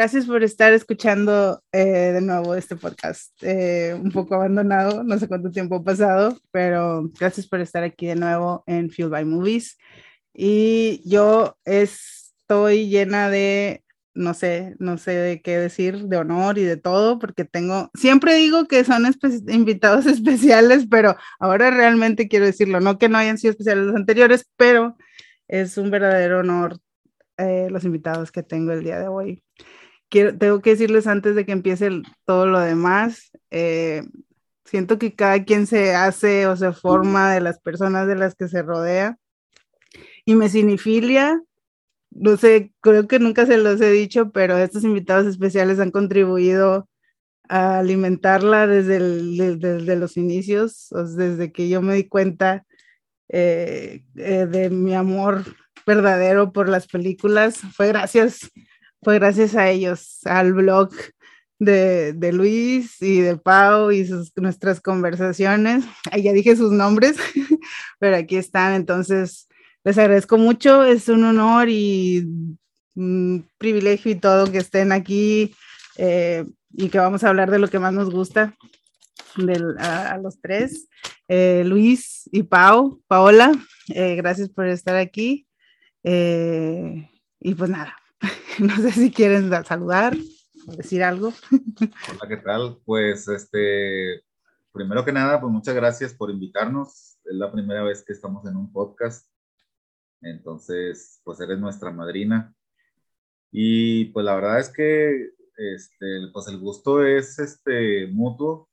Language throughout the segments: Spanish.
Gracias por estar escuchando eh, de nuevo este podcast. Eh, un poco abandonado, no sé cuánto tiempo ha pasado, pero gracias por estar aquí de nuevo en Fuel by Movies. Y yo estoy llena de, no sé, no sé de qué decir, de honor y de todo, porque tengo, siempre digo que son invitados especiales, pero ahora realmente quiero decirlo, no que no hayan sido especiales los anteriores, pero es un verdadero honor eh, los invitados que tengo el día de hoy tengo que decirles antes de que empiece todo lo demás, eh, siento que cada quien se hace o se forma de las personas de las que se rodea. Y me sinifilia, no sé, creo que nunca se los he dicho, pero estos invitados especiales han contribuido a alimentarla desde, desde los inicios, desde que yo me di cuenta eh, eh, de mi amor verdadero por las películas. Fue gracias fue gracias a ellos, al blog de, Luis y de Pau y sus, nuestras conversaciones. Ya dije sus nombres, pero aquí están. Entonces, les agradezco mucho. Es un honor y privilegio y todo que estén aquí eh, y que vamos a hablar de lo que más nos gusta a, los tres. Eh, Luis y Pau, Paola, eh, gracias por estar aquí. y pues nada, no sé si quieren saludar o decir algo. Hola, ¿qué tal? Pues, este, primero que nada, pues muchas gracias por invitarnos. Es la primera vez que estamos en un podcast. Entonces, pues eres nuestra madrina. Y pues la verdad es que, este, pues el gusto es, este, mutuo,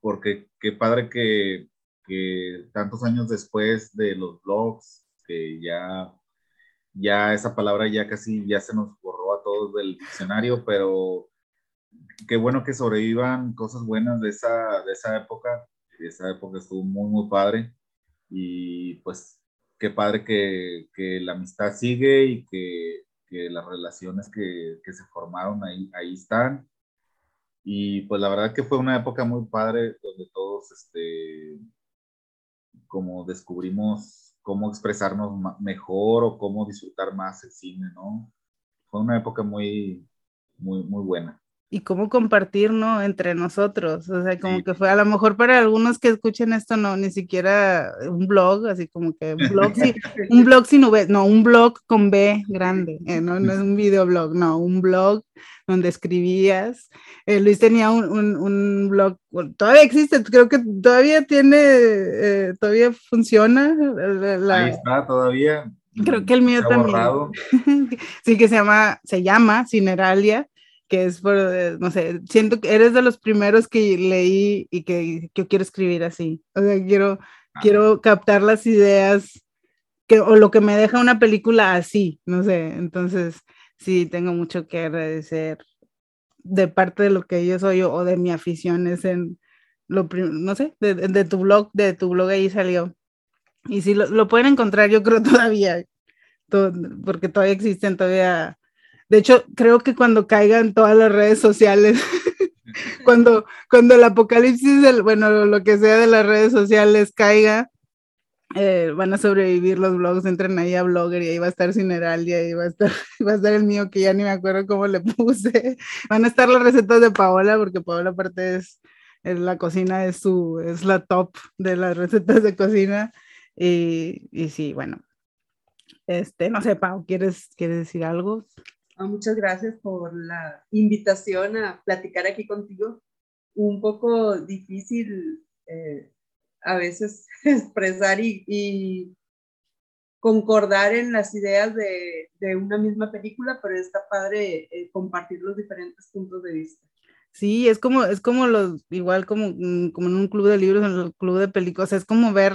porque qué padre que, que tantos años después de los blogs, que ya ya esa palabra ya casi ya se nos borró a todos del diccionario, pero qué bueno que sobrevivan cosas buenas de esa, de esa época. Esa época estuvo muy, muy padre. Y pues qué padre que, que la amistad sigue y que, que las relaciones que, que, se formaron ahí, ahí están. Y pues la verdad que fue una época muy padre donde todos, este, como descubrimos cómo expresarnos mejor o cómo disfrutar más el cine, ¿no? Fue una época muy, muy, muy buena. Y cómo compartir, ¿no? Entre nosotros. O sea, como que fue a lo mejor para algunos que escuchen esto, no, ni siquiera un blog, así como que un blog, un blog sin V, no, un blog con B grande, eh, no, no es un videoblog, no, un blog donde escribías. Eh, Luis tenía un, un, blog, todavía existe, creo que todavía tiene, eh, todavía funciona. Ahí está, todavía. Creo que el mío también. sí, que se llama, se llama Cineralia, que es por, eh, no sé, siento que eres de los primeros que leí y que, yo quiero escribir así. O sea, quiero, ah. quiero captar las ideas que, o lo que me deja una película así, no sé. Entonces, sí tengo mucho que agradecer de parte de lo que yo soy o de mi afición es en lo no sé, de, tu blog, de tu blog ahí salió. Y si lo, pueden encontrar, yo creo todavía, porque todavía existen, todavía. De hecho, creo que cuando caigan todas las redes sociales, cuando, cuando el apocalipsis, del, bueno, lo que sea de las redes sociales caiga, eh, van a sobrevivir los blogs, entren ahí a Blogger y ahí va a estar Cineralia y va a estar, va a estar el mío que ya ni me acuerdo cómo le puse. Van a estar las recetas de Paola porque Paola aparte es, la cocina es su, es la top de las recetas de cocina y, y sí, bueno. Este, no sé, Pau, ¿quieres, ¿quieres decir algo? Ah, muchas gracias por la invitación a platicar aquí contigo. Un poco difícil eh, a veces expresar y, concordar en las ideas de, una misma película, pero está padre eh, compartir los diferentes puntos de vista. Sí, es como, es como los, igual como, mm, como en un club de libros, en el club de películas, es como ver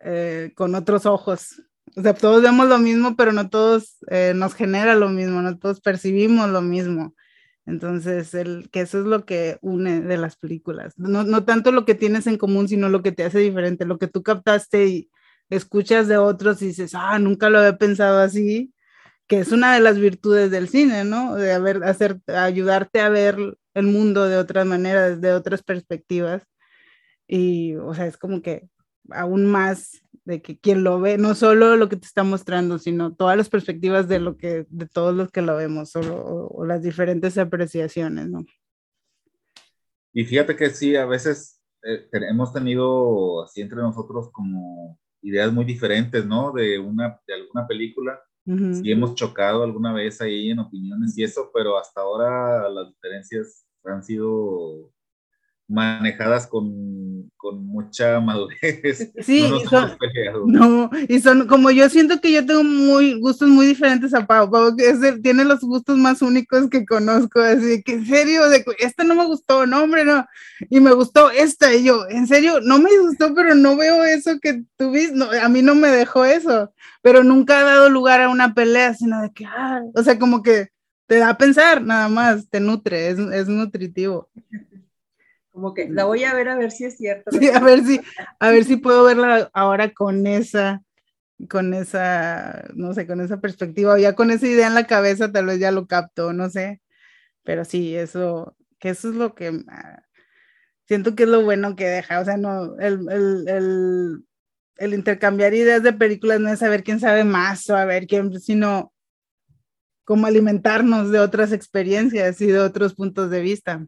eh, con otros ojos. O sea, todos vemos lo mismo, pero no todos eh, nos genera lo mismo, no todos percibimos lo mismo. Entonces, el, que eso es lo que une de las películas. No, no tanto lo que tienes en común, sino lo que te hace diferente, lo que tú captaste y escuchas de otros y dices, ah, nunca lo había pensado así, que es una de las virtudes del cine, ¿no? De haber, hacer, ayudarte a ver el mundo de otra manera, desde otras perspectivas. Y, o sea, es como que aún más de que quien lo ve, no solo lo que te está mostrando, sino todas las perspectivas de lo que, de todos los que lo vemos, o, las diferentes apreciaciones, ¿no? Y fíjate que sí, a veces eh, hemos tenido así entre nosotros como ideas muy diferentes, ¿no? De una, de alguna película. Sí hemos chocado alguna vez ahí en opiniones y eso, pero hasta ahora las diferencias han sido manejadas con, con mucha madurez. Sí, no, y son, no, y son como yo siento que yo tengo muy gustos muy diferentes a Pau. Pau que es tiene los gustos más únicos que conozco, así que en serio, de, esta no me gustó, no, hombre, no. Y me gustó esta, y yo, en serio, no me gustó, pero no veo eso que tuviste, no, a mí no me dejó eso, pero nunca ha dado lugar a una pelea, sino de que, ah, o sea, como que te da a pensar, nada más, te nutre, es, es nutritivo. Como que la voy a ver a ver si es cierto. Sí, a ver si, a ver si puedo verla ahora con esa, con esa, no sé, con esa perspectiva, o ya con esa idea en la cabeza, tal vez ya lo capto, no sé. Pero sí, eso, que eso es lo que ah, siento que es lo bueno que deja. O sea, no, el, el, el, el intercambiar ideas de películas no es saber quién sabe más o a ver quién, sino como alimentarnos de otras experiencias y de otros puntos de vista.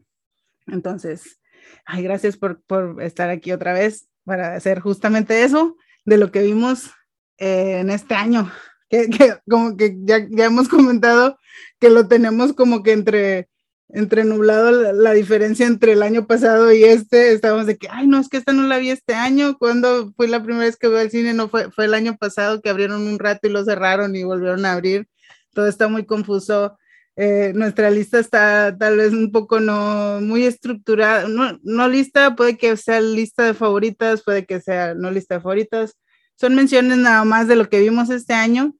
Entonces, Ay, gracias por, por estar aquí otra vez para hacer justamente eso de lo que vimos eh, en este año, que, que como que ya, ya, hemos comentado que lo tenemos como que entre, entre nublado la, la, diferencia entre el año pasado y este, estábamos de que, ay, no, es que esta no la vi este año, cuando fue la primera vez que veo el cine, no fue, fue el año pasado que abrieron un rato y lo cerraron y volvieron a abrir, todo está muy confuso eh, nuestra lista está tal vez un poco no muy estructurada, no, no, lista, puede que sea lista de favoritas, puede que sea no lista de favoritas. Son menciones nada más de lo que vimos este año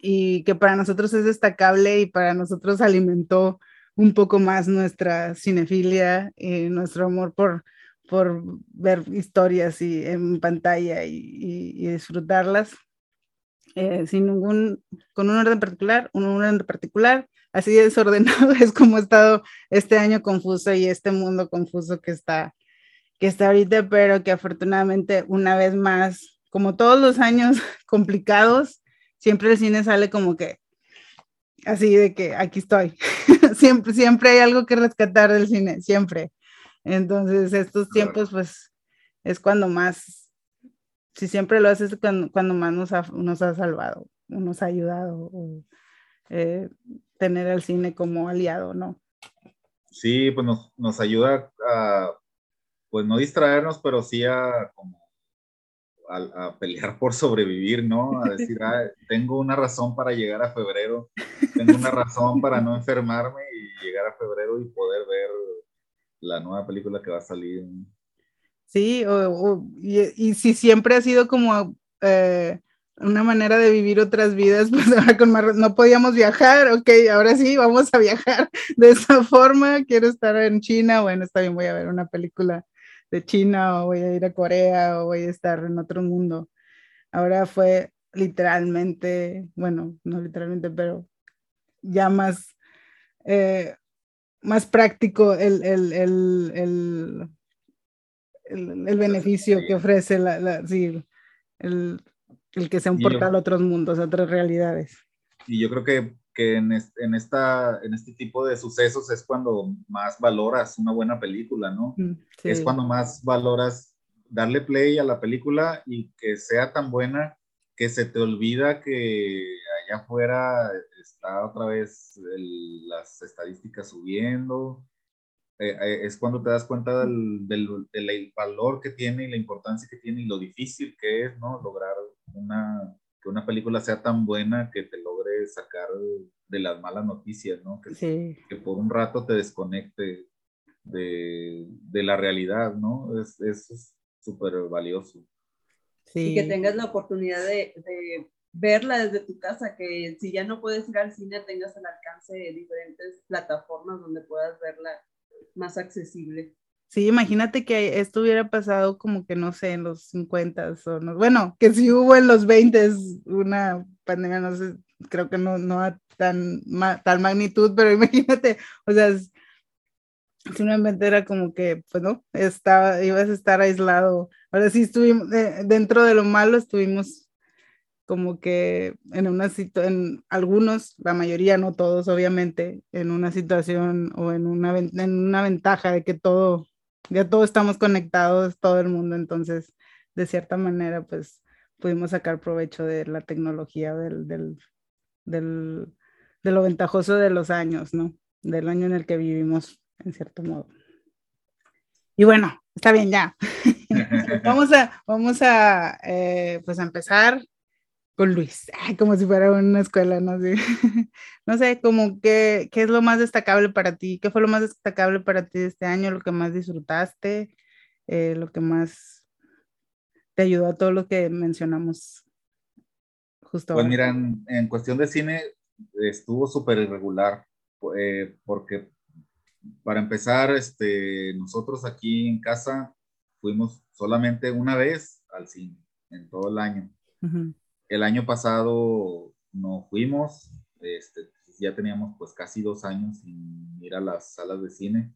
y que para nosotros es destacable y para nosotros alimentó un poco más nuestra cinefilia y nuestro amor por, por ver historias y, en pantalla y, y, y disfrutarlas. Eh, sin ningún, con un orden particular, un orden particular, así desordenado es como ha estado este año confuso y este mundo confuso que está, que está ahorita, pero que afortunadamente una vez más, como todos los años complicados, siempre el cine sale como que así de que aquí estoy. siempre, siempre hay algo que rescatar del cine, siempre. Entonces, estos tiempos, pues, es cuando más, si siempre lo haces, cuando, cuando más nos ha, nos ha salvado, nos ha ayudado. Eh, tener al cine como aliado, ¿no? Sí, pues nos, nos ayuda a, pues no distraernos, pero sí a, como, a, pelear por sobrevivir, ¿no? A decir, ah, tengo una razón para llegar a febrero, tengo una razón para no enfermarme y llegar a febrero y poder ver la nueva película que va a salir. Sí, y, y, si siempre ha sido como eh, una manera de vivir otras vidas, pues ahora con más, no podíamos viajar, ok, ahora sí, vamos a viajar de esa forma, quiero estar en China, bueno, está bien, voy a ver una película de China o voy a ir a Corea o voy a estar en otro mundo. Ahora fue literalmente, bueno, no literalmente, pero ya más, eh, más práctico el, el, el, el, el beneficio que ofrece la, la sí, el, el que sea un portal a otros mundos, a otras realidades. Y yo creo que, que en, en, esta, en este tipo de sucesos es cuando más valoras una buena película, ¿no? Mm, es cuando más valoras darle play a la película y que sea tan buena que se te olvida que allá afuera está otra vez las estadísticas subiendo, eh, eh, es cuando te das cuenta del, del, del, valor que tiene y la importancia que tiene y lo difícil que es, ¿no? Lograr una, que una película sea tan buena que te logre sacar de las malas noticias, ¿no? Que, que por un rato te desconecte de, de la realidad, ¿no? Es, es súper valioso. Sí. Y que tengas la oportunidad de, de verla desde tu casa, que si ya no puedes ir al cine, tengas al alcance de diferentes plataformas donde puedas verla más accesible. Sí, imagínate que esto hubiera pasado como que no sé, en los 50 o no, bueno, que si hubo en los 20 una pandemia, no sé, creo que no, no a tan tal magnitud, pero imagínate, o sea, simplemente era como que, pues no, estaba, ibas a estar aislado. Ahora sí estuvimos, dentro de lo malo estuvimos como que en una situación, algunos, la mayoría, no todos, obviamente, en una situación o en una, en una ventaja de que todo, ya todos estamos conectados, todo el mundo, entonces, de cierta manera, pues pudimos sacar provecho de la tecnología, del, del, del, de lo ventajoso de los años, ¿no? Del año en el que vivimos en cierto modo. Y bueno, está bien, ya. vamos a, vamos a, eh, pues a empezar con Luis, como si fuera una escuela, no sé. no sé, como que, ¿qué es lo más destacable para ti? ¿Qué fue lo más destacable para ti este año? ¿Lo que más disfrutaste? Eh, ¿Lo que más te ayudó a todo lo que mencionamos justo Pues mira, en, cuestión de cine estuvo súper irregular, eh, porque para empezar, este, nosotros aquí en casa fuimos solamente una vez al cine en todo el año. El año pasado no fuimos, este, ya teníamos pues casi dos años sin ir a las salas de cine.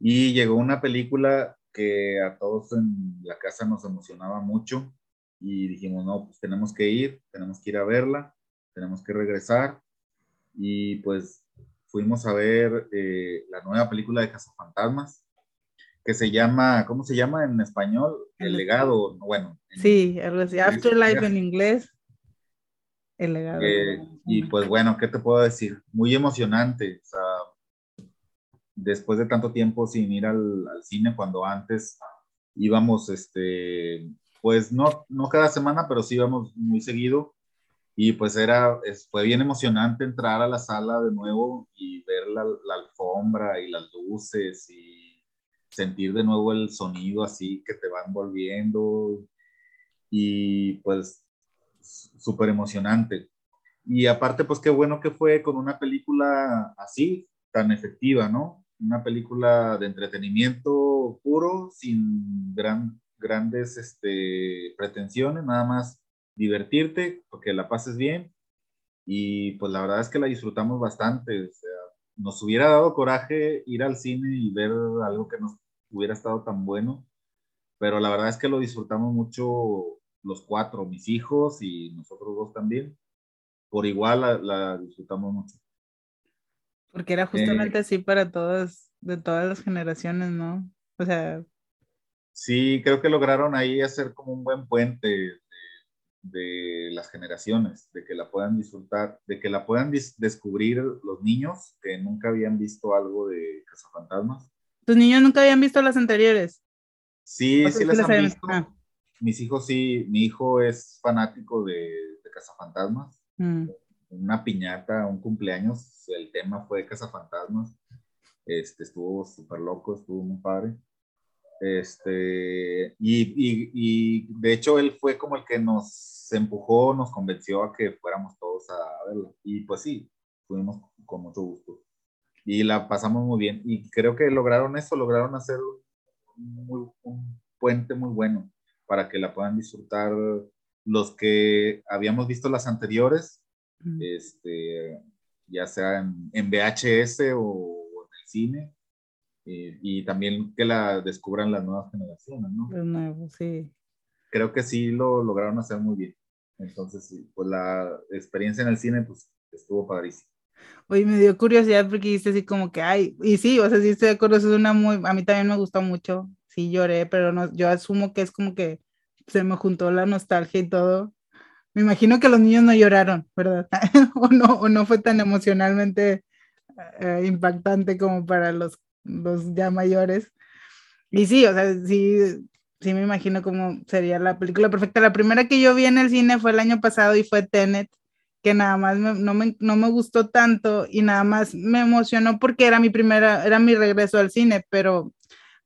Y llegó una película que a todos en la casa nos emocionaba mucho y dijimos, no, pues tenemos que ir, tenemos que ir a verla, tenemos que regresar. Y pues fuimos a ver eh, la nueva película de Cazafantasmas, que se llama, ¿cómo se llama en español? El legado, bueno. sí, Afterlife en inglés. El legado. Eh, y pues bueno, ¿qué te puedo decir? Muy emocionante. O sea, después de tanto tiempo sin ir al, al, cine, cuando antes íbamos, este, pues no, no cada semana, pero sí íbamos muy seguido y pues era, fue bien emocionante entrar a la sala de nuevo y ver la, la, alfombra y las luces y sentir de nuevo el sonido así que te va envolviendo. Y pues súper emocionante. Y aparte, pues qué bueno que fue con una película así, tan efectiva, ¿no? Una película de entretenimiento puro, sin gran, grandes este, pretensiones, nada más divertirte, porque la pases bien. Y pues la verdad es que la disfrutamos bastante. Nos hubiera dado coraje ir al cine y ver algo que nos hubiera estado tan bueno, pero la verdad es que lo disfrutamos mucho los cuatro, mis hijos y nosotros dos también. Por igual la, disfrutamos mucho. Porque era justamente eh, así para todas, de todas las generaciones, ¿no? O sea. Sí, creo que lograron ahí hacer como un buen puente de las generaciones, de que la puedan disfrutar, de que la puedan descubrir los niños que nunca habían visto algo de Cazafantasmas. ¿Tus niños nunca habían visto las anteriores? Sí, sí las han visto. Ah. Mis hijos sí, mi hijo es fanático de, de Cazafantasmas. Mm. Una piñata, un cumpleaños, el tema fue Cazafantasmas. Este, estuvo súper loco, estuvo muy padre. Este, y, y, de hecho él fue como el que nos empujó, nos convenció a que fuéramos todos a verlo. Y pues sí, fuimos con mucho gusto. Y la pasamos muy bien. Y creo que lograron eso, lograron hacer un, un puente muy bueno para que la puedan disfrutar los que habíamos visto las anteriores, este, ya sea en, en VHS o en el cine, y, también que la descubran las nuevas generaciones, ¿no? Los nuevos, sí. Creo que sí lo lograron hacer muy bien. Entonces, pues la experiencia en el cine, pues estuvo padrísima. Oye, me dio curiosidad porque dijiste así como que, ay, y sí, o sea, sí estoy de acuerdo, es una muy, a mí también me gustó mucho, sí lloré, pero no, yo asumo que es como que se me juntó la nostalgia y todo. Me imagino que los niños no lloraron, ¿verdad? o, no, o no fue tan emocionalmente eh, impactante como para los los ya mayores. Y sí, o sea, sí, sí me imagino cómo sería la película perfecta. La primera que yo vi en el cine fue el año pasado y fue Tenet, que nada más no, me, no me gustó tanto y nada más me emocionó porque era mi primera, era mi regreso al cine, pero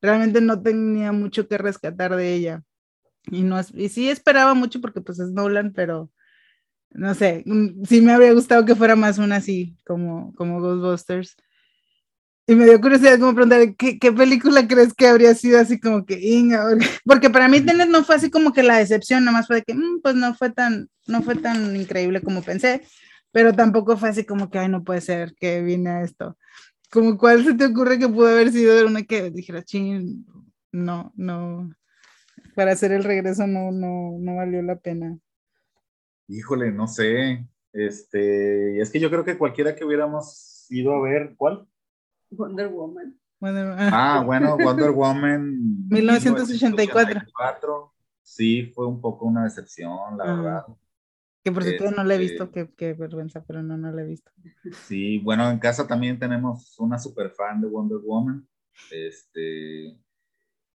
realmente no tenía mucho que rescatar de ella. Y, no, y sí esperaba mucho porque pues es Nolan, pero no sé, mm, sí me habría gustado que fuera más una así, como, como Ghostbusters. Y me dio curiosidad como preguntar, ¿qué, ¿qué, película crees que habría sido así como que Inga? Porque para mí Tenet no fue así como que la decepción, nada más fue de que, mm, pues no fue tan, no fue tan increíble como pensé, pero tampoco fue así como que, ay, no puede ser que vine a esto. como cuál se te ocurre que pudo haber sido una que dijera, ching, no, no, para hacer el regreso no, no, no valió la pena. Híjole, no sé. Este, es que yo creo que cualquiera que hubiéramos ido a ver, ¿cuál? Wonder Woman. ah, bueno, Wonder Woman. 1984. Sí, fue un poco una decepción, la verdad. Que por cierto no la he visto, este qué, vergüenza, pero no, no la he visto. Sí, bueno, en casa también tenemos una super fan de Wonder Woman. Este,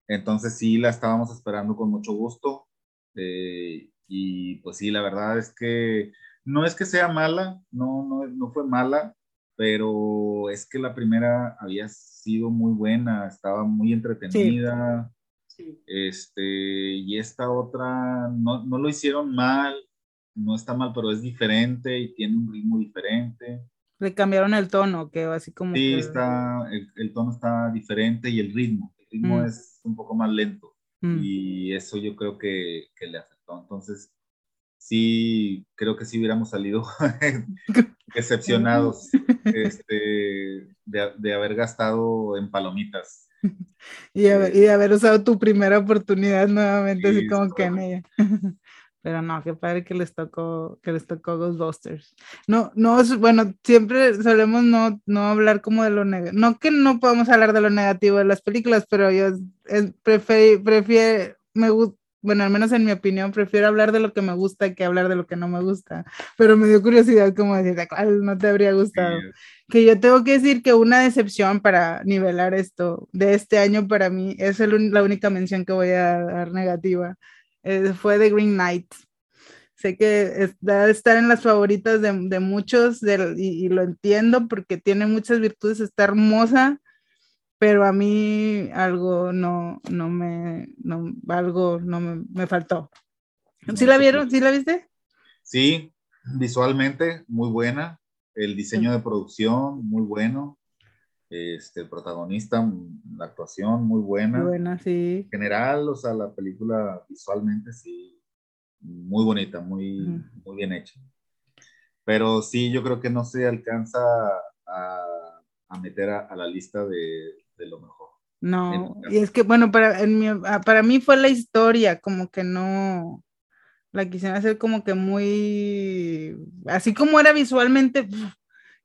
entonces sí, la estábamos esperando con mucho gusto. Eh, y pues sí, la verdad es que no es que sea mala, no, no, no fue mala, pero es que la primera había sido muy buena, estaba muy entretenida. Este, y esta otra no, no, lo hicieron mal, no está mal, pero es diferente y tiene un ritmo diferente. Le cambiaron el tono, que así como. Sí, está, el, tono está diferente y el ritmo. El ritmo mm. es un poco más lento. Mm. Y eso yo creo que, que, le afectó. Entonces, sí, creo que sí hubiéramos salido decepcionados este, de, de, haber gastado en palomitas. Y, y de haber usado tu primera oportunidad nuevamente, así como que en ella. Pero no, qué padre que les tocó, que les tocó Ghostbusters. No, no, bueno, siempre solemos no, no hablar como de lo negativo. No que no podamos hablar de lo negativo de las películas, pero yo prefiero, prefiero, me bueno, al menos en mi opinión, prefiero hablar de lo que me gusta que hablar de lo que no me gusta. Pero me dio curiosidad como decir, ¿cuál no te habría gustado? Que yo tengo que decir que una decepción para nivelar esto de este año para mí es la única mención que voy a dar negativa eh, fue The Green Knight. Sé que debe estar en las favoritas de, de muchos y, lo entiendo porque tiene muchas virtudes, está hermosa, pero a mí algo no, no me, no, algo no me, me faltó. ¿Sí la vieron? ¿Sí la viste? Sí, visualmente muy buena, el diseño de producción muy bueno, este, el protagonista, la actuación muy buena. buena, sí. En general, o sea, la película visualmente sí, muy bonita, muy, muy bien hecha. Pero sí, yo creo que no se alcanza a, a meter a, la lista de, de lo mejor. No, y es que bueno, para, en mi, ah, para mí fue la historia, como que no, la quisieron hacer como que muy, así como era visualmente,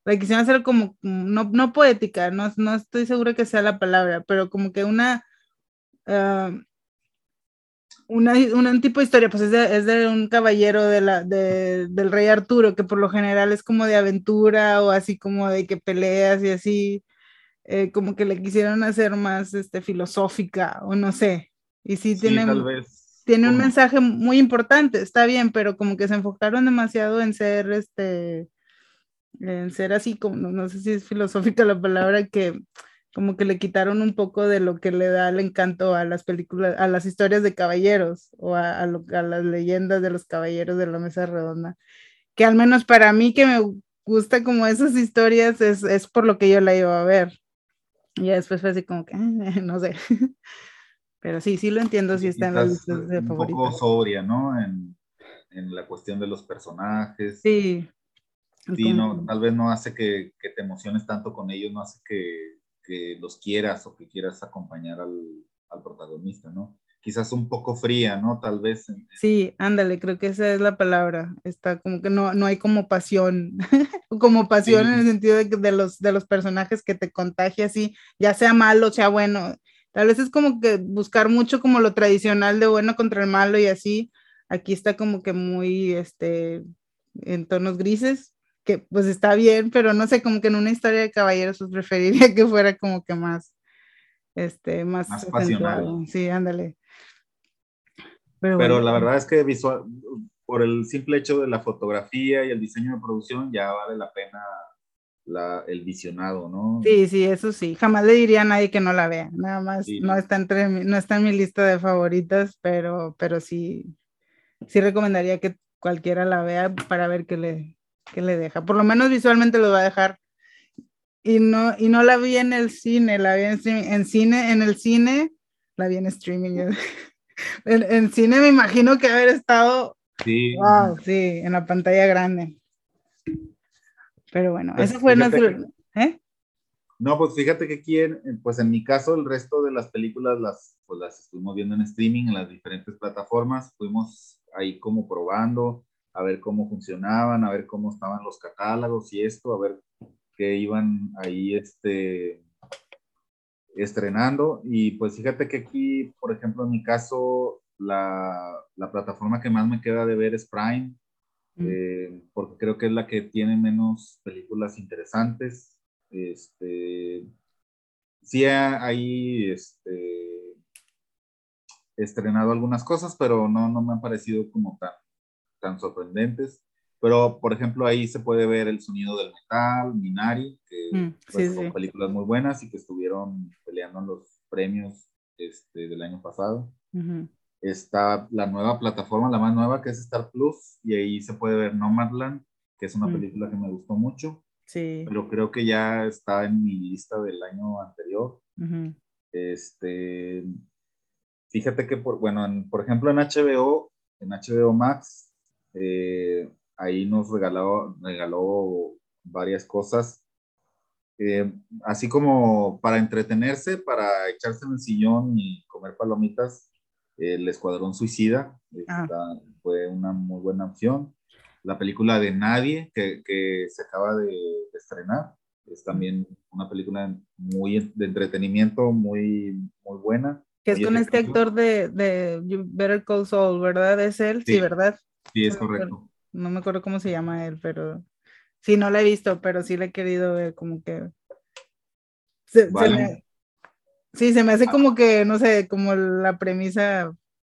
la quisieron hacer como, no, no poética, no, no estoy segura que sea la palabra, pero como que una, uh, una, un tipo de historia, pues es de, es de un caballero de la, de, del rey Arturo, que por lo general es como de aventura o así como de que peleas y así, eh, como que le quisieron hacer más este, filosófica o no sé. Y sí, tiene, tiene un mensaje muy importante, está bien, pero como que se enfocaron demasiado en ser este en ser así, como no, sé si es filosófica la palabra, que como que le quitaron un poco de lo que le da el encanto a las películas, a las historias de caballeros o a, a, las leyendas de los caballeros de la mesa redonda, que al menos para mí que me gusta como esas historias es, es por lo que yo la iba a ver. Y después fue así como que, no sé. Pero sí, sí lo entiendo si está en de favoritos. Un poco sobria, ¿no? En, en la cuestión de los personajes. Sí. Sí, no, tal vez no hace que, que, te emociones tanto con ellos, no hace que, que los quieras o que quieras acompañar al, al, protagonista, ¿no? Quizás un poco fría, ¿no? Tal vez. Sí, ándale, creo que esa es la palabra. Está como que no, no hay como pasión, como pasión en el sentido de, de, los, de los personajes que te contagia así, ya sea malo, sea bueno. Tal vez es como que buscar mucho como lo tradicional de bueno contra el malo y así. Aquí está como que muy, este, en tonos grises, que pues está bien, pero no sé, como que en una historia de caballeros pues preferiría que fuera como que más, este, más, más Sí, ándale. Pero, la verdad es que visual, por el simple hecho de la fotografía y el diseño de producción, ya vale la pena la, el visionado, ¿no? Sí, sí, eso sí. Jamás le diría a nadie que no la vea. Nada más no está entre no está en mi lista de favoritas, pero, pero sí, sí recomendaría que cualquiera la vea para ver qué le, que le deja. Por lo menos visualmente lo va a dejar. Y no, y no la vi en el cine, la vi en, en cine, en el cine, la vi en streaming. en, en, cine me imagino que haber estado, sí. wow, sí, en la pantalla grande. Pero bueno, pues eso fue nuestro... ¿eh? No, pues fíjate que aquí, en, pues en mi caso, el resto de las películas las, pues las estuvimos viendo en streaming, en las diferentes plataformas. Fuimos ahí como probando, a ver cómo funcionaban, a ver cómo estaban los catálogos y esto, a ver iban ahí este, estrenando. Y pues fíjate que aquí, por ejemplo, en mi caso, la, la plataforma que más me queda de ver es Prime, mm. eh, porque creo que es la que tiene menos películas interesantes. Este, sí, ahí este, estrenado algunas cosas, pero no, no me han parecido como tan, tan sorprendentes. Pero, por ejemplo, ahí se puede ver El sonido del metal, Minari, que mm, pues, son películas muy buenas y que estuvieron peleando en los premios este, del año pasado. Está la nueva plataforma, la más nueva, que es Star Plus, y ahí se puede ver Nomadland, que es una mm. película que me gustó mucho. Sí. Pero creo que ya está en mi lista del año anterior. Este, fíjate que, por, bueno, por ejemplo, en HBO, en HBO Max, eh, ahí nos regaló, regaló varias cosas, eh, así como para entretenerse, para echarse en el sillón y comer palomitas, El Escuadrón Suicida ah. fue una muy buena opción. La película de Nadie, que, que se acaba de, estrenar, es también una película muy de entretenimiento, muy, muy buena. Que es con este actor de, de Better Call Saul, ¿verdad? Es él, sí, ¿verdad? Sí, es correcto no me acuerdo cómo se llama él, pero sí, no la he visto, pero sí la he querido ver, como que... sí, se me hace como que, no sé, como la premisa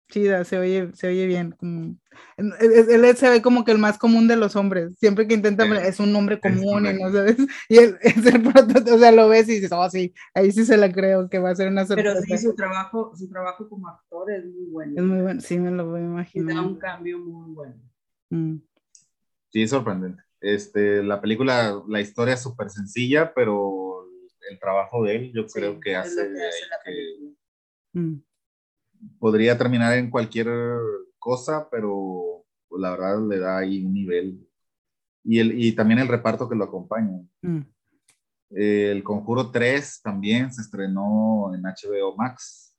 chida, se oye, se oye bien. Como, él, se ve como que el más común de los hombres. Siempre que intenta, es un nombre común y no sabes. Y él es el prototipo, o sea, lo ves y dices, oh, sí, ahí sí se la creo que va a ser una sorpresa. Pero sí, su trabajo, su trabajo como actor es muy bueno. Es muy bueno, sí, me lo voy a imaginar. da un cambio muy bueno. Mm. Sí, es sorprendente. Este, la película, la historia es súper sencilla, pero el trabajo de él yo creo que hace, que, mm. podría terminar en cualquier cosa, pero la verdad le da ahí un nivel. Y, el, y también el reparto que lo acompaña. Mm. el Conjuro 3 también se estrenó en HBO Max.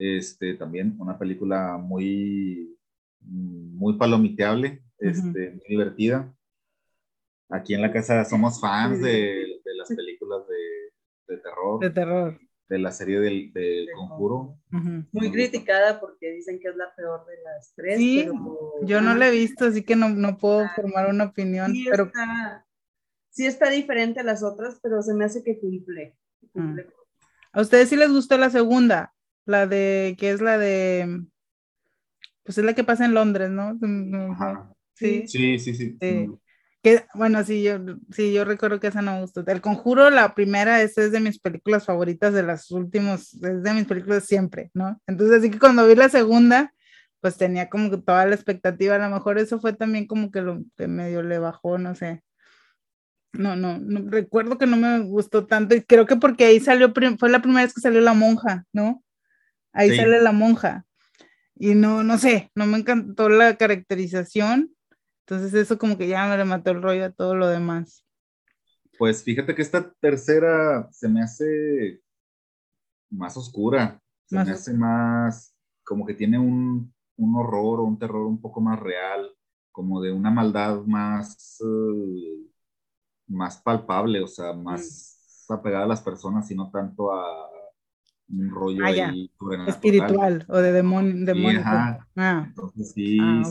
Este, también una película muy, muy palomiteable este, muy divertida. Aquí en la casa somos fans de, de las películas de, de, terror. De terror. De la serie del, del Conjuro. Muy criticada porque dicen que es la peor de las tres. Sí, yo no la he visto, así que no, no puedo ah, formar una opinión. Sí, pero... está, sí está diferente a las otras, pero se me hace que cumple. Mm. ¿A ustedes sí les gustó la segunda? La de, que es la de, pues es la que pasa en Londres, ¿no? Sí, sí, sí. sí. Que, bueno, sí yo, sí, yo recuerdo que esa no me gustó. El Conjuro, la primera, esa es de mis películas favoritas de las últimos, es de mis películas siempre, ¿no? Entonces, así que cuando vi la segunda, pues tenía como que toda la expectativa, a lo mejor eso fue también como que lo que medio le bajó, no sé. No, no, no, recuerdo que no me gustó tanto y creo que porque ahí salió, fue la primera vez que salió la monja, ¿no? Ahí sale la monja. Y no, no sé, no me encantó la caracterización entonces eso como que ya me le mató el rollo a todo lo demás. Pues fíjate que esta tercera se me hace más oscura, se me hace más, como que tiene un, un, horror o un terror un poco más real, como de una maldad más, eh, más palpable, o sea, más mm. apegada a las personas y no tanto a, un rollo ah, ahí espiritual o de demonio. demonio. Ah. Entonces sí, ah,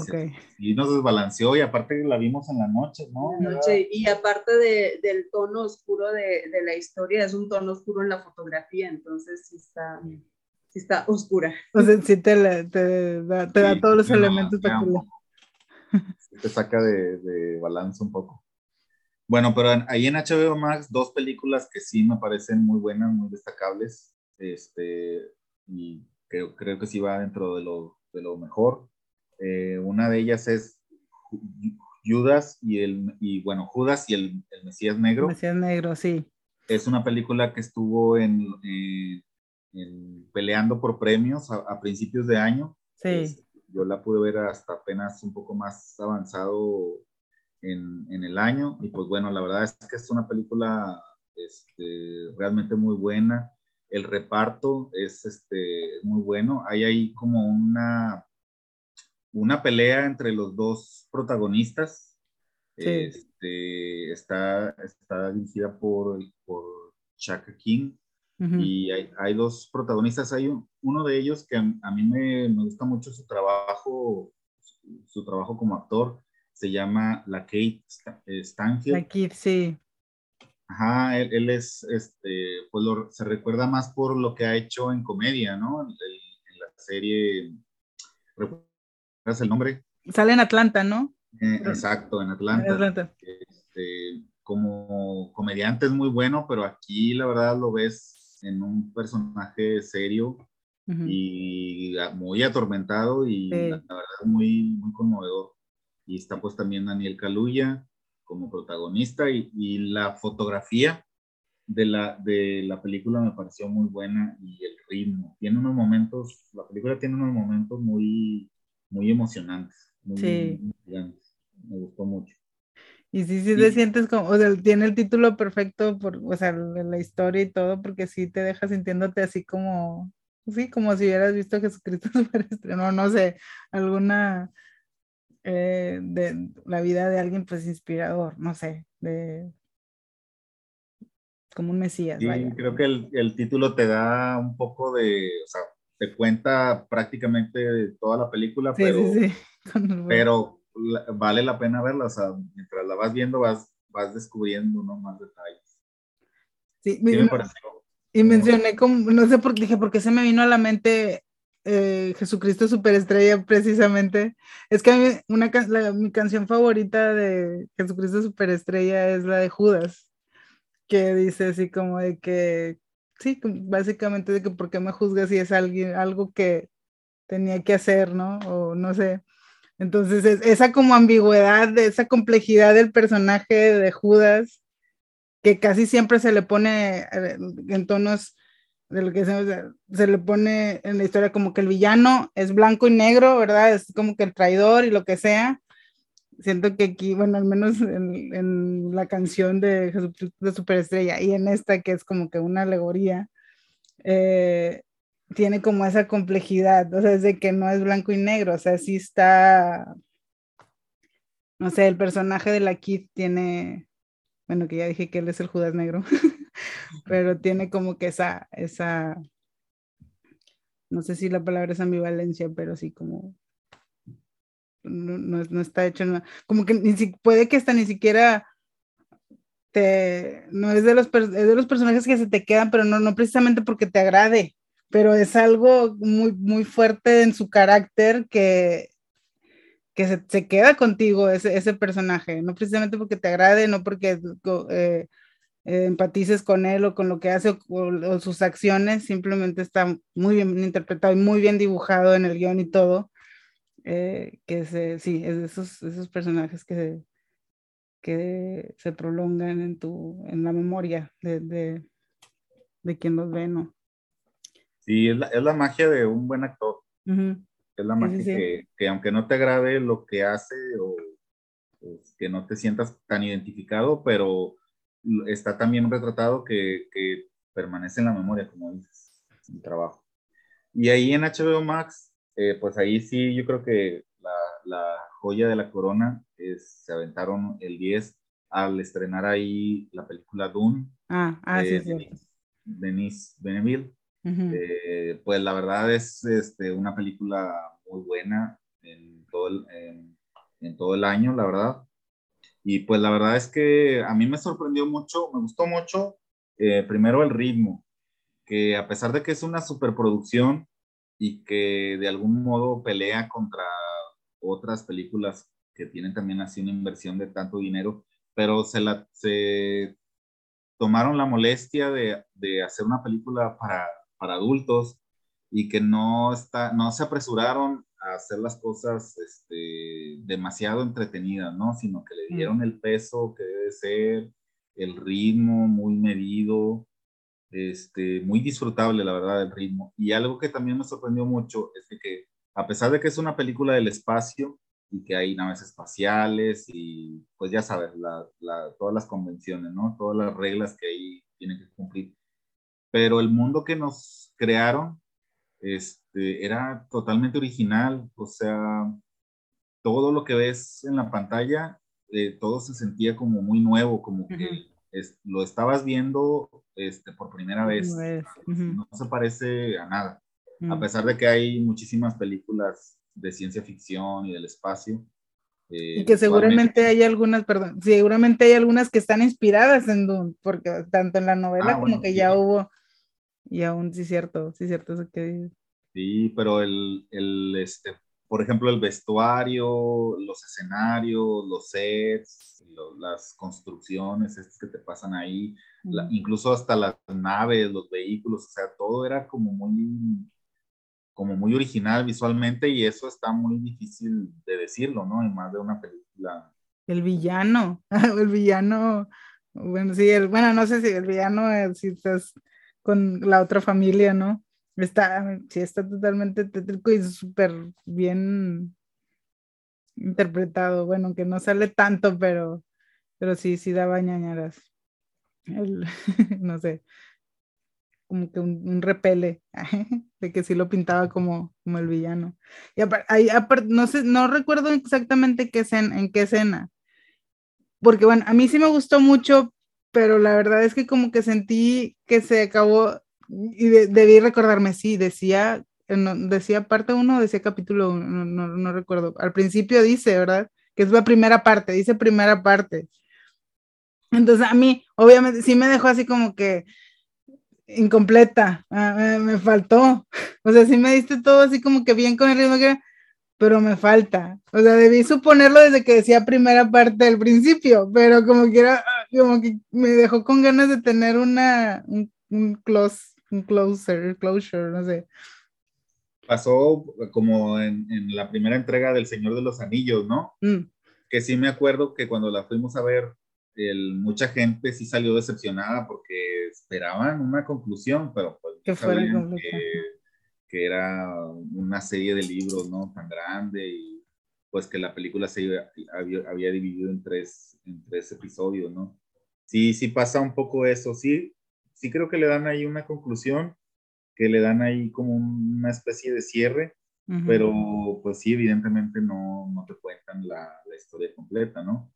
sí, nos desbalanceó y aparte la vimos en la noche, ¿no? Noche, y aparte de, del tono oscuro de, de, la historia, es un tono oscuro en la fotografía, entonces sí está, sí está oscura. O sea, sí te, te, da, te da, todos los elementos para te saca de, de balance un poco. Bueno, pero ahí en HBO Max, dos películas que sí me parecen muy buenas, muy destacables este, y creo, creo que sí va dentro de lo, de lo mejor. Eh, una de ellas es Judas y el, y bueno, Judas y el, el Mesías Negro. Mesías Negro, sí. Es una película que estuvo en, eh, en peleando por premios a, principios de año. Sí. yo la pude ver hasta apenas un poco más avanzado en, en, el año y pues bueno, la verdad es que es una película este, realmente muy buena. El reparto es este, muy bueno. Hay ahí como una, una pelea entre los dos protagonistas. Este, está, está dirigida por, por Chaka King. Y hay, hay, dos protagonistas. Hay uno de ellos que a, mí me, me, gusta mucho su trabajo, su, trabajo como actor. Se llama La Kate Stanfield. La Kate, sí. Ajá, él, es, este, pues se recuerda más por lo que ha hecho en comedia, ¿no? En, la serie, ¿recuerdas el nombre? Sale en Atlanta, ¿no? Eh, exacto, en Atlanta. Este, como comediante es muy bueno, pero aquí la verdad lo ves en un personaje serio y muy atormentado y la, verdad muy, muy conmovedor. Y está pues también Daniel Caluya, como protagonista y, y, la fotografía de la, de la película me pareció muy buena y el ritmo. Tiene unos momentos, la película tiene unos momentos muy, muy emocionantes, muy, sí. Me gustó mucho. Y sí, sí te sientes como, o sea, tiene el título perfecto por, o sea, la historia y todo, porque sí te deja sintiéndote así como, sí, como si hubieras visto a Jesucristo no, no sé, alguna eh, de la vida de alguien pues inspirador, no sé, de como un mesías. Sí, creo que el, el, título te da un poco de, o sea, te cuenta prácticamente toda la película, pero, pero vale la pena verla, o sea, mientras la vas viendo vas, vas descubriendo ¿no? más detalles. Sí, me pareció. Y mencioné como, no sé por qué dije, porque se me vino a la mente eh, Jesucristo Superestrella, precisamente. Es que mi canción favorita de Jesucristo Superestrella es la de Judas, que dice así como de que, sí, básicamente de que por qué me juzgas si es alguien, algo que tenía que hacer, ¿no? O no sé. Entonces, esa como ambigüedad, esa complejidad del personaje de Judas, que casi siempre se le pone eh, en tonos de lo que se, se, le pone en la historia como que el villano es blanco y negro, ¿verdad? Es como que el traidor y lo que sea. Siento que aquí, bueno, al menos en, en la canción de de Superestrella y en esta que es como que una alegoría, eh, tiene como esa complejidad, o sea, es de que no es blanco y negro, o sea, sí está, no sé, el personaje de la Kid tiene, bueno, que ya dije que él es el Judas negro, pero tiene como que esa, esa, no sé si la palabra es ambivalencia, pero sí como, no, no, está hecho, como que ni si, puede que hasta ni siquiera te, no es de, los, de los personajes que se te quedan, pero no, no precisamente porque te agrade, pero es algo muy, muy fuerte en su carácter que, que se, se queda contigo ese, ese, personaje, no precisamente porque te agrade, no porque eh, eh, empatices con él o con lo que hace o, sus acciones, simplemente está muy bien interpretado y muy bien dibujado en el guion y todo. Eh, que se, sí, es de esos, esos personajes que, que se prolongan en, tu, en la memoria de, de, de quien los ve, ¿no? Sí, es la, es la magia de un buen actor. Es la magia Que, que, aunque no te agrade lo que hace o, o que no te sientas tan identificado, pero está también retratado que, que permanece en la memoria, como dices, el trabajo. Y ahí en HBO Max, eh, pues ahí sí, yo creo que la, la joya de la corona es, se aventaron el 10 al estrenar ahí la película Dune. Ah, ah sí, sí. Denis Beneville. Eh, pues la verdad es este, una película muy buena en todo, el, en, en todo el año, la verdad. Y pues la verdad es que a mí me sorprendió mucho, me gustó mucho, eh, primero el ritmo, que a pesar de que es una superproducción y que de algún modo pelea contra otras películas que tienen también así una inversión de tanto dinero, pero se, la, se tomaron la molestia de, de hacer una película para, para adultos y que no, está, no se apresuraron hacer las cosas este, demasiado entretenidas, ¿no? Sino que le mm. dieron el peso que debe ser, el ritmo muy medido, este, muy disfrutable, la verdad, el ritmo. Y algo que también me sorprendió mucho es que, a pesar de que es una película del espacio y que hay naves espaciales y, pues ya sabes, la, la, todas las convenciones, ¿no? Todas las reglas que hay tienen que cumplir. Pero el mundo que nos crearon este, era totalmente original, o sea, todo lo que ves en la pantalla, eh, todo se sentía como muy nuevo, como que lo estabas viendo este, por primera vez. No se parece a nada. A mm. pesar de que hay muchísimas películas de ciencia ficción y del espacio. Eh, y que seguramente hay algunas, perdón, seguramente hay algunas que están inspiradas en Dune, porque tanto en la novela ah, como que ya hubo, y aún sí cierto, sí cierto eso que Sí, pero el, el, este, por ejemplo, el vestuario, los escenarios, los sets, las construcciones estas que te pasan ahí, incluso hasta las naves, los vehículos, o sea, todo era como muy, como muy original visualmente y eso está muy difícil de decirlo, ¿no? En más de una película. El villano, el villano, bueno, sí, el, bueno, no sé si el villano, eh, si estás con la otra familia, ¿no? Está, sí, está totalmente tétrico y súper bien interpretado. Bueno, que no sale tanto, pero, pero sí, sí da ñañaras. no sé, como que un, repele, de que sí lo pintaba como, como el villano. Y aparte, no sé, no recuerdo exactamente qué escena, en qué escena, porque bueno, a mí sí me gustó mucho, pero la verdad es que como que sentí que se acabó, y debí recordarme, sí, decía, decía parte uno, decía capítulo uno, no, recuerdo. Al principio dice, ¿verdad? Que es la primera parte, dice primera parte. Entonces a mí, obviamente, sí me dejó así como que incompleta, ah, me, faltó. O sea, sí me diste todo así como que bien con el ritmo que pero me falta. O sea, debí suponerlo desde que decía primera parte del principio, pero como que era, como que me dejó con ganas de tener una, un, un close un closer, closure, no sé. Pasó como en, en, la primera entrega del Señor de los Anillos, ¿no? Mm. Que sí me acuerdo que cuando la fuimos a ver, el, mucha gente sí salió decepcionada porque esperaban una conclusión, pero pues que, sabían que, que, era una serie de libros, ¿no? Tan grande y pues que la película se había, había dividido en tres, en tres episodios, ¿no? Sí, sí pasa un poco eso, sí, sí creo que le dan ahí una conclusión, que le dan ahí como una especie de cierre, pero pues sí, evidentemente no, no te cuentan la, la, historia completa, ¿no?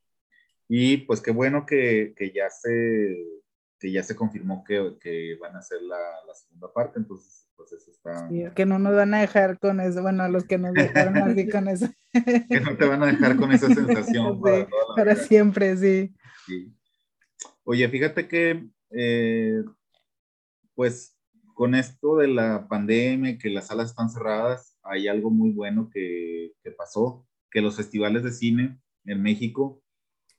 Y pues qué bueno que, que ya se que ya se confirmó que, que van a hacer la, la, segunda parte, entonces pues eso está... Sí, que no nos van a dejar con eso, bueno, a los que nos dejaron así con eso. que no te van a dejar con esa sensación para, para siempre, sí. sí. Oye, fíjate que eh, pues con esto de la pandemia, que las salas están cerradas, hay algo muy bueno que, pasó, que los festivales de cine en México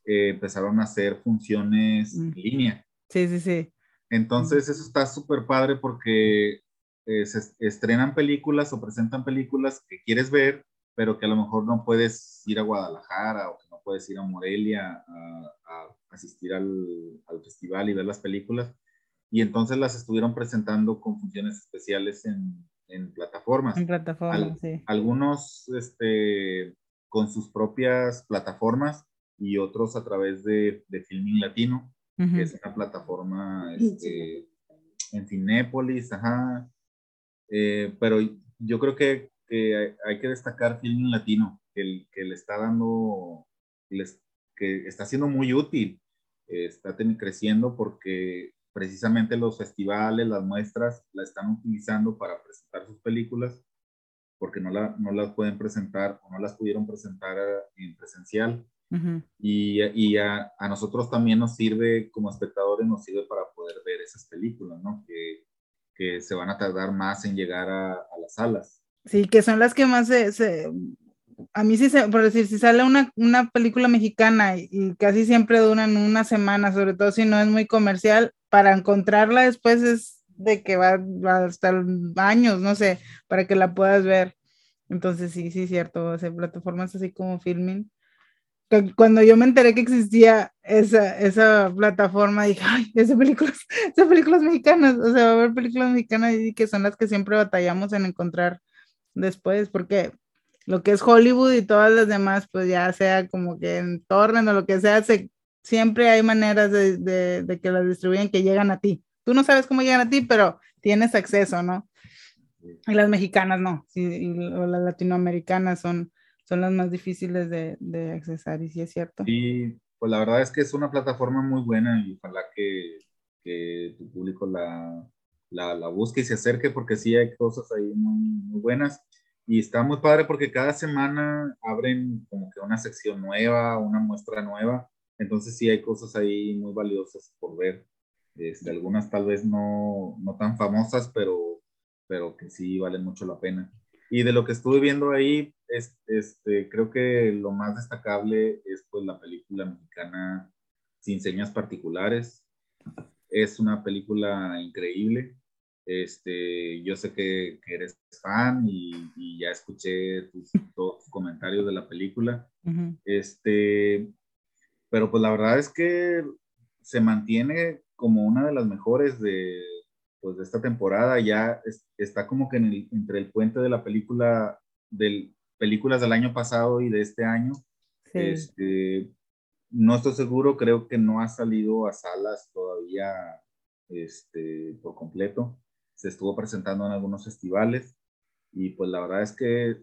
eh, empezaron a hacer funciones en mm. línea. Sí, sí, sí. Entonces eso está súper padre porque eh, se estrenan películas o presentan películas que quieres ver, pero que a lo mejor no puedes ir a Guadalajara o puedes ir a Morelia a, asistir al, festival y ver las películas y entonces las estuvieron presentando con funciones especiales en, en plataformas. En plataformas, sí. Algunos este, con sus propias plataformas y otros a través de, de Filming Latino, que es una plataforma este, en Cinépolis, ajá. Eh, pero yo creo que, que, hay que destacar Filming Latino, que, que le está dando, les, que está siendo muy útil, eh, está creciendo porque precisamente los festivales, las muestras, la están utilizando para presentar sus películas, porque no, la, no las pueden presentar o no las pudieron presentar en presencial. Y, y a, a, nosotros también nos sirve, como espectadores, nos sirve para poder ver esas películas, ¿no? Que, que se van a tardar más en llegar a, a las salas. Sí, que son las que más se, se a mí sí, se, por decir, si sale una, una película mexicana y, casi siempre duran una semana, sobre todo si no es muy comercial, para encontrarla después es de que va, va a estar años, no sé, para que la puedas ver. Entonces sí, sí, cierto, o plataformas así como Filming. Cuando yo me enteré que existía esa, esa plataforma, dije, ay, esas películas, esas películas mexicanas, o sea, va a haber películas mexicanas y que son las que siempre batallamos en encontrar después, porque lo que es Hollywood y todas las demás, pues ya sea como que en torno o lo que sea, se siempre hay maneras de, de, que las distribuyen que llegan a ti. Tú no sabes cómo llegan a ti, pero tienes acceso, ¿no? Y las mexicanas no, y, o las latinoamericanas son, son las más difíciles de, de accesar, y sí es cierto. Y pues la verdad es que es una plataforma muy buena y ojalá que, que tu público la, la, la, busque y se acerque porque sí hay cosas ahí muy, muy buenas. Y está muy padre porque cada semana abren como que una sección nueva, una muestra nueva. Entonces sí hay cosas ahí muy valiosas por ver. Este, algunas tal vez no, no tan famosas, pero, pero que sí valen mucho la pena. Y de lo que estuve viendo ahí, es, este, creo que lo más destacable es pues la película mexicana Sin Señas Particulares. Es una película increíble. Este, yo sé que, eres fan y, ya escuché tus, comentarios de la película. Este, pero pues la verdad es que se mantiene como una de las mejores de, pues, de esta temporada. Ya está como que entre el puente de la película, del, películas del año pasado y de este año. Este, no estoy seguro, creo que no ha salido a salas todavía este, por completo se estuvo presentando en algunos festivales y pues la verdad es que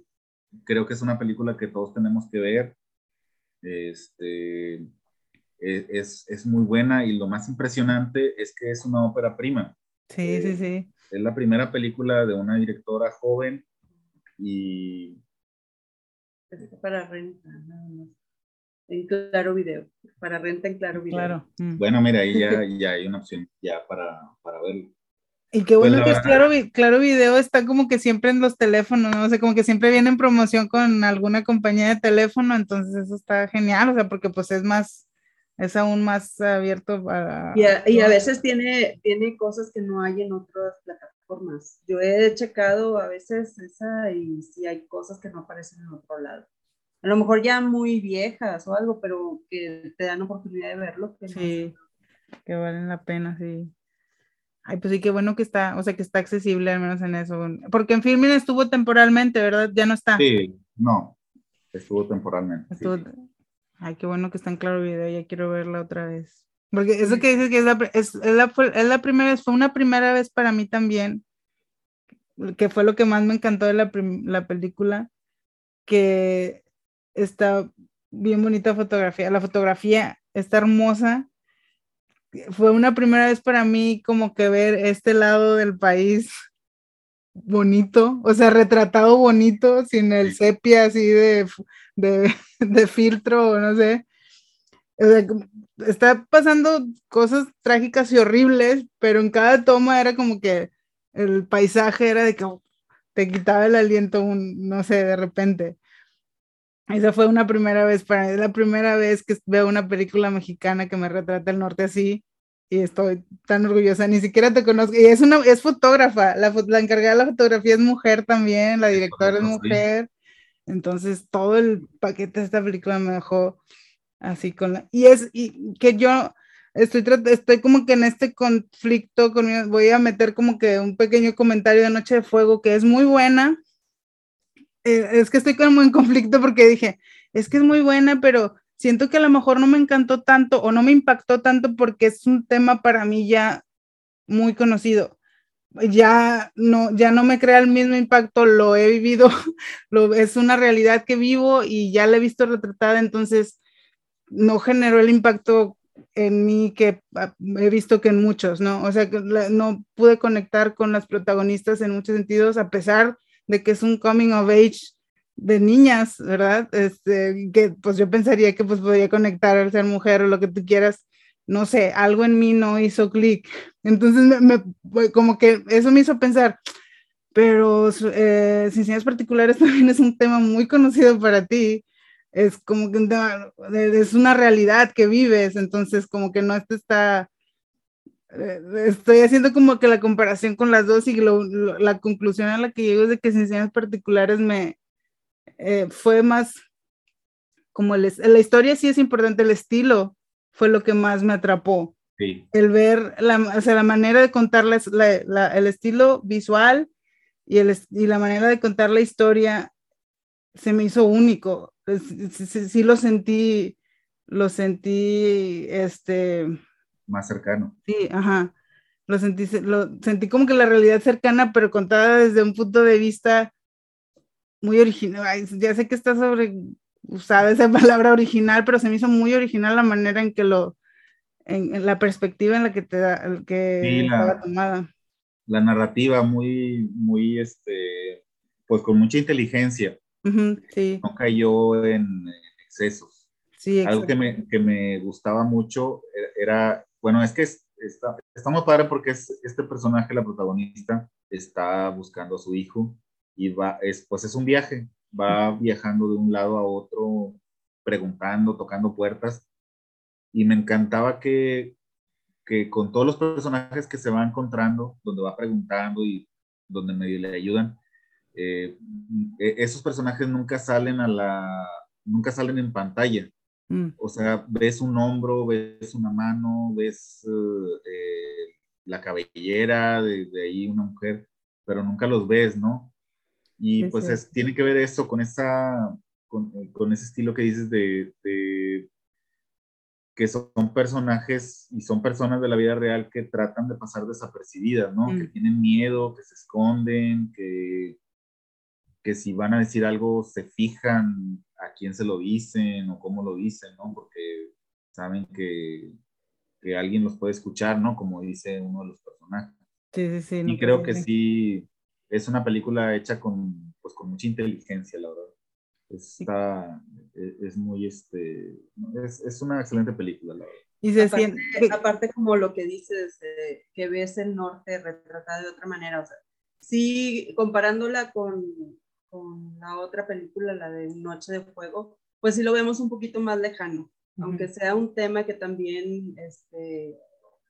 creo que es una película que todos tenemos que ver. Este, e, es, es, muy buena y lo más impresionante es que es una ópera prima. Sí, sí, eh, sí. Es la primera película de una directora joven y... para renta, En Claro Video. Para renta en Claro Video. Claro. Mm. Bueno, mira, ahí ya, ya hay una opción ya para, para verlo. Y qué bueno pues que es claro, claro Video está como que siempre en los teléfonos, ¿no? O sea, como que siempre viene en promoción con alguna compañía de teléfono, entonces eso está genial, o sea, porque pues es más, es aún más abierto para... Y a, y a veces tiene, tiene cosas que no hay en otras plataformas. Yo he checado a veces esa y sí hay cosas que no aparecen en otro lado. A lo mejor ya muy viejas o algo, pero que te dan oportunidad de verlo. Que sí, que valen la pena, sí. Ay, pues sí, qué bueno que está, o sea, que está accesible al menos en eso. Porque en Filmin estuvo temporalmente, ¿verdad? Ya no está. Sí, no, estuvo temporalmente. Ay, qué bueno que está en Claro Video, ya quiero verla otra vez. Porque eso que dices que es la, es, la, es la primera vez, fue una primera vez para mí también, que fue lo que más me encantó de la, la película, que está bien bonita fotografía, la fotografía está hermosa fue una primera vez para mí como que ver este lado del país bonito, o sea, retratado bonito, sin el sepia así de, de, de filtro, no sé. O sea, está pasando cosas trágicas y horribles, pero en cada toma era como que el paisaje era de que te quitaba el aliento, un, no sé, de repente. Esa fue una primera vez para mí, es la primera vez que veo una película mexicana que me retrata el norte así y estoy tan orgullosa, ni siquiera te conozco, y es una, es fotógrafa, la, la encargada de la fotografía es mujer también, la directora es mujer, entonces todo el paquete de esta película me dejó así con la, y es, y que yo estoy, estoy como que en este conflicto, con, voy a meter como que un pequeño comentario de Noche de Fuego, que es muy buena, es que estoy como en conflicto porque dije, es que es muy buena, pero siento que a lo mejor no me encantó tanto o no me impactó tanto porque es un tema para mí ya muy conocido. Ya no, ya no me crea el mismo impacto, lo he vivido, lo, es una realidad que vivo y ya la he visto retratada, entonces no generó el impacto en mí que ah, he visto que en muchos, ¿no? O sea, que no pude conectar con las protagonistas en muchos sentidos, a pesar de que es un coming of age de niñas, ¿verdad? Este, que pues yo pensaría que pues podría conectar al ser mujer o lo que tú quieras, no sé, algo en mí no hizo clic. Entonces, me, como que eso me hizo pensar, pero eh, sin particulares también es un tema muy conocido para ti, es como que un tema, es una realidad que vives, entonces como que no te está, estoy haciendo como que la comparación con las dos y la conclusión a la que llego es de que sin particulares me, eh, fue más como el, la historia sí es importante, el estilo fue lo que más me atrapó. El ver, la, o sea, la manera de contar la, el estilo visual y, el, y la manera de contar la historia se me hizo único. Sí, sí, lo sentí, lo sentí, este... Más cercano. Sí, ajá. Lo sentí, lo sentí como que la realidad cercana, pero contada desde un punto de vista muy original. Ya sé que está sobre usada esa palabra original, pero se me hizo muy original la manera en que lo, en, la perspectiva en la que te da, que estaba tomada. La narrativa muy, muy, este, pues con mucha inteligencia. sí. No cayó en excesos. Sí, Algo que me, que me, gustaba mucho era, bueno, es que está, está padre porque es, este personaje, la protagonista, está buscando a su hijo y va, es, pues es un viaje, va viajando de un lado a otro, preguntando, tocando puertas y me encantaba que, que con todos los personajes que se va encontrando, donde va preguntando y donde medio le ayudan, eh, e, esos personajes nunca salen a la, nunca salen en pantalla. Mm. O sea, ves un hombro, ves una mano, ves eh, la cabellera de, de, ahí una mujer, pero nunca los ves, ¿no? Y pues tiene que ver eso con esa, con, con ese estilo que dices de, de que son personajes y son personas de la vida real que tratan de pasar desapercibidas, ¿no? Que mm. tienen miedo, que se esconden, que, que si van a decir algo se fijan a quién se lo dicen o cómo lo dicen, ¿no? Porque saben que, que alguien los puede escuchar, ¿no? Como dice uno de los personajes. Sí, sí, sí. y creo que sí, es una película hecha con, pues, con mucha inteligencia, la verdad. Está, e, es, muy, este, es, es, una excelente película, la verdad. Y se aparte, aparte, como lo que dices, que ves el norte retratado de otra manera, o sea, sí, comparándola con, con la otra película, la de Noche de Fuego, pues sí lo vemos un poquito más lejano, aunque sea un tema que también, este,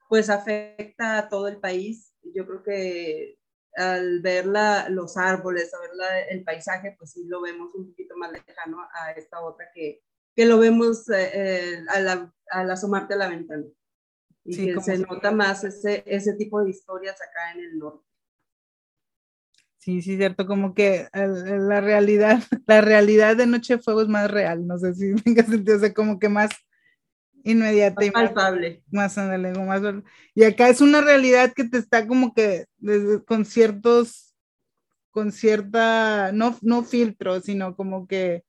pues afecta a todo el país. Yo creo que al ver los árboles, a ver el paisaje, pues sí lo vemos un poquito más lejano a esta otra que, que lo vemos eh, eh, al, asomarte a la ventana. Y que se nota más ese, ese tipo de historias acá en el norte. Sí, sí, cierto, como que la realidad, la realidad de Noche de Fuego es más real, no sé si tenga sentido, o sea, como que más inmediata y palpable. Más, más, más, y acá es una realidad que te está como que con ciertos, con cierta, no, no filtro, sino como que,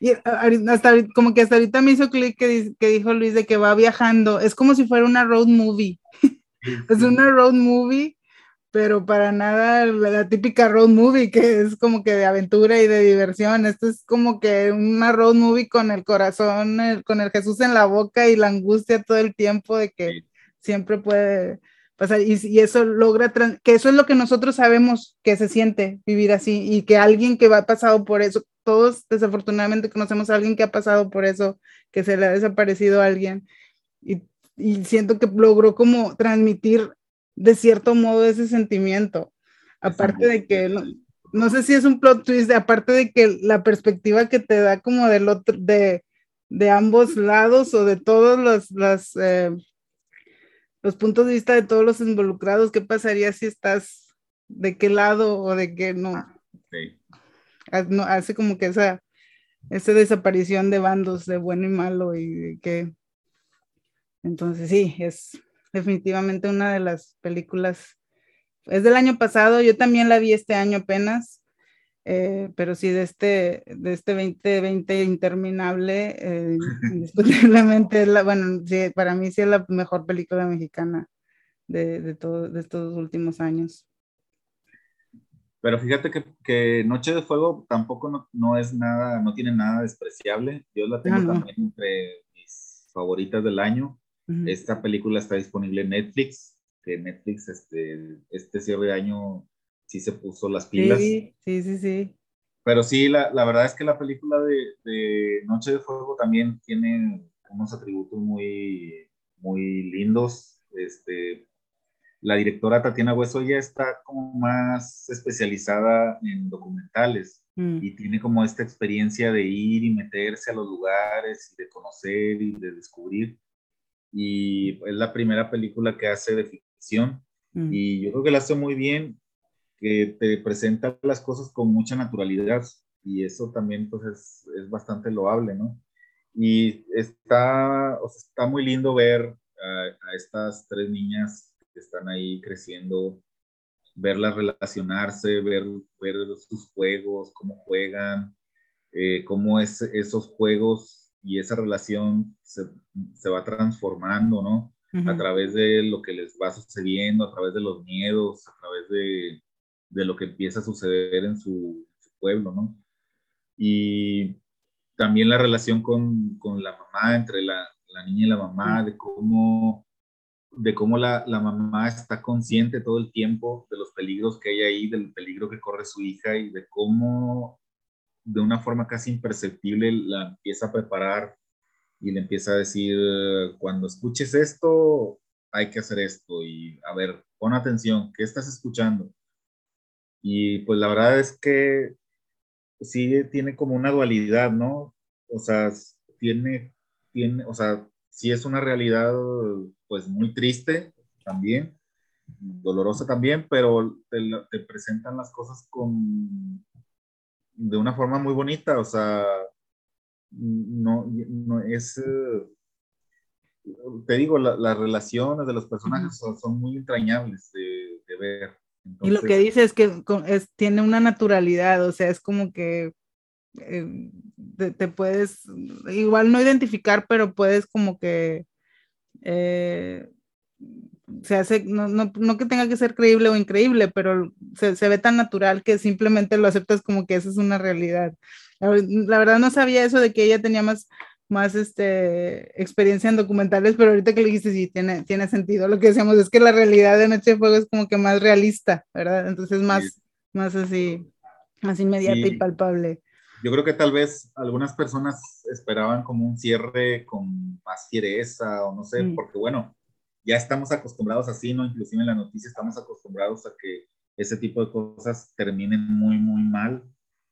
y hasta como que hasta ahorita me hizo clic que, que dijo Luis de que va viajando, es como si fuera una road movie, es una road movie pero para nada la, típica road movie que es como que de aventura y de diversión. Esto es como que una road movie con el corazón, con el Jesús en la boca y la angustia todo el tiempo de que siempre puede pasar. Y, eso logra, que eso es lo que nosotros sabemos que se siente vivir así y que alguien que va pasado por eso, todos desafortunadamente conocemos a alguien que ha pasado por eso, que se le ha desaparecido a alguien. Y, y siento que logró como transmitir de cierto modo ese sentimiento. Aparte de que, no, sé si es un plot twist, aparte de que la perspectiva que te da como del otro, de, de ambos lados o de todos los, los, eh, los puntos de vista de todos los involucrados, ¿qué pasaría si estás de qué lado o de qué no? no hace como que esa, esa desaparición de bandos de bueno y malo y de que... Entonces sí, es, definitivamente una de las películas, es del año pasado, yo también la vi este año apenas, eh, pero sí de este, de este 2020 interminable, eh, indiscutiblemente es la, bueno, sí, para mí sí es la mejor película mexicana de, de, todo, de estos últimos años. Pero fíjate que, que, Noche de Fuego tampoco no, no, es nada, no tiene nada despreciable. Yo la tengo ah, también entre mis favoritas del año. Esta película está disponible en Netflix, que Netflix este, este cierre de año sí se puso las pilas. Sí, sí, sí, sí. Pero sí, la, la verdad es que la película de, de, Noche de Fuego también tiene unos atributos muy, muy lindos. Este, la directora Tatiana Hueso ya está como más especializada en documentales mm. y tiene como esta experiencia de ir y meterse a los lugares y de conocer y de descubrir y es la primera película que hace de ficción mm. y yo creo que la hace muy bien, que te presenta las cosas con mucha naturalidad y eso también pues es, es bastante loable, ¿no? Y está, o sea, está muy lindo ver a, estas tres niñas que están ahí creciendo, verlas relacionarse, ver, ver sus juegos, cómo juegan, eh, cómo es, esos juegos y esa relación se, se va transformando, ¿no? A través de lo que les va sucediendo, a través de los miedos, a través de, de lo que empieza a suceder en su, su, pueblo, ¿no? Y también la relación con, con la mamá, entre la, la niña y la mamá, de cómo, de cómo la, la, mamá está consciente todo el tiempo de los peligros que hay ahí, del peligro que corre su hija y de cómo de una forma casi imperceptible la empieza a preparar y le empieza a decir, cuando escuches esto, hay que hacer esto y a ver, pon atención, ¿qué estás escuchando? Y pues la verdad es que sí tiene como una dualidad, ¿no? O sea, tiene tiene, o sea, sí es una realidad pues muy triste también, dolorosa también, pero te, presentan las cosas con, de una forma muy bonita, o sea, no, no es, te digo, las relaciones de los personajes son, muy entrañables de, ver. y lo que dice es que es, tiene una naturalidad, o sea, es como que eh, te, puedes, igual no identificar, pero puedes como que eh, se hace, no, no, no, que tenga que ser creíble o increíble, pero se, se, ve tan natural que simplemente lo aceptas como que esa es una realidad. La, verdad no sabía eso de que ella tenía más, más este, experiencia en documentales, pero ahorita que le dijiste sí, tiene, tiene sentido. Lo que decíamos es que la realidad de Noche de Fuego es como que más realista, ¿verdad? Entonces más, más así, más inmediata y palpable yo creo que tal vez algunas personas esperaban como un cierre con más fiereza o no sé, porque bueno, ya estamos acostumbrados así, ¿no? Inclusive en la noticia estamos acostumbrados a que ese tipo de cosas terminen muy, muy mal.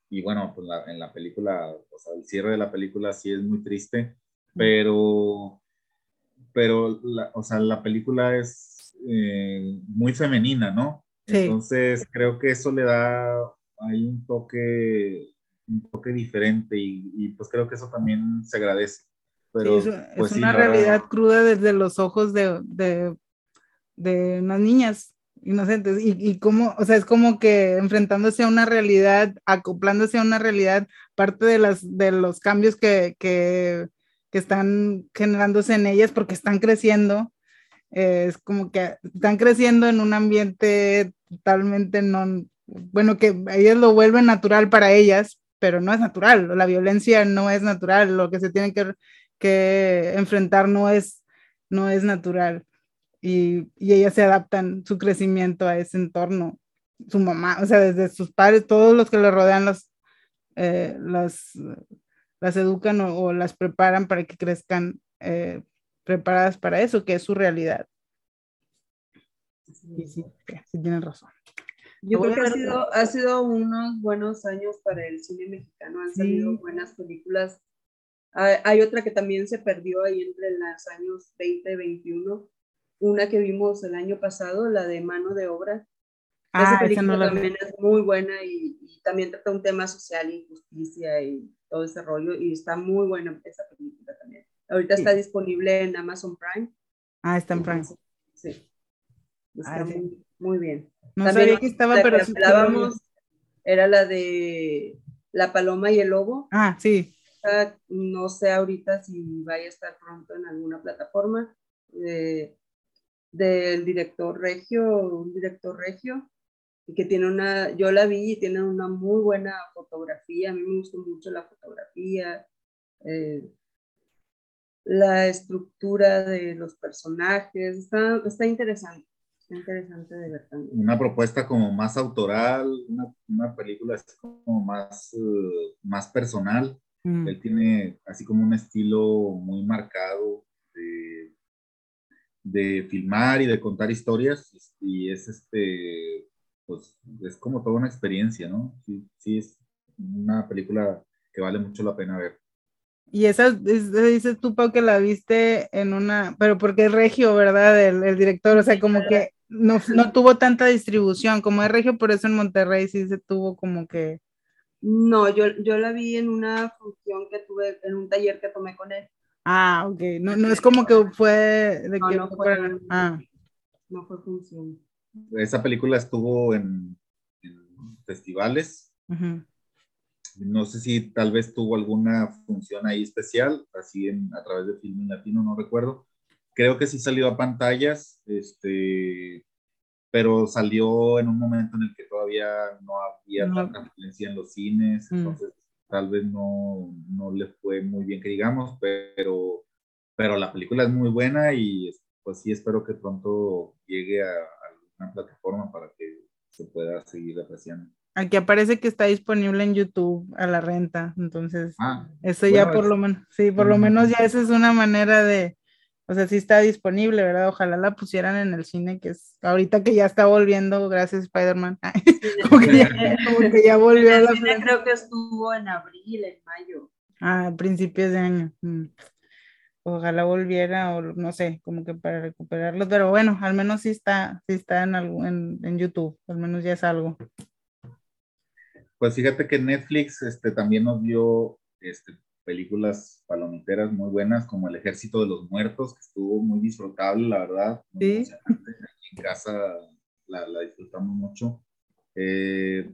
Y bueno, pues en la película, o sea, el cierre de la película sí es muy triste, pero, pero, la, o sea, la película es eh, muy femenina, ¿no? Entonces creo que eso le da ahí un toque un toque diferente y, pues creo que eso también se agradece. Pero, es, pues, una realidad cruda desde los ojos de, de, de unas niñas inocentes. Y, y como, o sea, es como que enfrentándose a una realidad, acoplándose a una realidad, parte de, las, de los cambios que, que, que están generándose en ellas porque están creciendo, eh, es como que están creciendo en un ambiente totalmente no, bueno, que ellas lo vuelven natural para ellas, pero no es natural, la violencia no es natural, lo que se tiene que, que enfrentar no es, no es natural. Y, y, ellas se adaptan su crecimiento a ese entorno. Su mamá, o sea, desde sus padres, todos los que le rodean los, eh, las, las educan o, las preparan para que crezcan eh, preparadas para eso, que es su realidad. Sí, sí, sí, tienen razón. Yo creo que ha sido, ha sido unos buenos años para el cine mexicano, han salido buenas películas. Hay otra que también se perdió ahí entre los años 20 y 21, una que vimos el año pasado, la de Mano de Obra. Ah, esa película también es muy buena y, también trata un tema social, injusticia y todo ese rollo, y está muy buena esa película también. Ahorita está disponible en Amazon Prime. Ah, está en Prime. Sí. Está muy, muy bien. No También sabía que estaba, pero hablábamos, era la de La Paloma y el Lobo. Ah, sí. No sé ahorita si vaya a estar pronto en alguna plataforma. del director Regio, un director Regio, que tiene una, yo la vi y tiene una muy buena fotografía, a mí me gustó mucho la fotografía, eh, la estructura de los personajes, está, interesante interesante de ver. Una propuesta como más autoral, una, película como más, uh, más personal. Mm. Él tiene así como un estilo muy marcado de, de filmar y de contar historias y es este, pues es como toda una experiencia, ¿no? Sí, sí es una película que vale mucho la pena ver. Y esa, dices tú, Pau, que la viste en una, pero porque es regio, ¿verdad? El, el director, o sea, como que no, no tuvo tanta distribución como es regio, por eso en Monterrey sí se tuvo como que... No, yo, yo la vi en una función que tuve, en un taller que tomé con él. Ah, ok. No, no es como que fue de No, que no fue fue- Ah, No fue función. Esa película estuvo en, en festivales. No sé si tal vez tuvo alguna función ahí especial, así en, a través de Filmin Latino, no recuerdo. Creo que sí salió a pantallas, este, pero salió en un momento en el que todavía no había No. tanta influencia en los cines, Mm. entonces tal vez no, no le fue muy bien que digamos, pero, pero la película es muy buena y pues sí espero que pronto llegue a, a alguna plataforma para que se pueda seguir apreciando. Aquí aparece que está disponible en YouTube a la renta, entonces Ah, eso ya bueno, por es- lo menos, sí, por lo menos ya esa es una manera de, o sea, sí está disponible, ¿verdad? Ojalá la pusieran en el cine, que es ahorita que ya está volviendo, gracias Spider-Man, como que ya, como que ya volvió En la el cine creo que estuvo en abril, en mayo. Ah, a principios de año. mm. Ojalá volviera, o no sé, como que para recuperarlo, pero bueno, al menos sí está, sí está en, algo, en, en YouTube, al menos ya es algo. Pues fíjate que Netflix este, también nos dio este, películas palomiteras muy buenas, como El Ejército de los Muertos, que estuvo muy disfrutable, la verdad. muy Sí. en casa la, la disfrutamos mucho. Eh,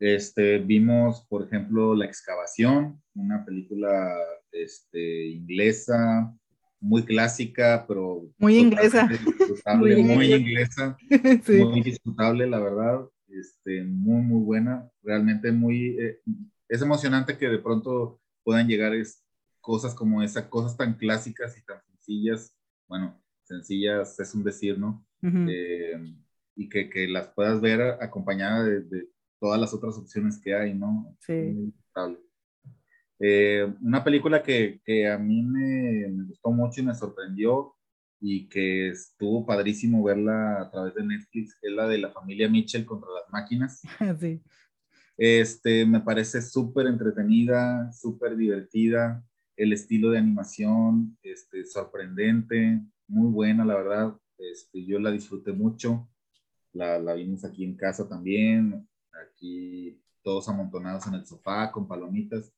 este, vimos, por ejemplo, La Excavación, una película este, inglesa, muy clásica, pero... Muy inglesa. disfrutable, Muy muy inglesa. inglesa Sí. muy disfrutable, la verdad, este, muy, muy buena, realmente muy, eh, es emocionante que de pronto puedan llegar es, cosas como esa, cosas tan clásicas y tan sencillas, bueno, sencillas es un decir, ¿no? Ujú. Eh, y que, que las puedas ver acompañada de, de todas las otras opciones que hay, ¿no? Sí. Eh, una película que, que a mí me, me gustó mucho y me sorprendió y que estuvo padrísimo verla a través de Netflix es la de la familia Mitchell contra las máquinas. Sí. Este, me parece súper entretenida, súper divertida, el estilo de animación, este, sorprendente, muy buena, la verdad. Este, yo la disfruté mucho, la, la vimos aquí en casa también, aquí todos amontonados en el sofá con palomitas.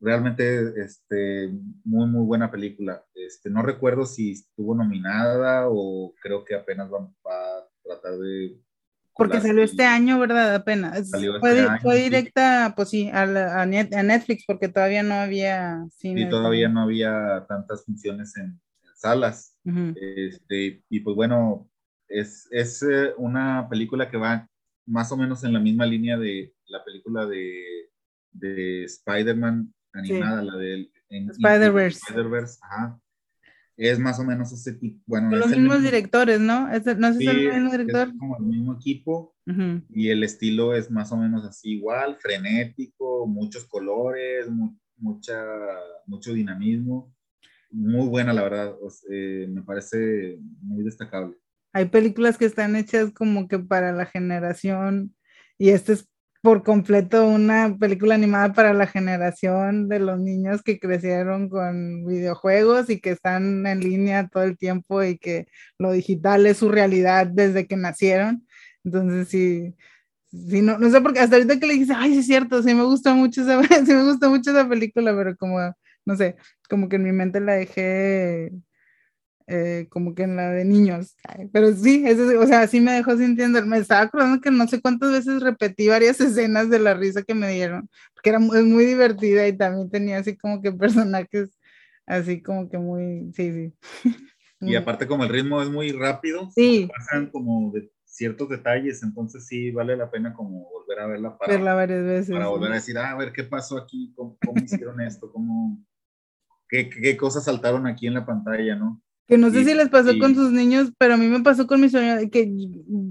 Realmente, este, muy, muy buena película. Este, no recuerdo si estuvo nominada o creo que apenas va, a tratar de... Porque salió este año, ¿verdad? Apenas. Salió fue, este di- año, fue sí. directa, pues sí, a, la- a Net- a Netflix, porque todavía no había cine. Sí, todavía no había tantas funciones en, en salas. Este, y pues bueno, es, es eh, una película que va más o menos en la misma línea de la película de, de Spider-Man animada, la de en- Spider-Verse. Spider-Verse, ajá. Es más o menos ese tipo. Bueno, Con es los mismos mismo- directores, ¿no? Es no sé si sí, es el mismo es director. como el mismo equipo y el estilo es más o menos así igual, frenético, muchos colores, mu- mucha, mucho dinamismo. Muy buena, la verdad. o sea, eh, me parece muy destacable. Hay películas que están hechas como que para la generación y esta es por completo una película animada para la generación de los niños que crecieron con videojuegos y que están en línea todo el tiempo y que lo digital es su realidad desde que nacieron. Entonces sí, sí no, no sé por qué hasta ahorita que le dije, ay, es cierto, sí me gusta mucho esa, sí me gusta mucho esa película, pero como, no sé, como que en mi mente la dejé eh, como que en la de niños. Pero sí, ese, o sea, sí me dejó sintiendo. Me estaba acordando que no sé cuántas veces repetí varias escenas de la risa que me dieron, porque era muy, muy divertida y también tenía así como que personajes así como que muy, sí, sí. Y aparte como el ritmo es muy rápido. Sí. pasan como de ciertos detalles, entonces sí vale la pena como volver a verla para, verla varias veces. para volver a decir, ah, a ver qué pasó aquí, cómo, cómo hicieron esto, cómo, qué, qué cosas saltaron aquí en la pantalla, ¿no? Que no sé Y- si les pasó con y- sus niños, pero a mí me pasó con mi sobrino, que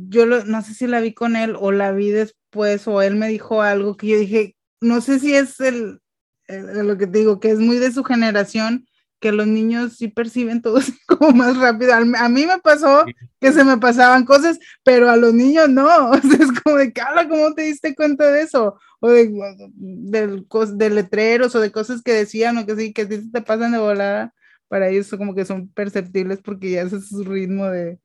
yo lo- no sé si la vi con él o la vi después o él me dijo algo que yo dije, no sé si es el, el- lo que te digo, que es muy de su generación, que los niños sí perciben todo como más rápido. A mí me pasó que se me pasaban cosas, pero a los niños no. O sea, es como de, Carla, ¿cómo te diste cuenta de eso? O de, cos- de letreros o de cosas que decían o que sí, que sí te pasan de volada para ellos como que son perceptibles porque ya ese es su ritmo de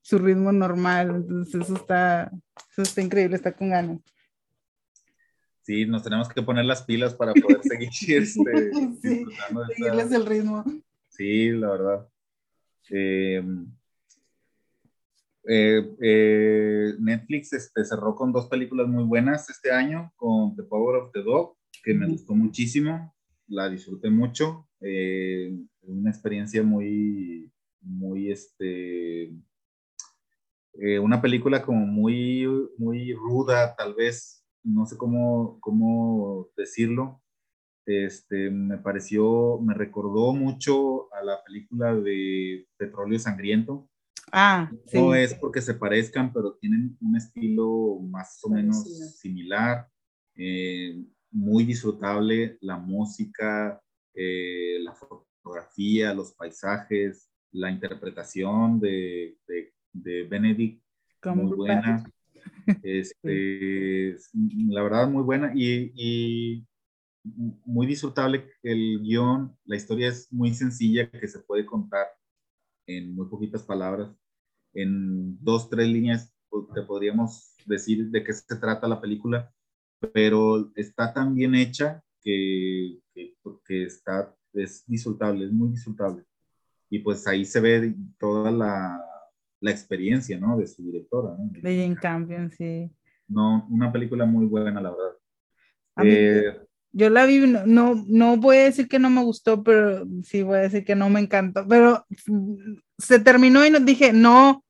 su ritmo normal, entonces eso está, eso está increíble, está con ganas. Sí, nos tenemos que poner las pilas para poder seguir este, disfrutando de Seguirles el ritmo. Sí, la verdad. Eh, eh, eh, Netflix este, cerró con dos películas muy buenas este año, con The Power of the Dog, que me gustó muchísimo, la disfruté mucho, eh, una experiencia muy, muy, este, una película como muy, muy ruda, tal vez, no sé cómo, cómo decirlo, este, me pareció, me recordó mucho a la película de Petróleo Sangriento, Ah, no es porque se parezcan, pero tienen un estilo más o menos similar, eh, muy disfrutable, la música, eh, la fotografía, los paisajes, la interpretación de, de, Benedict, muy buena. Este, la verdad, muy buena y, y muy disfrutable el guion, la historia es muy sencilla que se puede contar en muy poquitas palabras. En dos, tres líneas pues, te podríamos decir de qué se trata la película, pero está tan bien hecha que, que, está, es disfrutable, es muy disfrutable. Y pues ahí se ve toda la, la experiencia, ¿no? De su directora, ¿no? De Jane Campion, sí. No, una película muy buena, la verdad. Eh, yo la vi, no, no voy a decir que no me gustó, pero sí voy a decir que no me encantó, pero se terminó y nos dije, no,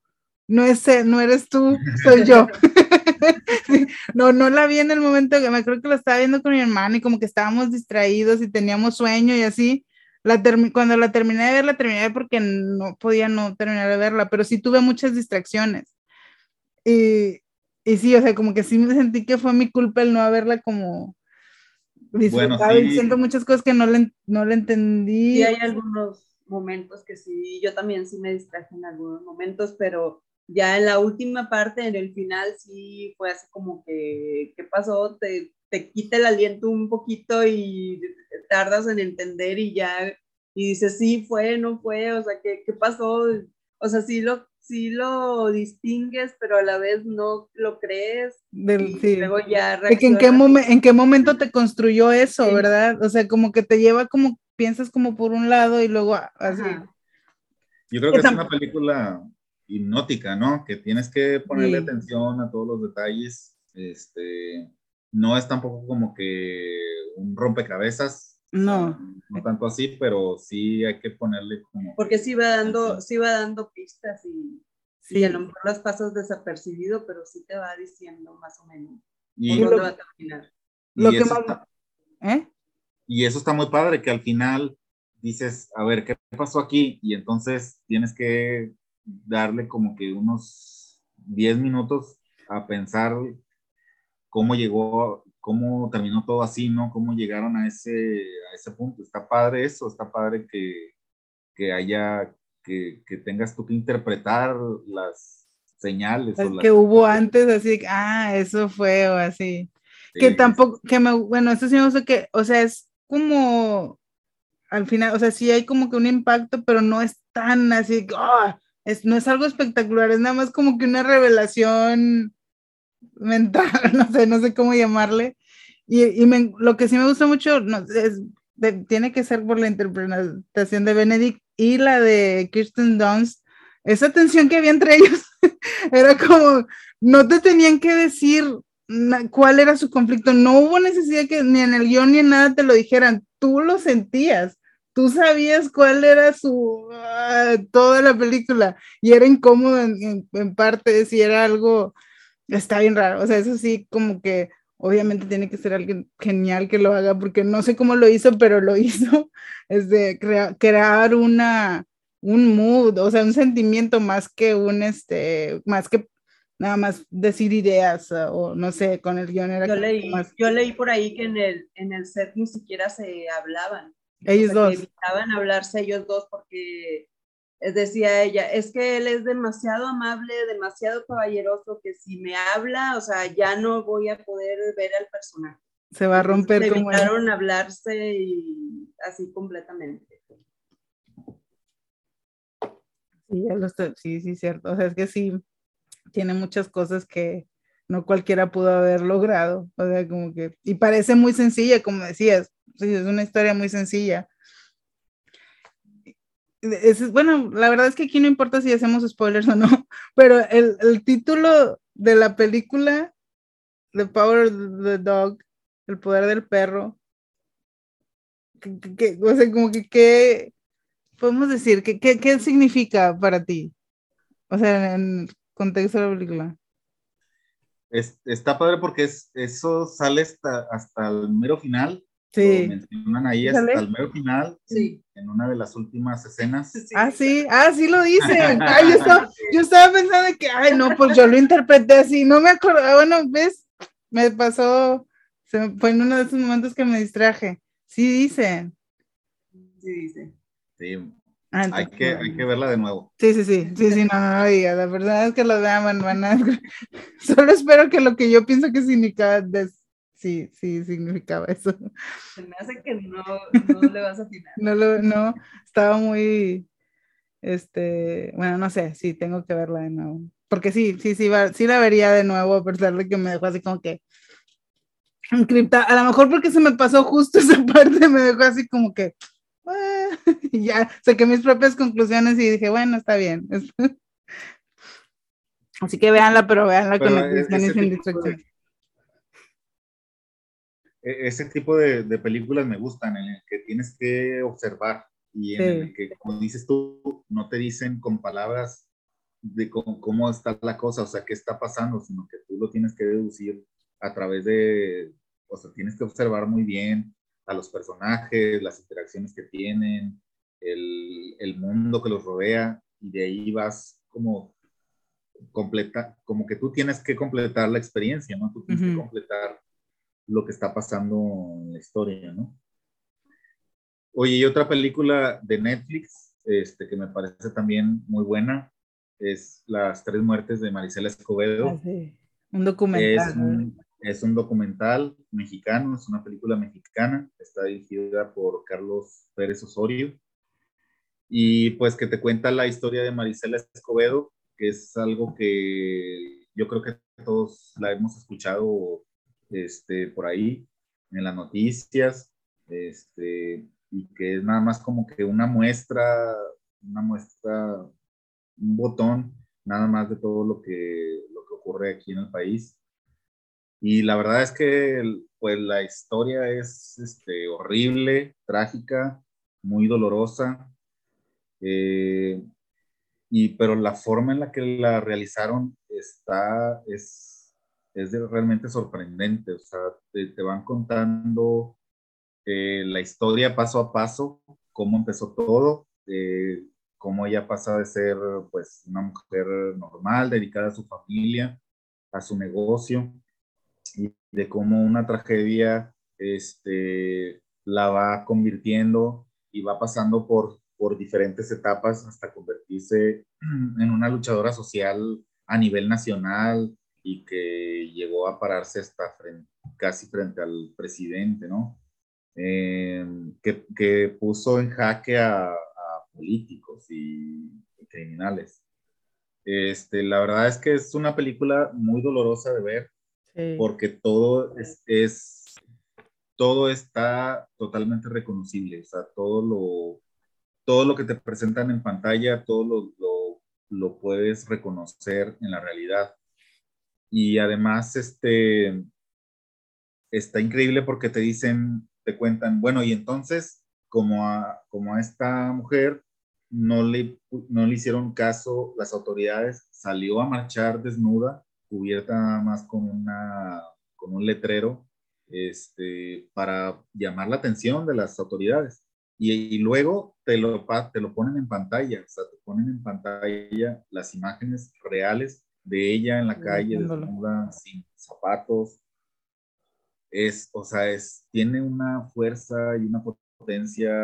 no, es, no eres tú, soy yo. no, no la vi en el momento que me creo que la estaba viendo con mi hermano y como que estábamos distraídos y teníamos sueño y así. La cuando la terminé de ver, la terminé porque no podía no terminar de verla, pero sí tuve muchas distracciones. Y, y sí, o sea, como que sí me sentí que fue mi culpa el no haberla como disfrutado y siento muchas cosas que no le, no le entendí. Y hay algunos momentos que sí, yo también sí me distraje en algunos momentos, pero ya en la última parte, en el final, sí fue así como que, ¿qué pasó? Te, te quita el aliento un poquito y tardas en entender y ya, y dices, sí, fue, no fue, o sea, ¿qué, qué pasó? O sea, sí lo, sí lo distingues, pero a la vez no lo crees. Del, sí. Luego ya ¿En qué, ¿En qué momento te construyó eso, verdad? O sea, como que te lleva como, piensas como por un lado y luego así. Yo creo que es una película hipnótica, ¿no? Que tienes que ponerle atención a todos los detalles. Este, no es tampoco como que un rompecabezas. No. No tanto así, pero sí hay que ponerle como... Porque sí va dando, sí va dando pistas y, sí. a lo mejor las pasas desapercibido, pero sí te va diciendo más o menos y dónde va a terminar. Lo que ¿Eh? Y eso está muy padre, que al final dices, a ver, ¿qué pasó aquí? Y entonces tienes que darle como que unos 10 minutos a pensar cómo llegó, cómo terminó todo así, ¿no? Cómo llegaron a ese, a ese punto. Está padre eso, está padre que, que haya, que, que tengas tú que interpretar las señales. O que hubo antes, así, ah, eso fue o así. que tampoco, que me, bueno, eso sí me gusta que, o sea, es como, al final, o sea, sí hay como que un impacto, pero no es tan así, oh, es, no es algo espectacular, es nada más como que una revelación mental, no sé, no sé cómo llamarle. Y, y lo que sí me gusta mucho es, tiene que ser por la interpretación de Benedict y la de Kirsten Dunst. Esa tensión que había entre ellos era como, no te tenían que decir cuál era su conflicto, no hubo necesidad que ni en el guion ni en nada te lo dijeran, tú lo sentías tú sabías cuál era su, ah, toda la película y era incómodo en, en, parte, si era algo, está bien raro, o sea, eso sí, como que obviamente tiene que ser alguien genial que lo haga, porque no sé cómo lo hizo, pero lo hizo, es de crear una, un mood, o sea, un sentimiento más que un, este, más que nada más decir ideas o no sé, con el guion era yo leí, yo leí por ahí que en el, en el set ni siquiera se hablaban. Ellos dos. evitaban hablarse ellos dos porque decía ella, es que él es demasiado amable, demasiado caballeroso, que si me habla, o sea, ya no voy a poder ver al personaje. Se va a romper como evitaron hablarse y así completamente. Sí, sí, sí, cierto. O sea, es que sí, tiene muchas cosas que no cualquiera pudo haber logrado, o sea, como que, y parece muy sencilla, como decías, es una historia muy sencilla. Es, bueno, la verdad es que aquí no importa si hacemos spoilers o no, pero el, el título de la película, The Power of the Dog, el poder del perro, que, o sea, como que, ¿qué podemos decir? ¿Qué, qué, qué significa para ti? O sea, en el contexto de la película. Es, está padre porque es, eso sale hasta, hasta el mero final. Sí. Lo mencionan ahí hasta el mero final, sí. en, en, una de las últimas escenas. Sí, ah, sí, ah, sí lo dicen. Ay, yo, estaba, yo estaba pensando que, ay, no, pues yo lo interpreté así, no me acuerdo, bueno, ves, me pasó, se me, fue en uno de esos momentos que me distraje. Sí dicen. Sí dicen. Sí, Ah, hay, que, hay que verla de nuevo. Sí, sí, sí, sí, sí, no, no, no diga, la verdad es que lo vean, van, a... Solo espero que lo que yo pienso que significaba, sí, sí, significaba eso. Se me hace que no, no le vas a atinar. no, lo, no, estaba muy, este, bueno, no sé, sí, tengo que verla de nuevo. Porque sí, sí, sí, va, sí la vería de nuevo, a pesar de que me dejó así como que encriptada. A lo mejor porque se me pasó justo esa parte, me dejó así como que y ya saqué mis propias conclusiones y dije, bueno, está bien. Así que véanla, pero véanla con atención y sin distracción. Ese tipo de, de, películas me gustan, en el que tienes que observar y en sí. el que, como dices tú, no te dicen con palabras de cómo, cómo, está la cosa, o sea, qué está pasando, sino que tú lo tienes que deducir a través de, o sea, tienes que observar muy bien, a los personajes, las interacciones que tienen, el, el, mundo que los rodea, y de ahí vas como completa, como que tú tienes que completar la experiencia, ¿no? Tú tienes uh -huh. que completar lo que está pasando en la historia, ¿no? Oye, y otra película de Netflix, este, que me parece también muy buena, es Las Tres Muertes de Marisela Escobedo. Ah, sí. Un documental. Es un, es un documental mexicano, es una película mexicana, está dirigida por Carlos Pérez Osorio y pues que te cuenta la historia de Marisela Escobedo, que es algo que yo creo que todos la hemos escuchado este, por ahí en las noticias, este, y que es nada más como que una muestra, una muestra, un botón, nada más de todo lo que, lo que ocurre aquí en el país. Y la verdad es que pues la historia es este, horrible, trágica, muy dolorosa. Eh, y, pero la forma en la que la realizaron está, es, es de, realmente sorprendente. O sea, te, te van contando eh, la historia paso a paso, cómo empezó todo, eh, cómo ella pasa de ser pues una mujer normal, dedicada a su familia, a su negocio, y de cómo una tragedia este, la va convirtiendo y va pasando por, por diferentes etapas hasta convertirse en una luchadora social a nivel nacional y que llegó a pararse hasta frente, casi frente al presidente, ¿no? Eh, que, que, puso en jaque a, a políticos y, y, criminales. Este, la verdad es que es una película muy dolorosa de ver, Sí. porque todo es, es, todo está totalmente reconocible, o sea, todo lo, todo lo que te presentan en pantalla, todo lo, lo, lo puedes reconocer en la realidad. Y además, este, está increíble porque te dicen, te cuentan, bueno, y entonces, como a, como a esta mujer no le, no le hicieron caso las autoridades, salió a marchar desnuda cubierta nada más con, una, con un letrero este, para llamar la atención de las autoridades. Y, y, luego te lo, te lo ponen en pantalla, o sea, te ponen en pantalla las imágenes reales de ella en la calle, desnuda, sin zapatos. Es, o sea, es, tiene una fuerza y una potencia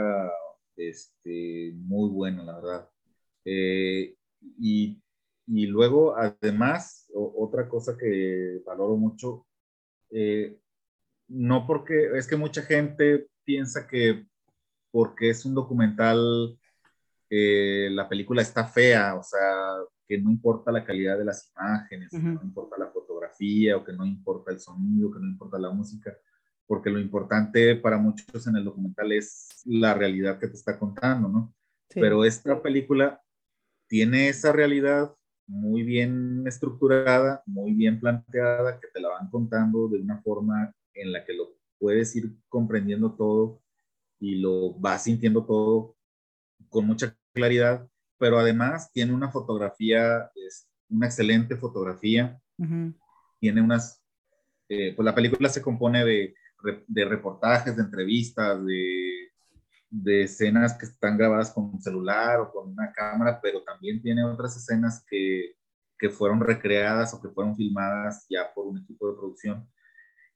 este, muy buena, la verdad. Eh, y y luego, además, otra cosa que valoro mucho, eh, no porque, es que mucha gente piensa que porque es un documental, eh, la película está fea, o sea, que no importa la calidad de las imágenes, que no importa la fotografía o que no importa el sonido, que no importa la música, porque lo importante para muchos en el documental es la realidad que te está contando, ¿no? Pero esta película tiene esa realidad muy bien estructurada, muy bien planteada, que te la van contando de una forma en la que lo puedes ir comprendiendo todo y lo vas sintiendo todo con mucha claridad, pero además tiene una fotografía, es una excelente fotografía, tiene unas, eh, pues la película se compone de, de reportajes, de entrevistas, de, de, escenas que están grabadas con un celular o con una cámara, pero también tiene otras escenas que, que fueron recreadas o que fueron filmadas ya por un equipo de producción.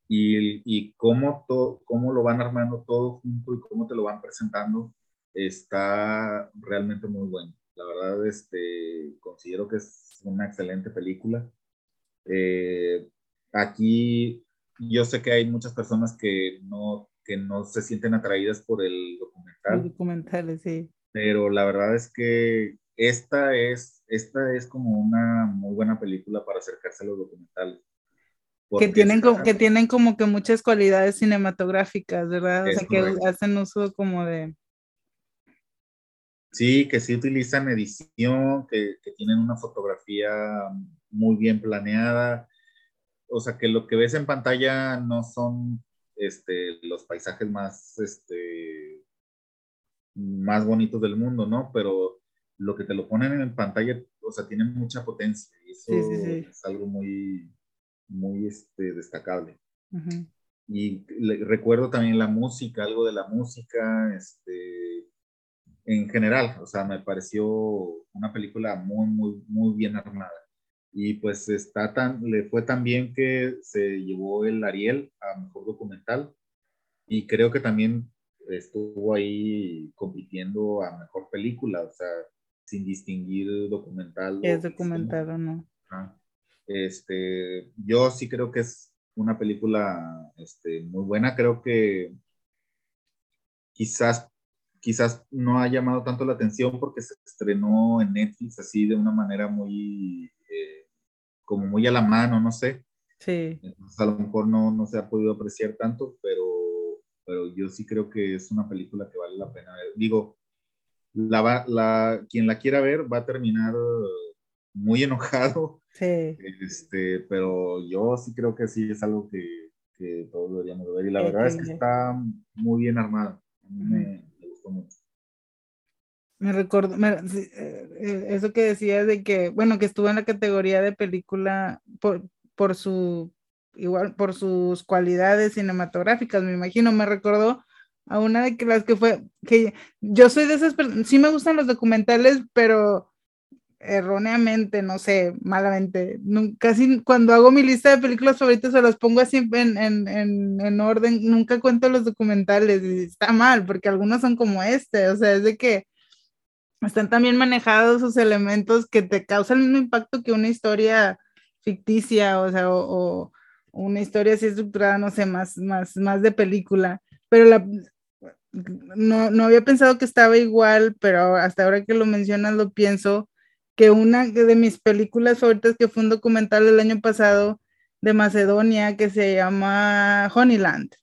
Y, y cómo, to, cómo lo van armando todo junto y cómo te lo van presentando está realmente muy bueno. La verdad, este, considero que es una excelente película. Eh, aquí yo sé que hay muchas personas que no, que no se sienten atraídas por el documental. Documentales, sí. Pero la verdad es que esta es, esta es como una muy buena película para acercarse a los documentales. Que tienen, como, que tienen como que muchas cualidades cinematográficas, ¿verdad? O sea, que hacen uso como de... Sí, que sí utilizan edición, que, que, tienen una fotografía muy bien planeada. O sea, que lo que ves en pantalla no son este, los paisajes más, este, más bonitos del mundo, ¿no? Pero lo que te lo ponen en pantalla, o sea, tiene mucha potencia y eso es algo muy, muy este, destacable. Y recuerdo también la música, algo de la música, este, en general, o sea, me pareció una película muy, muy, muy bien armada. Y pues está tan, le fue tan bien que se llevó el Ariel a Mejor Documental y creo que también estuvo ahí compitiendo a Mejor Película, o sea, sin distinguir documental. Es documental o no. Este, yo sí creo que es una película este, muy buena. Creo que quizás, quizás no ha llamado tanto la atención porque se estrenó en Netflix así de una manera muy, eh, como muy a la mano, no sé. Sí. Entonces a lo mejor no, no se ha podido apreciar tanto, pero, pero yo sí creo que es una película que vale la pena ver. Digo, la, la, quien la quiera ver va a terminar muy enojado. Sí. Este, pero yo sí creo que sí es algo que, que todos deberíamos ver. Y la verdad es que está muy bien armada. gustó Me recuerdo, eh, eh, eso que decías de que, bueno, que estuvo en la categoría de película por, por su, igual, por sus cualidades cinematográficas, me imagino, me recordó a una de las que fue, que yo soy de esas personas, sí me gustan los documentales, pero erróneamente, no sé, malamente. Casi cuando hago mi lista de películas favoritas se las pongo así en, en, en, orden, nunca cuento los documentales y está mal, porque algunos son como este, o sea, es de que están también manejados esos elementos que te causan el mismo impacto que una historia ficticia, o sea, o, o una historia así estructurada, no sé, más, más, más de película pero no, no había pensado que estaba igual, pero hasta ahora que lo mencionas lo pienso, que una de mis películas favoritas que fue un documental el año pasado de Macedonia que se llama Honeyland.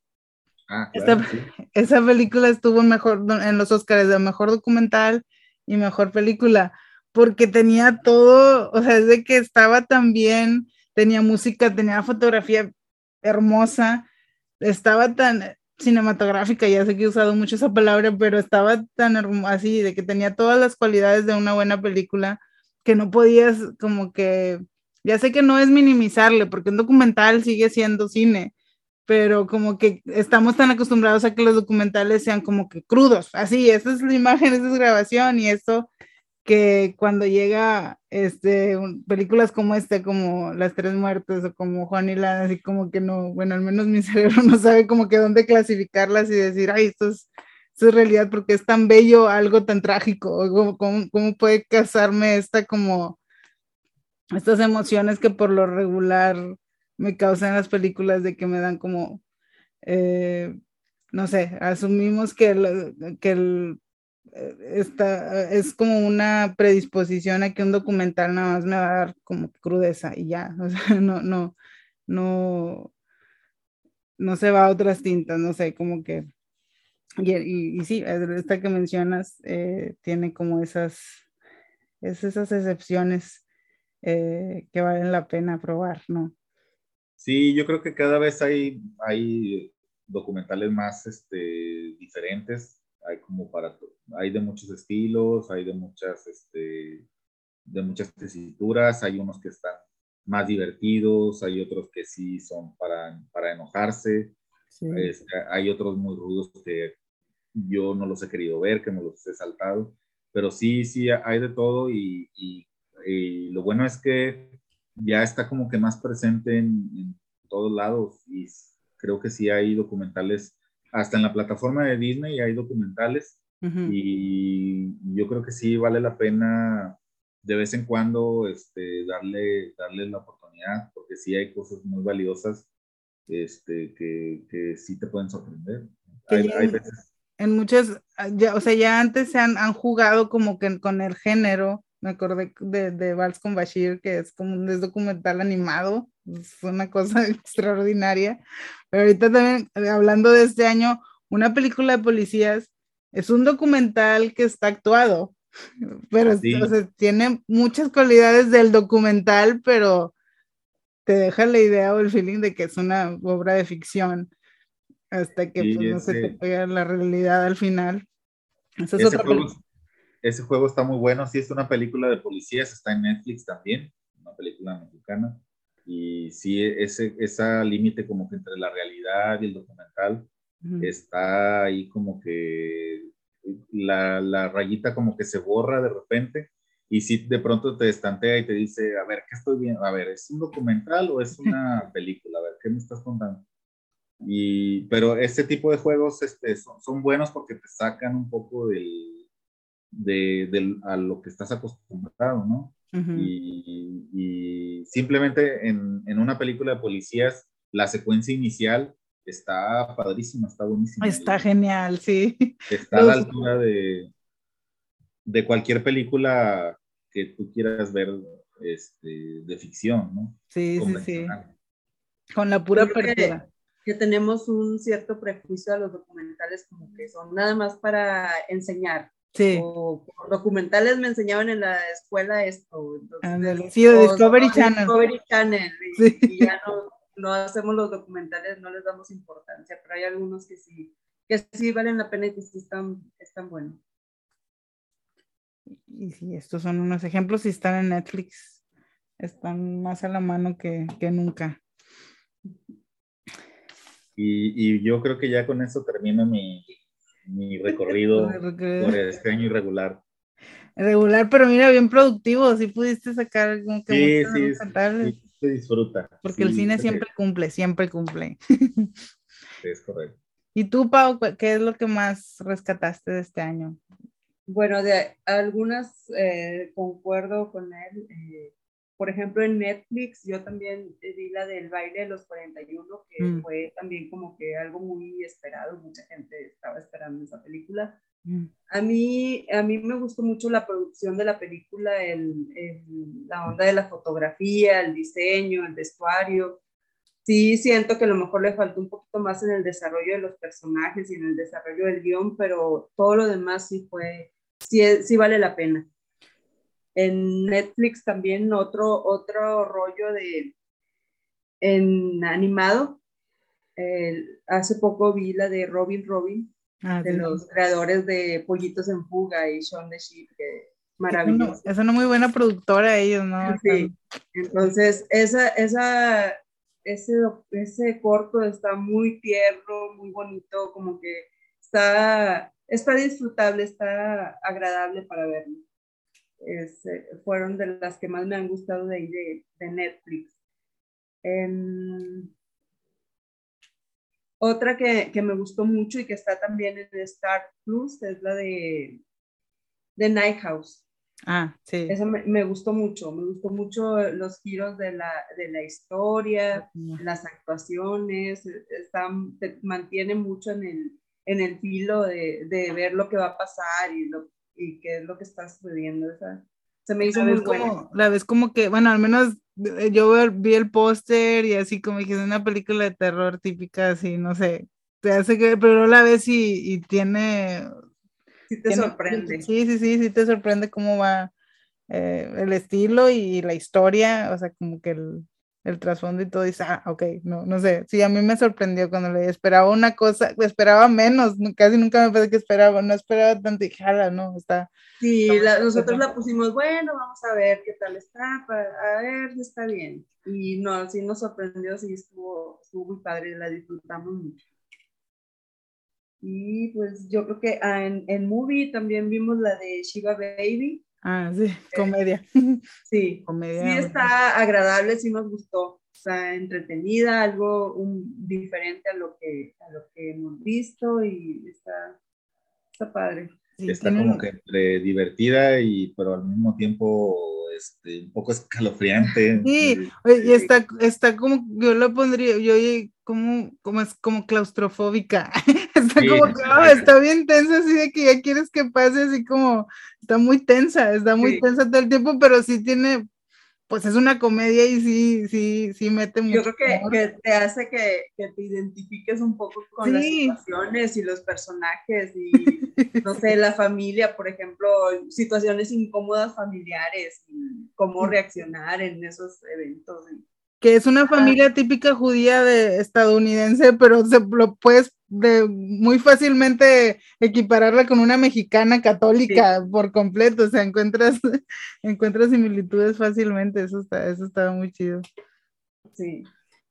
Ah, esa película estuvo mejor en los Oscars de mejor documental y mejor película, porque tenía todo, o sea, es de que estaba tan bien, tenía música, tenía fotografía hermosa, estaba tan, cinematográfica, ya sé que he usado mucho esa palabra, pero estaba tan así, de que tenía todas las cualidades de una buena película, que no podías como que, ya sé que no es minimizarle, porque un documental sigue siendo cine, pero como que estamos tan acostumbrados a que los documentales sean como que crudos, así, esa es la imagen, esa es grabación y eso que cuando llega este, películas como este, como Las Tres Muertes o como Juan y la, así como que no, bueno, al menos mi cerebro no sabe como que dónde clasificarlas y decir, ay, esto es, es realidad porque es tan bello algo tan trágico, cómo, cómo puede casarme esta como, estas emociones que por lo regular me causan las películas de que me dan como, eh, no sé, asumimos que, que el eh, está, es como una predisposición a que un documental nada más me va a dar como crudeza y ya, o sea, no, no, no, no se va a otras tintas, no sé, como que, y, y, sí, esta que mencionas eh, tiene como esas, es esas excepciones eh, que valen la pena probar, ¿no? Sí, yo creo que cada vez hay, hay documentales más este, diferentes, hay como para, hay de muchos estilos, hay de muchas, este, de muchas tesituras, hay unos que están más divertidos, hay otros que sí son para, para enojarse, este, hay otros muy rudos que yo no los he querido ver, que me los he saltado, pero sí, sí, hay de todo y, y, lo bueno es que ya está como que más presente en, en, todos lados y creo que sí hay documentales, hasta en la plataforma de Disney hay documentales y yo creo que sí vale la pena de vez en cuando este, darle, darle la oportunidad, porque sí hay cosas muy valiosas este, que, que sí te pueden sorprender. Hay, hay veces... En muchas, ya, o sea, ya antes se han, han jugado como que con el género, me acordé de, de Vals con Bashir, que es como un documental animado, es una cosa extraordinaria, pero ahorita también, hablando de este año, una película de policías es un documental que está actuado, pero tiene muchas cualidades del documental, pero te deja la idea o el feeling de que es una obra de ficción hasta que pues, no se te pega la realidad al final. ese, juego, ese, juego, está muy bueno, sí es una película de policías, está en Netflix también, una película mexicana, y sí, ese esa límite como que entre la realidad y el documental está ahí como que la, la, rayita como que se borra de repente y si de pronto te estantea y te dice, a ver, ¿qué estoy viendo? A ver, ¿es un documental o es una película? A ver, ¿qué me estás contando? Y, pero este tipo de juegos este, son, son, buenos porque te sacan un poco del, de, del, a lo que estás acostumbrado, ¿no? y, y, simplemente en, en, una película de policías, la secuencia inicial está padrísima, está buenísima. Está genial, sí. Está a la altura de, de cualquier película que tú quieras ver este, de ficción, ¿no? Sí, sí, sí. Con la pura apertura. Que, tenemos un cierto prejuicio a los documentales como que son nada más para enseñar. Sí. O, documentales me enseñaban en la escuela esto. sí, o Discovery Channel. Discovery Channel. sí. y ya no, no hacemos los documentales, no les damos importancia, pero hay algunos que sí, que sí valen la pena y que sí están, están buenos. Y sí, estos son unos ejemplos y están en Netflix. Están más a la mano que, que nunca. Y, y, yo creo que ya con eso termino mi, mi recorrido por este año irregular. Regular, pero mira, bien productivo, si pudiste sacar como que sí, sí, se disfruta. Porque el cine siempre cumple, siempre cumple. es correcto. ¿Y tú, Pau, qué es lo que más rescataste de este año? Bueno, de algunas eh, concuerdo con él. Eh, por ejemplo, en Netflix yo también vi la del baile de los 41, que mm. fue también como que algo muy esperado. Mucha gente estaba esperando esa película. Mm. A mí, a mí me gustó mucho la producción de la película, el, la onda de la fotografía, el diseño, el vestuario. Sí, siento que a lo mejor le faltó un poquito más en el desarrollo de los personajes y en el desarrollo del guion, pero todo lo demás sí fue, sí, sí vale la pena. En Netflix también otro, otro rollo de en animado. hace poco vi la de Robin Robin, Ah, de los creadores de Pollitos en Fuga y Shaun the Sheep, que maravilloso. Es una muy buena productora ellos, ¿no? Sí, entonces esa, esa, ese, ese corto está muy tierno, muy bonito, como que está, está disfrutable, está agradable para verlo. Es, eh, fueron de las que más me han gustado de ahí de, de Netflix. Otra que, que, me gustó mucho y que está también en Star Plus es la de, de Night House. Ah, sí. Esa me, me, gustó mucho, me gustó mucho los giros de la, de la historia, las actuaciones, están, te mantiene mucho en el, en el filo de, de, ver lo que va a pasar y, lo, y qué es lo que está sucediendo. se me hizo muy como, La vez como que, bueno, al menos eh, yo vi el póster y así como que es una película de terror típica, así, no sé, te hace que, pero la ves y, y tiene... Sí te sorprende. Sí, sí, sí, sí te sorprende cómo va eh, el estilo y la historia, o sea, como que el, el trasfondo y todo, dice, ah, ok, no, no sé, sí, a mí me sorprendió cuando le esperaba una cosa, esperaba menos, casi nunca me parece que esperaba, no esperaba tanto y jala, no, está. Sí, nosotros la pusimos, bueno, vamos a ver qué tal está, a ver si está bien. Y no, sí nos sorprendió, sí estuvo, estuvo muy padre, la disfrutamos mucho. Y pues yo creo que ah, en, en movie también vimos la de Shiva Baby, Ah, sí, comedia. Sí, comedia. Sí está agradable, sí nos gustó. Está entretenida, algo un, diferente a lo, que, a lo que hemos visto y está, está padre. está como que entre divertida y pero al mismo tiempo este, un poco escalofriante. Sí, y está, está como, yo lo pondría, yo como, como es como claustrofóbica. está como que, ah, está bien tensa, así de que ya quieres que pase, así como, está muy tensa, está muy tensa todo el tiempo, pero sí tiene, pues es una comedia y sí, sí, sí mete mucho. Yo creo que, te hace que, que, te identifiques un poco con las situaciones y los personajes y, no sé, la familia, por ejemplo, situaciones incómodas familiares y cómo reaccionar en esos eventos que es una familia típica judía de estadounidense, pero se lo puedes de muy fácilmente equipararla con una mexicana católica por completo, o sea, encuentras, encuentras similitudes fácilmente, eso está, eso estaba muy chido. Sí,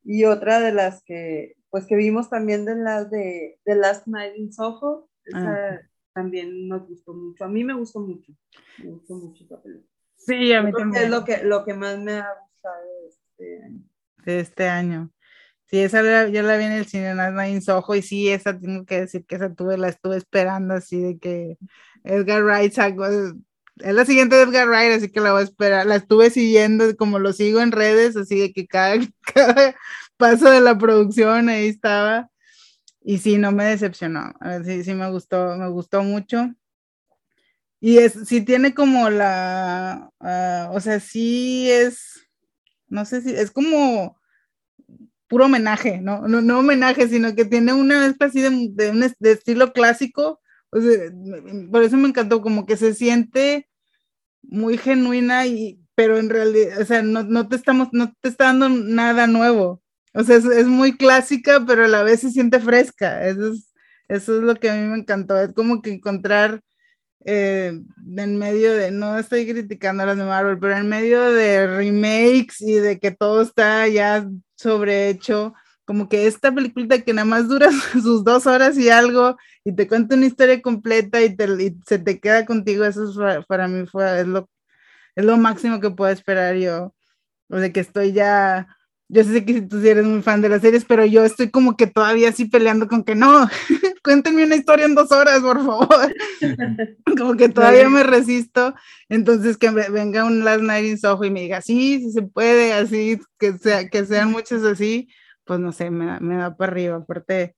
y otra de las que, pues que vimos también de las de, de Last Night in Soho, esa ah. también nos gustó mucho, a mí me gustó mucho, me gustó mucho esa película. Sí, a mí también. es lo que, lo que más me ha gustado este año. De este año. Sí, esa yo la vi en el cine en Soho y sí, esa tengo que decir que esa tuve, la estuve esperando así de que Edgar Wright sacó, es la siguiente de Edgar Wright, así que la voy a esperar, la estuve siguiendo como lo sigo en redes, así de que cada, cada paso de la producción ahí estaba y sí, no me decepcionó, sí, sí me gustó, me gustó mucho. Y es, sí tiene como la, ah, o sea, sí es, no sé si, es como puro homenaje, ¿no? No, no homenaje, sino que tiene una especie de, un, estilo clásico. O sea, por eso me encantó, como que se siente muy genuina, y, pero en realidad, o sea, no, no te estamos, no te está dando nada nuevo. O sea, es, es, muy clásica, pero a la vez se siente fresca. Eso es, eso es lo que a mí me encantó. Es como que encontrar eh, en medio de, no estoy criticando a las de Marvel, pero en medio de remakes y de que todo está ya sobrehecho, como que esta película que nada más dura sus dos horas y algo y te cuenta una historia completa y, se te queda contigo, eso para mí fue, es lo, es lo máximo que puedo esperar yo, o de que estoy ya, yo sé que tú sí eres muy fan de las series, pero yo estoy como que todavía así peleando con que no, cuéntenme una historia en dos horas, por favor. como que todavía me resisto. Entonces que venga un Last Night in Soho y me diga, sí, sí se puede, así, que, sea, que sean muchos así, pues no sé, me da, me da para arriba. Aparte,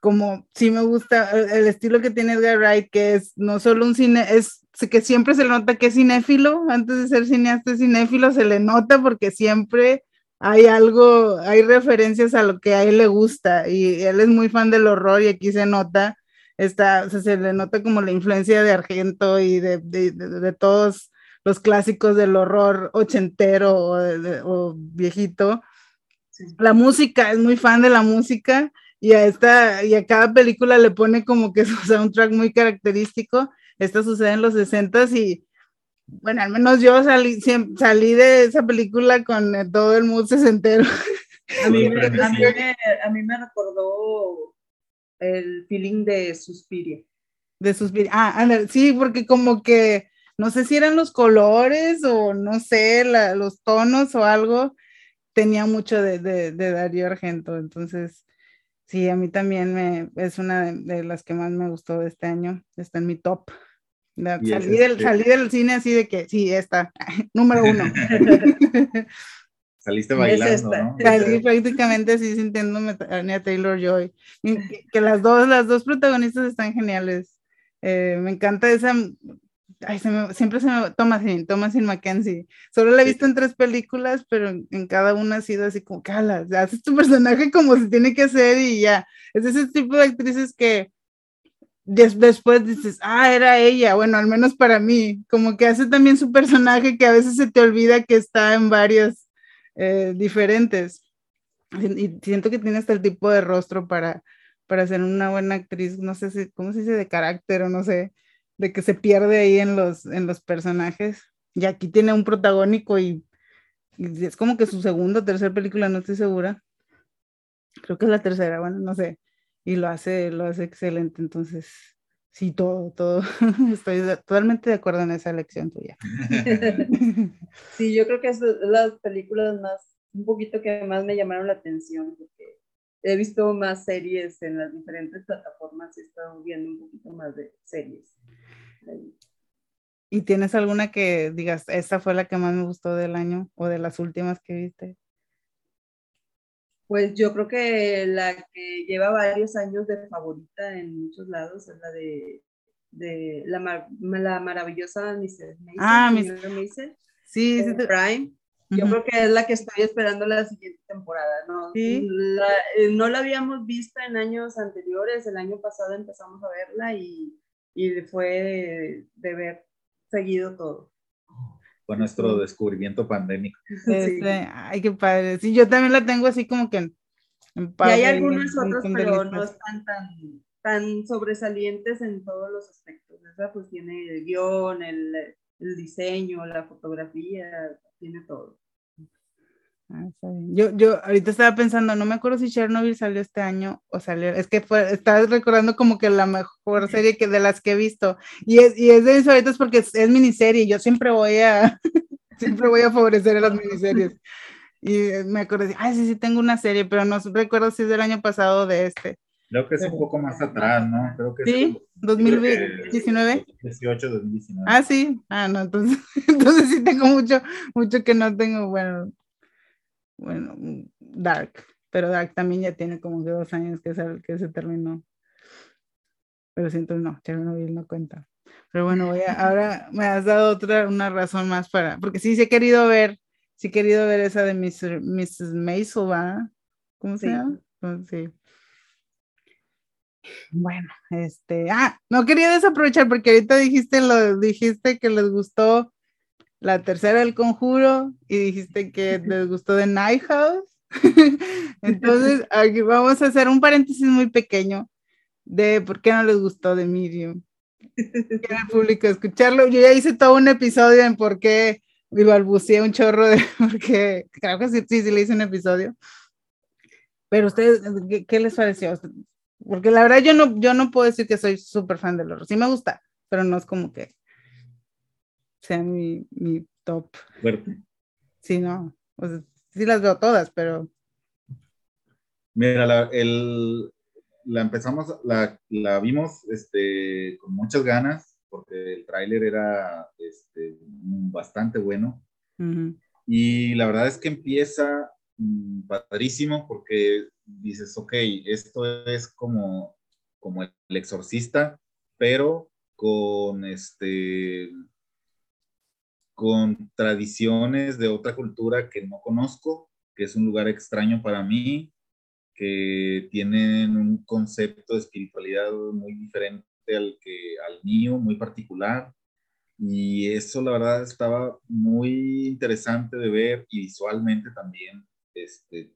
como sí me gusta el estilo que tiene Edgar Wright, que es no solo un cine, es que siempre se le nota que es cinéfilo, antes de ser cineasta cinéfilo, se le nota porque siempre hay algo, hay referencias a lo que a él le gusta y él es muy fan del horror y aquí se nota, está, se le nota como la influencia de Argento y de, de, de, todos los clásicos del horror ochentero o, o viejito. La música, es muy fan de la música y a, esta, y a cada película le pone como que su soundtrack muy característico. Esto sucede en los 60 y bueno, al menos yo salí, salí de esa película con eh, todo el mood sesentero. A mí, me, a, mí me, recordó el feeling de Suspiria. De Suspiria. Ah, sí, porque como que no sé si eran los colores o no sé, los tonos o algo, tenía mucho de, de, de, Darío Argento. Entonces, sí, a mí también me, es una de las que más me gustó de este año. Está en mi top. Salí del, salí del, cine así de que sí, esta, número uno. Saliste bailando, ¿no? Salí prácticamente así sintiéndome a Taylor Joy. Que, que, las dos, las dos protagonistas están geniales. Eh, me encanta esa. Ay, se me, siempre se me. Thomasin, Thomasin Mackenzie. Solo la he visto en tres películas, pero en, cada una ha sido así como, cala, haces tu personaje como se tiene que hacer y ya. Es ese tipo de actrices que después dices, ah, era ella, bueno, al menos para mí, como que hace también su personaje que a veces se te olvida que está en varias eh, diferentes. Y siento que tiene hasta el tipo de rostro para, para ser una buena actriz, no sé si, ¿cómo se dice? De carácter o no sé, de que se pierde ahí en los, en los personajes. Y aquí tiene un protagónico y, y es como que su segunda o tercera película, no estoy segura. Creo que es la tercera, bueno, no sé y lo hace, lo hace excelente. Entonces, sí, todo, todo. Estoy totalmente de acuerdo en esa elección tuya. Sí, yo creo que es las películas más, un poquito que más me llamaron la atención, porque he visto más series en las diferentes plataformas y he estado viendo un poquito más de series. ¿Y tienes alguna que digas, esta fue la que más me gustó del año o de las últimas que viste? Pues yo creo que la que lleva varios años de favorita en muchos lados es la de, de la, la, maravillosa Mrs. Mason. Ah, Mason. Sí, sí. Prime. Yo creo que es la que estoy esperando la siguiente temporada. ¿no? ¿Sí? La, eh, no la habíamos visto en años anteriores. El año pasado empezamos a verla y, y fue de ver seguido todo fue nuestro descubrimiento pandémico. Este, ay, qué padre. Sí, yo también la tengo así como que en, en Y hay algunas otras, pero no están tan, tan sobresalientes en todos los aspectos. Esa pues tiene el guion, el, el diseño, la fotografía, tiene todo. Ah, yo, yo ahorita estaba pensando, no me acuerdo si Chernobyl salió este año o salió, es que fue, estaba recordando como que la mejor serie que de las que he visto, y es, y es de mis favoritos porque es, es miniserie, yo siempre voy a, siempre voy a favorecer a las miniseries. Y me acuerdo, ay, sí, sí, tengo una serie, pero no recuerdo si es del año pasado o de este. Creo que es un poco más atrás, ¿no? Creo que sí, 2019. 18, 2019. Ah, sí. Ah, no, entonces, entonces sí tengo mucho, mucho que no tengo, bueno, bueno, Dark, pero Dark también ya tiene como que dos años que se, que se terminó. Pero siento no, Chernobyl no cuenta. Pero bueno, voy a, ahora me has dado otra, una razón más para, porque sí, sí he querido ver, sí he querido ver esa de Mr., Mrs. Maisel, ¿va? ¿Cómo se llama? Pues sí. Bueno, este, ah, no quería desaprovechar porque ahorita dijiste lo, dijiste que les gustó la tercera del conjuro y dijiste que les gustó de Night House. Entonces, aquí vamos a hacer un paréntesis muy pequeño de por qué no les gustó de Medium. Quiero el público escucharlo. Yo ya hice todo un episodio en por qué y balbuceé un chorro de porque creo que sí, sí, sí le hice un episodio. Pero ustedes, ¿qué, les pareció? Porque la verdad yo no, yo no puedo decir que soy súper fan de horror. Sí me gusta, pero no es como que sea mi, mi top. Fuerte. Sí, no. sí las veo todas, pero. Mira, la, el, la empezamos, la, la, vimos este, con muchas ganas, porque el tráiler era este, bastante bueno. Y la verdad es que empieza mm, padrísimo, porque dices, ok, esto es como, como el exorcista, pero con este con tradiciones de otra cultura que no conozco, que es un lugar extraño para mí, que tienen un concepto de espiritualidad muy diferente al, que, al mío, muy particular. Y eso la verdad estaba muy interesante de ver y visualmente también este,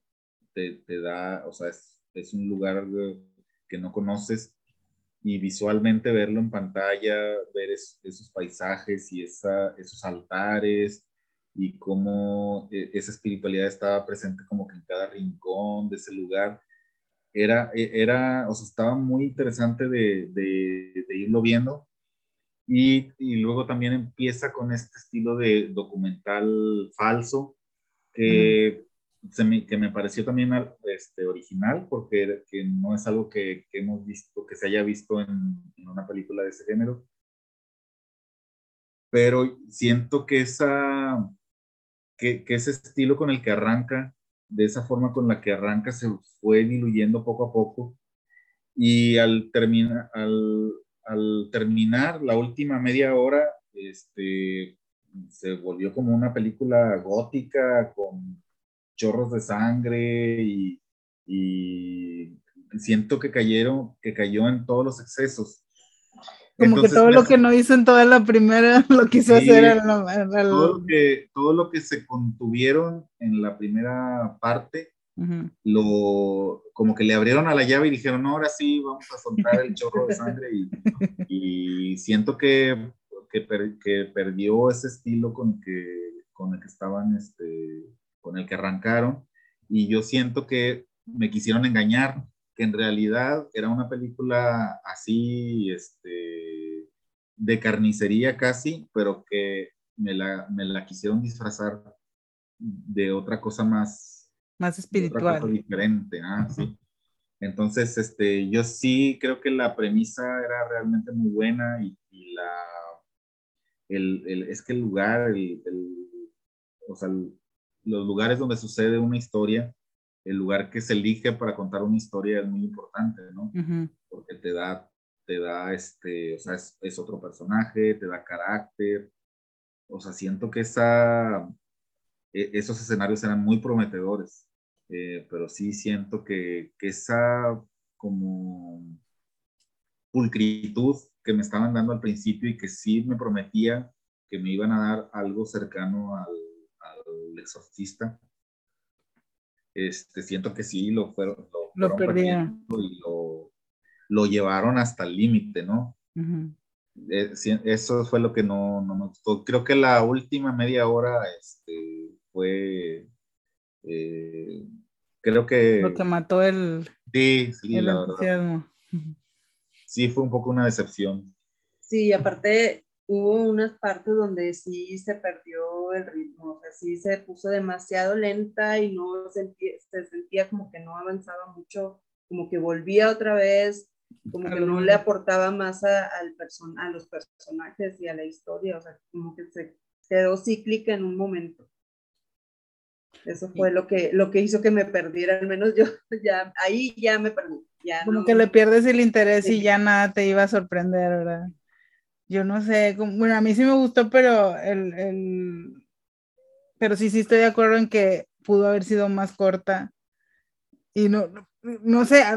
te, da, o sea, es, es un lugar que no conoces y visualmente verlo en pantalla, ver esos paisajes y esa, esos altares y cómo eh, esa espiritualidad estaba presente como que en cada rincón de ese lugar, era, e, era o sea, estaba muy interesante de, de, irlo viendo. Y, y, luego también empieza con este estilo de documental falso, que que me pareció también este, original, porque que no es algo que, que, hemos visto, que se haya visto en, en, una película de ese género. Pero siento que esa, que, que, ese estilo con el que arranca, de esa forma con la que arranca, se fue diluyendo poco a poco. Y al, terminar al, al terminar la última media hora, este, se volvió como una película gótica con chorros de sangre y, y siento que cayeron, que cayó en todos los excesos. Como que todo lo que no hizo en toda la primera lo quiso hacer en la, Todo, lo que, todo lo que se contuvieron en la primera parte, lo, como que le abrieron a la llave y dijeron, no, ahora sí, vamos a soltar el chorro de sangre y, y siento que, que, que, perdió ese estilo con, que, con el que estaban, este, con el que arrancaron y yo siento que me quisieron engañar que en realidad era una película así, este, de carnicería casi, pero que me la, me la quisieron disfrazar de otra cosa más... Más espiritual. Otra diferente, ah, sí. Entonces, este, yo sí creo que la premisa era realmente muy buena y, la, el, el, es que el lugar, el, o sea, los lugares donde sucede una historia el lugar que se elige para contar una historia es muy importante, ¿no? Porque te da, te da, este, o sea, es, otro personaje, te da carácter. O sea, siento que esa, e, esos escenarios eran muy prometedores, eh, pero sí siento que, que esa como pulcritud que me estaban dando al principio y que sí me prometía que me iban a dar algo cercano al, al exorcista, este, siento que sí lo fueron, lo, perdieron y lo, llevaron hasta el límite, ¿no? Eh, eso fue lo que no, no, me gustó. Creo que la última media hora este, fue, eh, creo que... Lo que mató el... Sí, sí, la verdad. Sí, fue un poco una decepción. Sí, aparte hubo unas partes donde sí se perdió el ritmo, o sea, sí se puso demasiado lenta y no sentía, se sentía como que no avanzaba mucho, como que volvía otra vez, como que no le aportaba más a, al person a los personajes y a la historia, o sea, como que se quedó cíclica en un momento. Eso fue lo que, lo que hizo que me perdiera, al menos yo ya, ahí ya me perdí. Ya como que le pierdes el interés y ya nada te iba a sorprender, ¿verdad? Yo no sé, bueno, a mí sí me gustó, pero el, el, pero sí, sí estoy de acuerdo en que pudo haber sido más corta. Y no, no sé, a,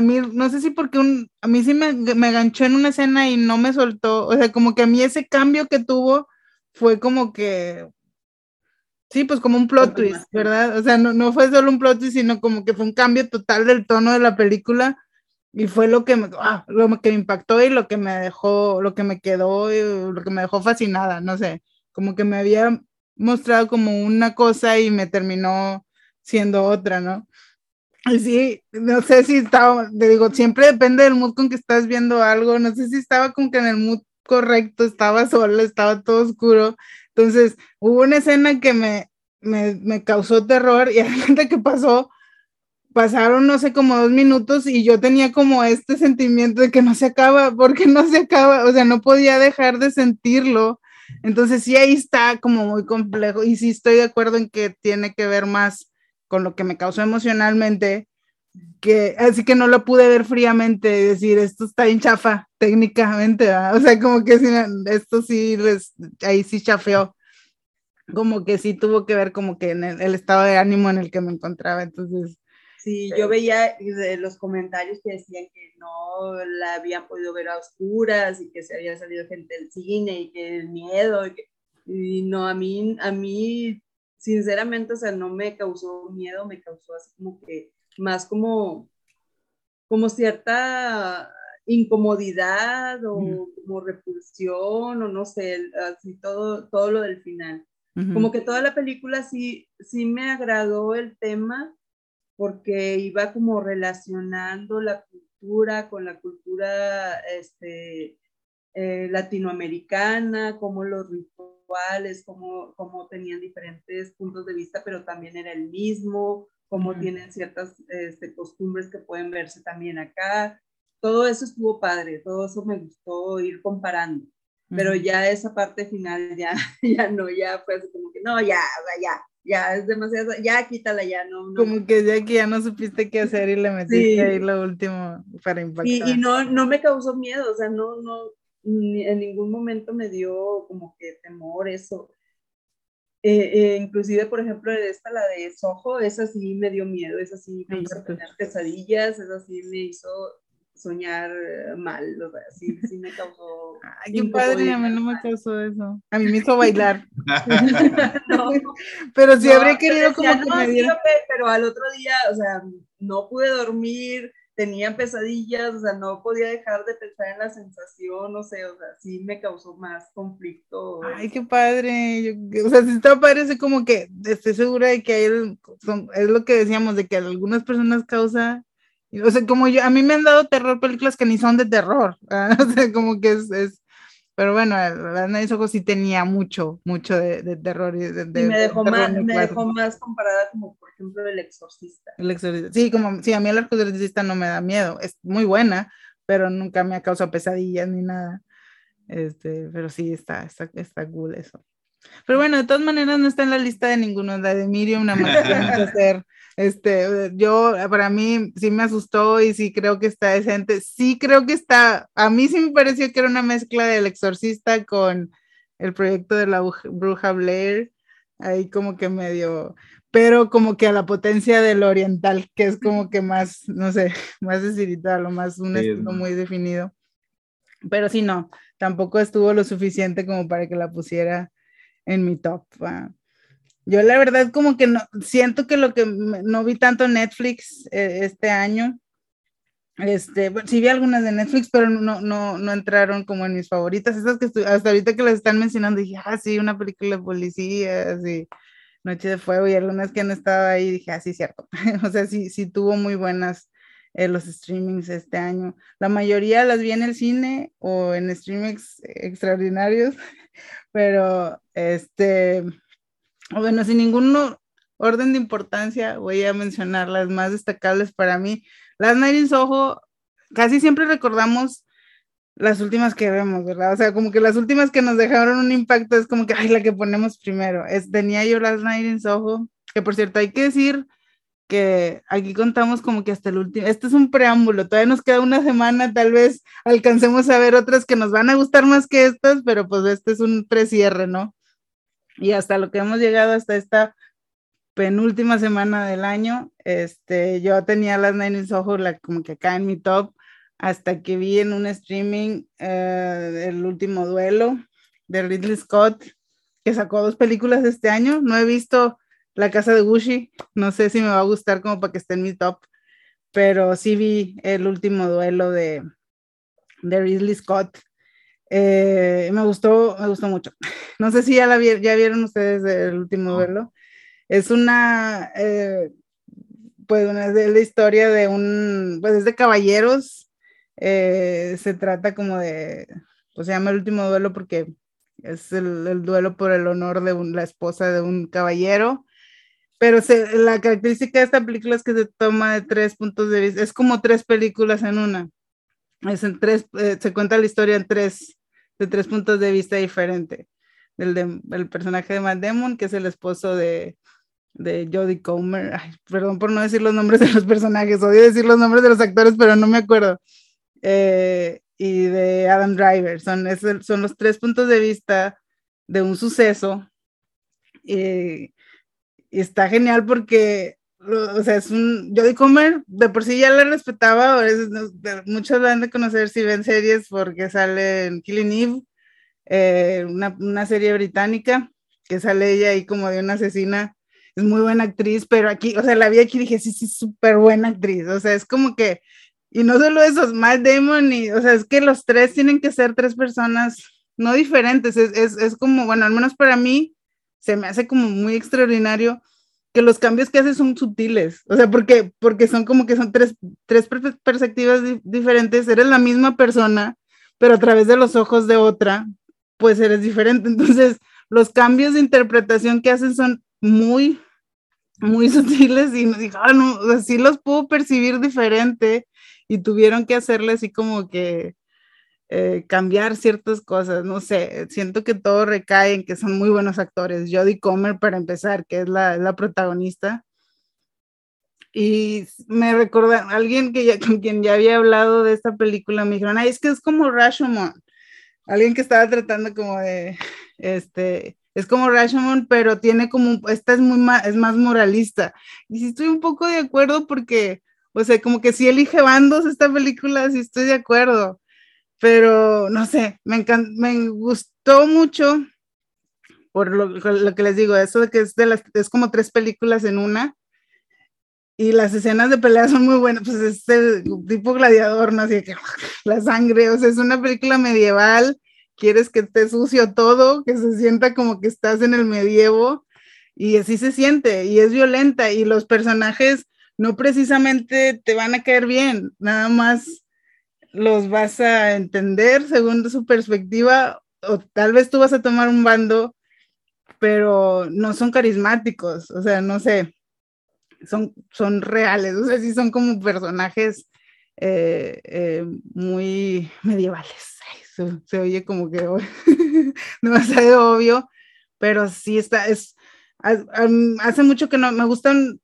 mí, no sé si porque un, a mí sí me, me ganchó en una escena y no me soltó, o sea, como que a mí ese cambio que tuvo fue como que, sí, pues como un plot twist, ¿verdad? O sea, no, no fue solo un plot twist, sino como que fue un cambio total del tono de la película y fue lo que me, ah, lo que me impactó y lo que me dejó, lo que me quedó, lo que me dejó fascinada, no sé, como que me había mostrado como una cosa y me terminó siendo otra, ¿no? Y no sé si estaba, te digo, siempre depende del mood con que estás viendo algo, no sé si estaba como que en el mood correcto, estaba sola, estaba todo oscuro, entonces hubo una escena que me, me, me causó terror y a que pasó, pasaron, no sé, como dos minutos y yo tenía como este sentimiento de que no se acaba, porque no se acaba, o sea, no podía dejar de sentirlo. Entonces sí, ahí está como muy complejo y sí estoy de acuerdo en que tiene que ver más con lo que me causó emocionalmente, que así que no lo pude ver fríamente, decir, esto está en chafa técnicamente, o sea, como que esto sí, ahí sí chafeó, como que sí tuvo que ver como que en el estado de ánimo en el que me encontraba, entonces Sí, yo veía los comentarios que decían que no la habían podido ver a oscuras y que se había salido gente del cine y que el miedo. Y, no, a mí, a mí, sinceramente, o sea, no me causó miedo, me causó así como que más como, como cierta incomodidad o como repulsión o no sé, así todo, todo lo del final. Como que toda la película sí, sí me agradó el tema, porque iba como relacionando la cultura con la cultura este, eh, latinoamericana, como los rituales, como, como tenían diferentes puntos de vista, pero también era el mismo, como tienen ciertas este, costumbres que pueden verse también acá. Todo eso estuvo padre, todo eso me gustó ir comparando. pero ya esa parte final ya, ya no, ya fue así como que no, ya, ya, ya es demasiado, ya quítala, ya no. Como que ya que ya no supiste qué hacer y le metiste ahí lo último para impactar. Y, y, no, no me causó miedo, o sea, no, no, en ningún momento me dio como que temor eso. Eh, eh, inclusive, por ejemplo, esta, la de Soho, esa sí me dio miedo, esa sí me hizo tener pesadillas, esa sí me hizo soñar eh, mal, o sea, sí, sí me causó... Ay, qué padre, a mí no me causó eso. A mí me hizo bailar. no, pero sí habría querido como que me diera... pero al otro día, o sea, no pude dormir, tenía pesadillas, o sea, no podía dejar de pensar en la sensación, no sé, o sea, sí me causó más conflicto. Ay, qué padre. o sea, si está padre, es como que estoy segura de que hay, es lo que decíamos, de que algunas personas causa, o sea, como yo, a mí me han dado terror películas que ni son de terror, o sea, como que es, es pero bueno, la Nice Ojos sí tenía mucho, mucho de, de terror. Y, de, y me, dejó, más, me dejó más comparada como, por ejemplo, El Exorcista. El Exorcista. Sí, como, sí, a mí El Exorcista no me da miedo. Es muy buena, pero nunca me ha causado pesadillas ni nada. Este, pero sí, está, está, está cool eso. Pero bueno, de todas maneras no está en la lista de ninguno, la de Miriam, nada más que hacer este, yo, para mí sí me asustó y sí creo que está decente. Sí creo que está, a mí sí me pareció que era una mezcla del exorcista con el proyecto de la bruja Blair, ahí como que medio, pero como que a la potencia del oriental, que es como que más, no sé, más espiritual o más un estilo muy definido. Pero sí, no, tampoco estuvo lo suficiente como para que la pusiera en mi top. Yo la verdad como que no, siento que lo que no vi tanto Netflix eh, este año, este, bueno, sí vi algunas de Netflix, pero no, no, no entraron como en mis favoritas. Esas que hasta ahorita que las están mencionando, dije, ah, sí, una película de policías y Noche de Fuego y algunas que han estado ahí, dije, ah, sí, cierto. o sea, sí, sí tuvo muy buenas eh, los streamings este año. La mayoría las vi en el cine o en streamings extraordinarios, pero este bueno, sin ningún orden de importancia, voy a mencionar las más destacables para mí. Las Night Ojo, casi siempre recordamos las últimas que vemos, ¿verdad? O sea, como que las últimas que nos dejaron un impacto es como que, ay, la que ponemos primero. Es, tenía yo las Night in Soho, que por cierto hay que decir que aquí contamos como que hasta el último, este es un preámbulo, todavía nos queda una semana, tal vez alcancemos a ver otras que nos van a gustar más que estas, pero pues este es un precierre, ¿no? y hasta lo que hemos llegado hasta esta penúltima semana del año, este, yo tenía las Nine Ojos la, como que acá en mi top, hasta que vi en un streaming eh, el último duelo de Ridley Scott, que sacó dos películas este año. No he visto La Casa de Gucci, no sé si me va a gustar como para que esté en mi top, pero sí vi el último duelo de, de Ridley Scott eh, me gustó, me gustó mucho. No sé si ya la ya vieron ustedes el último verlo. Es una, eh, pues una de la historia de un, pues es de caballeros. Eh, se trata como de, pues se llama el último duelo porque es el, duelo por el honor de la esposa de un caballero. Pero la característica de esta película es que se toma de tres puntos de vista, es como tres películas en una. Es en tres, se cuenta la historia en tres, de tres puntos de vista diferentes. El, de, el personaje de Matt Damon, que es el esposo de, de Jodie Comer. perdón por no decir los nombres de los personajes, odio decir los nombres de los actores, pero no me acuerdo. Eh, y de Adam Driver. Son, son los tres puntos de vista de un suceso. Y está genial porque o sea, es un Jodie Comer, de por sí ya la respetaba, muchos la han de conocer si ven series porque sale en Killing Eve, eh, una, una, serie británica, que sale ella ahí como de una asesina, es muy buena actriz, pero aquí, o sea, la vi aquí y dije, sí, sí, súper buena actriz, o sea, es como que, y no solo eso, Matt Damon, y, o sea, es que los tres tienen que ser tres personas no diferentes, es, es, es como, bueno, al menos para mí, se me hace como muy extraordinario que los cambios que hace son sutiles, o sea, porque, porque son como que son tres, tres perspectivas diferentes, eres la misma persona, pero a través de los ojos de otra, pues eres diferente. Entonces, los cambios de interpretación que hacen son muy, muy sutiles y nos dijo, ah, los puedo percibir diferente y tuvieron que hacerle así como que, eh, cambiar ciertas cosas, no sé, siento que todo recae en que son muy buenos actores. Jodie Comer, para empezar, que es la, la protagonista. Y me recuerda, alguien que ya, con quien ya había hablado de esta película, me dijeron, ay, es que es como Rashomon. Alguien que estaba tratando como de, este, es como Rashomon, pero tiene como, esta es muy más, es más moralista. Y sí estoy un poco de acuerdo porque, o sea, como que si elige bandos esta película, sí estoy de acuerdo pero no sé, me, me gustó mucho por lo, que les digo, eso de que es, de las, es como tres películas en una y las escenas de pelea son muy buenas, pues es el tipo gladiador, ¿no? Así que la sangre, o sea, es una película medieval, quieres que esté sucio todo, que se sienta como que estás en el medievo y así se siente y es violenta y los personajes no precisamente te van a caer bien, nada más los vas a entender según su perspectiva, o tal vez tú vas a tomar un bando, pero no son carismáticos, o sea, no sé, son, son reales, o sea, sí son como personajes eh, eh, muy medievales. se, oye como que demasiado obvio, pero sí está, es, hace mucho que no, me gustan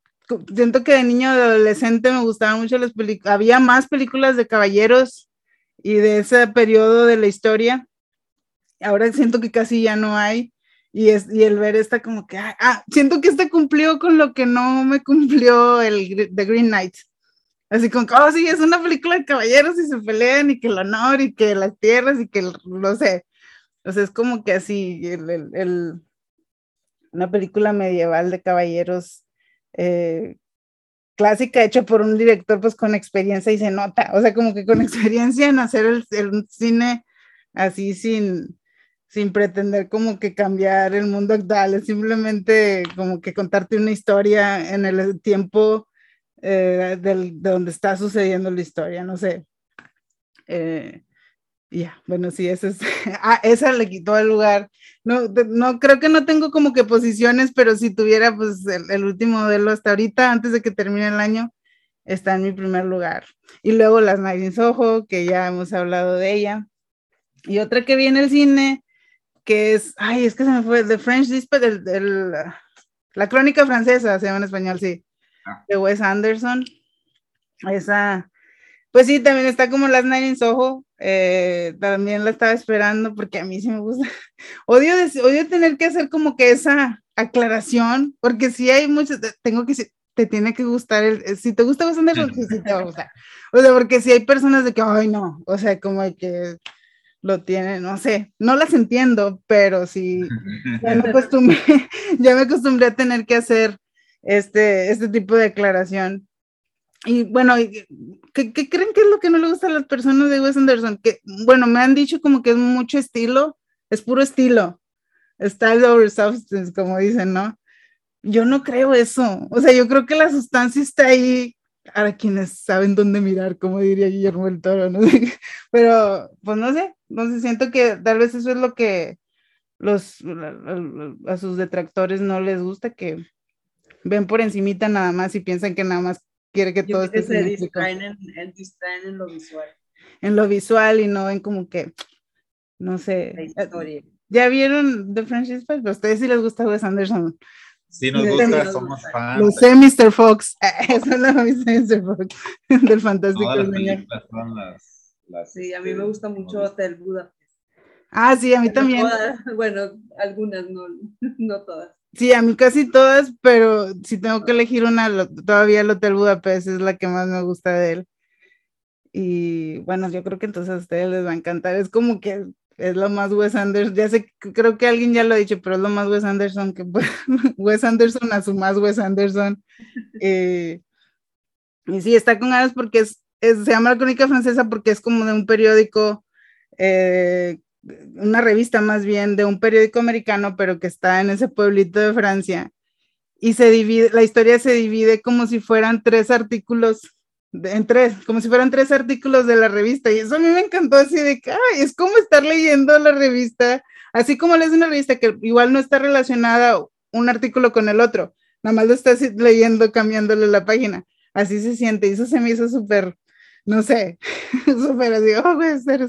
siento que de niño, de adolescente me gustaban mucho las películas, había más películas de caballeros y de ese periodo de la historia. Ahora siento que casi ya no hay. Y, es, y el ver esta como que, ah, ah siento que este cumplió con lo que no me cumplió el The Green Knight. Así como, oh sí, es una película de caballeros y se pelean y que el honor y que las tierras y que, no sé, o sea, es como que así, el, el, una película medieval de caballeros eh, clásica hecha por un director pues con experiencia y se nota, o sea, como que con experiencia en hacer el, cine así sin, sin pretender como que cambiar el mundo actual, es simplemente como que contarte una historia en el tiempo eh, del, de donde está sucediendo la historia, no sé. Eh, ya, bueno, sí, esa, es, ah, esa le quitó el lugar. No, no, creo que no tengo como que posiciones, pero si tuviera pues el, último modelo hasta ahorita, antes de que termine el año, está en mi primer lugar. Y luego las Night Ojo, que ya hemos hablado de ella. Y otra que viene el cine, que es, ay, es que se me fue, The French Dispatch, del, la crónica francesa, se llama en español, sí, ah. de Wes Anderson. Esa, pues sí, también está como las in Soho, eh, también la estaba esperando porque a mí sí me gusta. Odio, odio tener que hacer como que esa aclaración, porque si hay muchos, tengo que, te tiene que gustar, el, si te gusta bastante, pues sí te va a gustar. O sea, porque si hay personas de que, ay no, o sea, como que lo tienen, no sé, no las entiendo, pero sí, ya me acostumbré, ya me acostumbré a tener que hacer este, este tipo de aclaración. Y bueno, ¿qué, creen que es lo que no le gusta a las personas de Wes Anderson? Que, bueno, me han dicho como que es mucho estilo, es puro estilo, style over substance, como dicen, ¿no? Yo no creo eso. O sea, yo creo que la sustancia está ahí para quienes saben dónde mirar, como diría Guillermo el Toro, ¿no? Pero, pues no sé, sé, siento que tal vez eso es lo que los, a sus detractores no les gusta, que ven por encimita nada más y piensan que nada más quiere que todo esté se distraen en, en, lo visual. En lo visual y no ven como que, no sé. Eh, ¿Ya vieron The French Dispatch? ¿A ustedes sí les gusta Wes Anderson? Sí, nos gusta, somos fans. Lo sé, Mr. Fox. Eso lo dice Mr. Fox, del fantástico señor. sí, a mí me gusta mucho Hotel Budapest. Ah, sí, a mí también. bueno, algunas, no, no todas. Sí, a mí casi todas, pero si tengo que elegir una, todavía el Hotel Budapest es la que más me gusta de él. Y bueno, yo creo que entonces a ustedes les va a encantar. Es como que es lo más Wes Anderson. Ya sé, creo que alguien ya lo ha dicho, pero es lo más Wes Anderson que Wes Anderson a su más Wes Anderson. Eh, y sí, está con ganas porque es, se llama La Crónica Francesa porque es como de un periódico eh, una revista más bien de un periódico americano, pero que está en ese pueblito de Francia. Y se divide, la historia se divide como si fueran tres artículos, en tres, como si fueran tres artículos de la revista. Y eso a mí me encantó así de que, ay, es como estar leyendo la revista, así como lees una revista que igual no está relacionada un artículo con el otro, nada más lo estás leyendo cambiándole la página. Así se siente, y eso se me hizo súper, no sé, súper así, oh,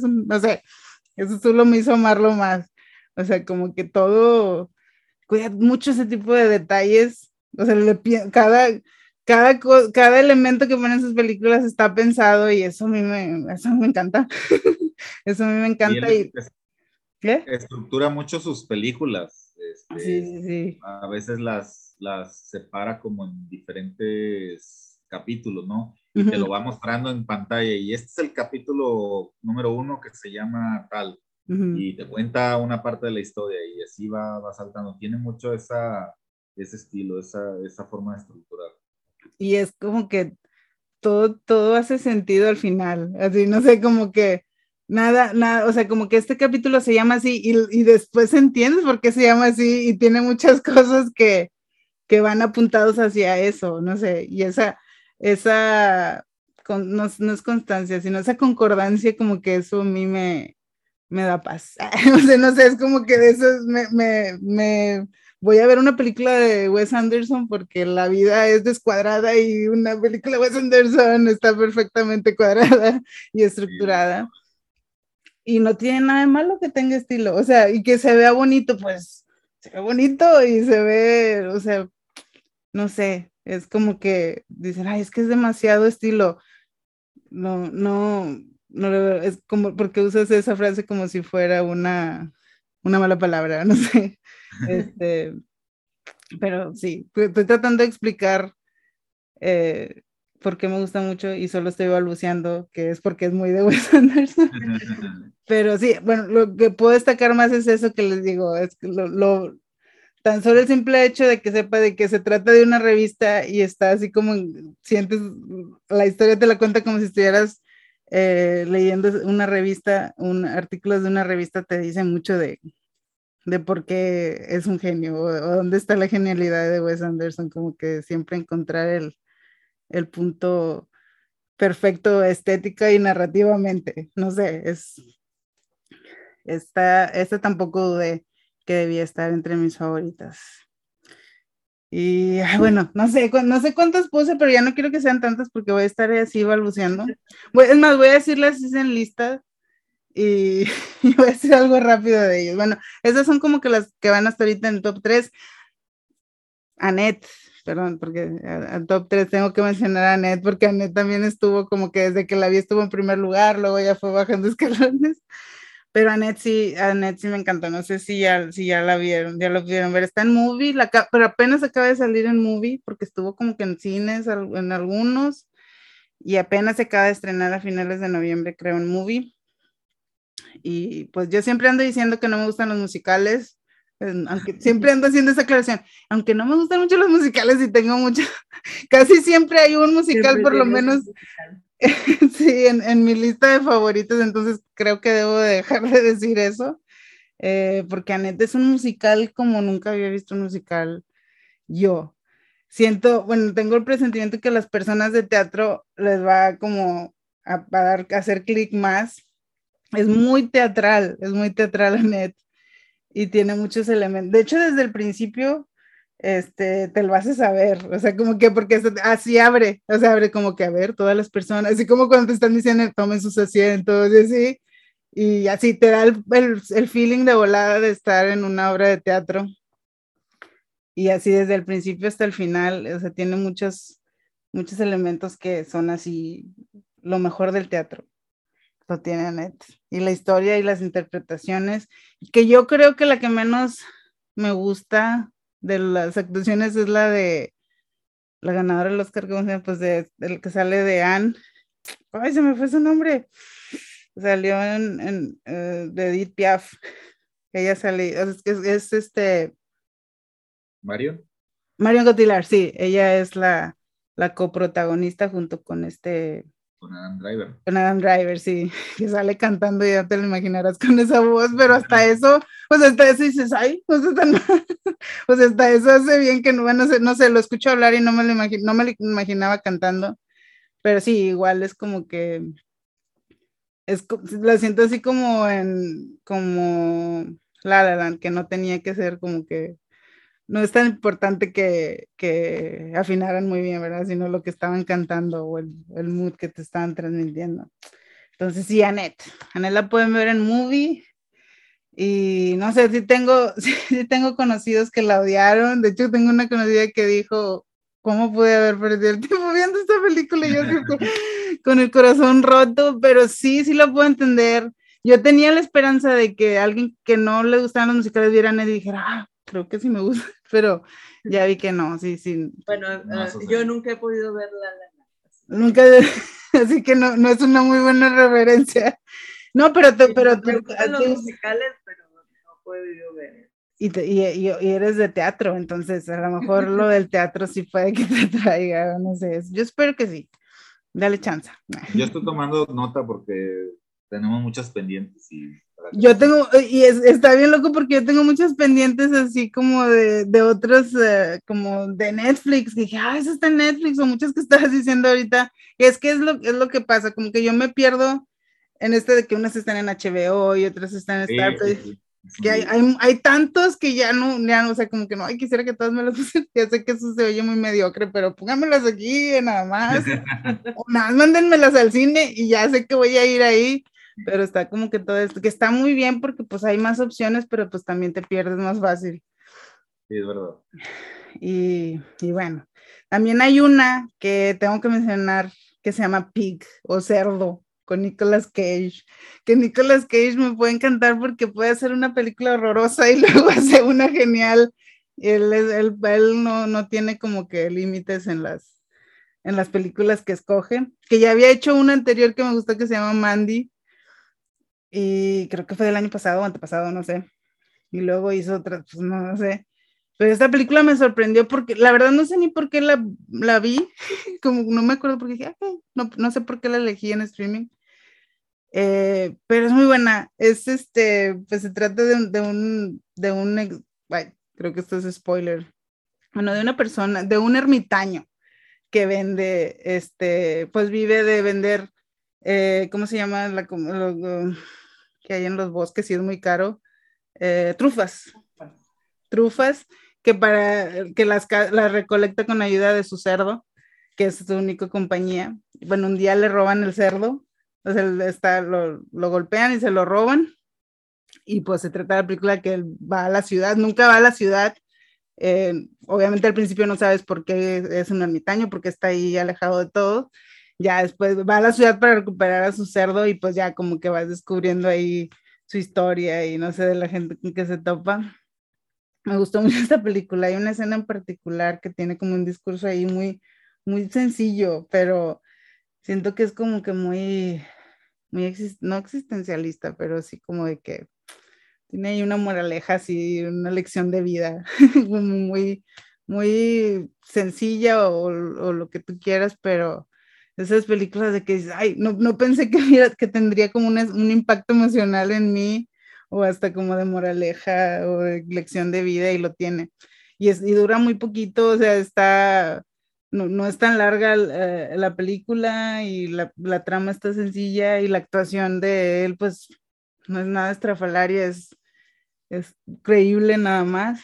un, no sé, eso solo me hizo amarlo más. O sea, como que todo, cuida mucho ese tipo de detalles. O sea, le, cada, cada, cada elemento que ponen sus películas está pensado y eso a mí me, eso me encanta. eso a mí me encanta. Y, ¿Qué? Estructura mucho sus películas. Este, sí, sí, sí. A veces las, las separa como en diferentes capítulos, ¿no? Y te lo va mostrando en pantalla. Y este es el capítulo número uno que se llama tal. Y te cuenta una parte de la historia y así va, va saltando. Tiene mucho esa, ese estilo, esa, esa forma de estructurar. Y es como que todo, todo hace sentido al final. Así, no sé, como que nada, nada, o sea, como que este capítulo se llama así y, y después entiendes por qué se llama así y tiene muchas cosas que, que van apuntados hacia eso, no sé, y esa, esa, no, no, es constancia, sino esa concordancia, como que eso a mí me, me da paz. o sea, no sé, es como que de eso me, me, me, voy a ver una película de Wes Anderson porque la vida es descuadrada y una película de Wes Anderson está perfectamente cuadrada y estructurada. Y no tiene nada de malo que tenga estilo, o sea, y que se vea bonito, pues se ve bonito y se ve, o sea, no sé, es como que dicen, ay, es que es demasiado estilo. No, no, no, es como, porque usas esa frase como si fuera una, una mala palabra, no sé. Este, pero sí, estoy tratando de explicar eh, por qué me gusta mucho y solo estoy balbuceando que es porque es muy de Wes Anderson. pero sí, bueno, lo que puedo destacar más es eso que les digo, es que lo, lo, tan solo el simple hecho de que sepa de que se trata de una revista y está así como sientes la historia te la cuenta como si estuvieras eh, leyendo una revista, un artículo de una revista te dice mucho de, de por qué es un genio o, dónde está la genialidad de Wes Anderson, como que siempre encontrar el, el punto perfecto estética y narrativamente. No sé, es esta, esta tampoco dudé que debía estar entre mis favoritas. Y bueno, no sé, no sé cuántas puse, pero ya no quiero que sean tantas porque voy a estar así balbuceando. Es más, voy a decirlas en lista y, voy a decir algo rápido de ellos. Bueno, esas son como que las que van hasta ahorita en el top 3. Annette, perdón, porque al top 3 tengo que mencionar a Annette porque Annette también estuvo como que desde que la vi estuvo en primer lugar, luego ya fue bajando escalones. Pero Annette sí, Annette sí me encantó. No sé si ya, si ya la vieron, ya lo pudieron ver. Está en movie, la, pero apenas acaba de salir en movie porque estuvo como que en cines, en algunos. Y apenas se acaba de estrenar a finales de noviembre, creo, en movie. Y pues yo siempre ando diciendo que no me gustan los musicales. Aunque siempre ando haciendo esa aclaración, aunque no me gustan mucho los musicales y tengo mucho, casi siempre hay un musical por lo menos, sí, en, mi lista de favoritos, entonces creo que debo dejar de decir eso, eh, porque Annette es un musical como nunca había visto un musical yo. Siento, bueno, tengo el presentimiento que a las personas de teatro les va como a, dar, a hacer clic más. Es muy teatral, es muy teatral Annette y tiene muchos elementos. De hecho, desde el principio este, te lo haces saber, o sea, como que porque así abre, o sea, abre como que a ver todas las personas, así como cuando te están diciendo tomen sus asientos y así, y así te da el, el, feeling de volada de estar en una obra de teatro. Y así desde el principio hasta el final, o sea, tiene muchos, muchos elementos que son así lo mejor del teatro. Lo tiene Net. Y la historia y las interpretaciones, que yo creo que la que menos me gusta de las actuaciones es la de la ganadora del Oscar, ¿cómo se llama? Pues de, del que sale de Anne. Ay, se me fue su nombre. Salió en, en uh, de Edith Piaf. Ella salió, es, es, es, este. Mario. Mario Cotillard, sí, ella es la, la coprotagonista junto con este con Adam Driver. Con Adam Driver, sí, que sale cantando y ya te lo imaginarás con esa voz, pero hasta eso, pues hasta eso dices, ay, pues hasta, pues hasta eso hace bien que no, bueno, no sé, lo escucho hablar y no me lo, no me lo imaginaba cantando, pero sí, igual es como que, es, lo siento así como en, como La La Land, que no tenía que ser como que no es tan importante que, que, afinaran muy bien, ¿verdad? Sino lo que estaban cantando o el, el, mood que te estaban transmitiendo. Entonces, sí, Annette. Annette la pueden ver en movie. Y no sé, si tengo, sí tengo conocidos que la odiaron. De hecho, tengo una conocida que dijo, ¿cómo pude haber perdido el tiempo viendo esta película? Y yo con, con el corazón roto, pero sí, sí lo puedo entender. Yo tenía la esperanza de que alguien que no le gustaban los musicales viera y dijera, ah, creo que sí me gusta, pero ya vi que no, sí, sí. Bueno, uh, yo nunca he podido verla. Nunca, así que no, no es una muy buena referencia. No, pero tú, pero tú, los musicales, pero no podido ver. Y, y, y, eres de teatro, entonces a lo mejor lo del teatro sí puede que te traiga, no sé, yo espero que sí. Dale chance. Yo estoy tomando nota porque tenemos muchas pendientes y yo tengo, y es, está bien loco porque yo tengo muchas pendientes así como de, de otros, uh, como de Netflix, que dije, ah, eso está en Netflix, o muchas que estás diciendo ahorita, es que es lo, es lo que pasa, como que yo me pierdo en este de que unas están en HBO y otras están en Star Plus. Sí, sí, que hay, hay, hay, tantos que ya no, ya no, o sea, como que no, ay, quisiera que todas me las pusieran, ya sé que eso se oye muy mediocre, pero pónganmelas aquí, nada más, o nada, mándenmelas al cine y ya sé que voy a ir ahí, pero está como que todo esto, que está muy bien porque pues hay más opciones, pero pues también te pierdes más fácil. Sí, es verdad. Y, y bueno, también hay una que tengo que mencionar que se llama Pig o Cerdo con Nicolas Cage, que Nicolas Cage me puede encantar porque puede hacer una película horrorosa y luego hace una genial. Él, él, él no, no tiene como que límites en las, en las películas que escoge, que ya había hecho una anterior que me gustó que se llama Mandy, y creo que fue del año pasado o antepasado, no sé. Y luego hizo otra, pues no, no, sé. Pero esta película me sorprendió porque la verdad no sé ni por qué la, la vi, como no me acuerdo porque dije, ah, no, no, sé por qué la elegí en streaming. Eh, pero es muy buena. Es este, pues se trata de de un, de un ay, creo que esto es spoiler. Bueno, de una persona, de un ermitaño que vende, este, pues vive de vender, eh, ¿cómo se llama? La, lo, que hay en los bosques y es muy caro, eh, trufas, trufas que para que las, las recolecta con ayuda de su cerdo, que es su única compañía. Bueno, un día le roban el cerdo, entonces está, lo, lo golpean y se lo roban. Y pues se trata de la película que él va a la ciudad, nunca va a la ciudad. Eh, obviamente al principio no sabes por qué es un ermitaño, porque está ahí alejado de todo ya después va a la ciudad para recuperar a su cerdo y pues ya como que vas descubriendo ahí su historia y no sé de la gente con que se topa. Me gustó mucho esta película. Hay una escena en particular que tiene como un discurso ahí muy, muy sencillo, pero siento que es como que muy, muy no existencialista, pero sí como de que tiene ahí una moraleja, así, una lección de vida, muy, muy sencilla o, lo que tú quieras, pero esas películas de que ay, no, no pensé que, que tendría como un, un impacto emocional en mí o hasta como de moraleja o de lección de vida y lo tiene. Y, es, y dura muy poquito, o sea, está, no, no es tan larga eh, la película y la, la, trama está sencilla y la actuación de él pues no es nada estrafalaria, es, es creíble nada más.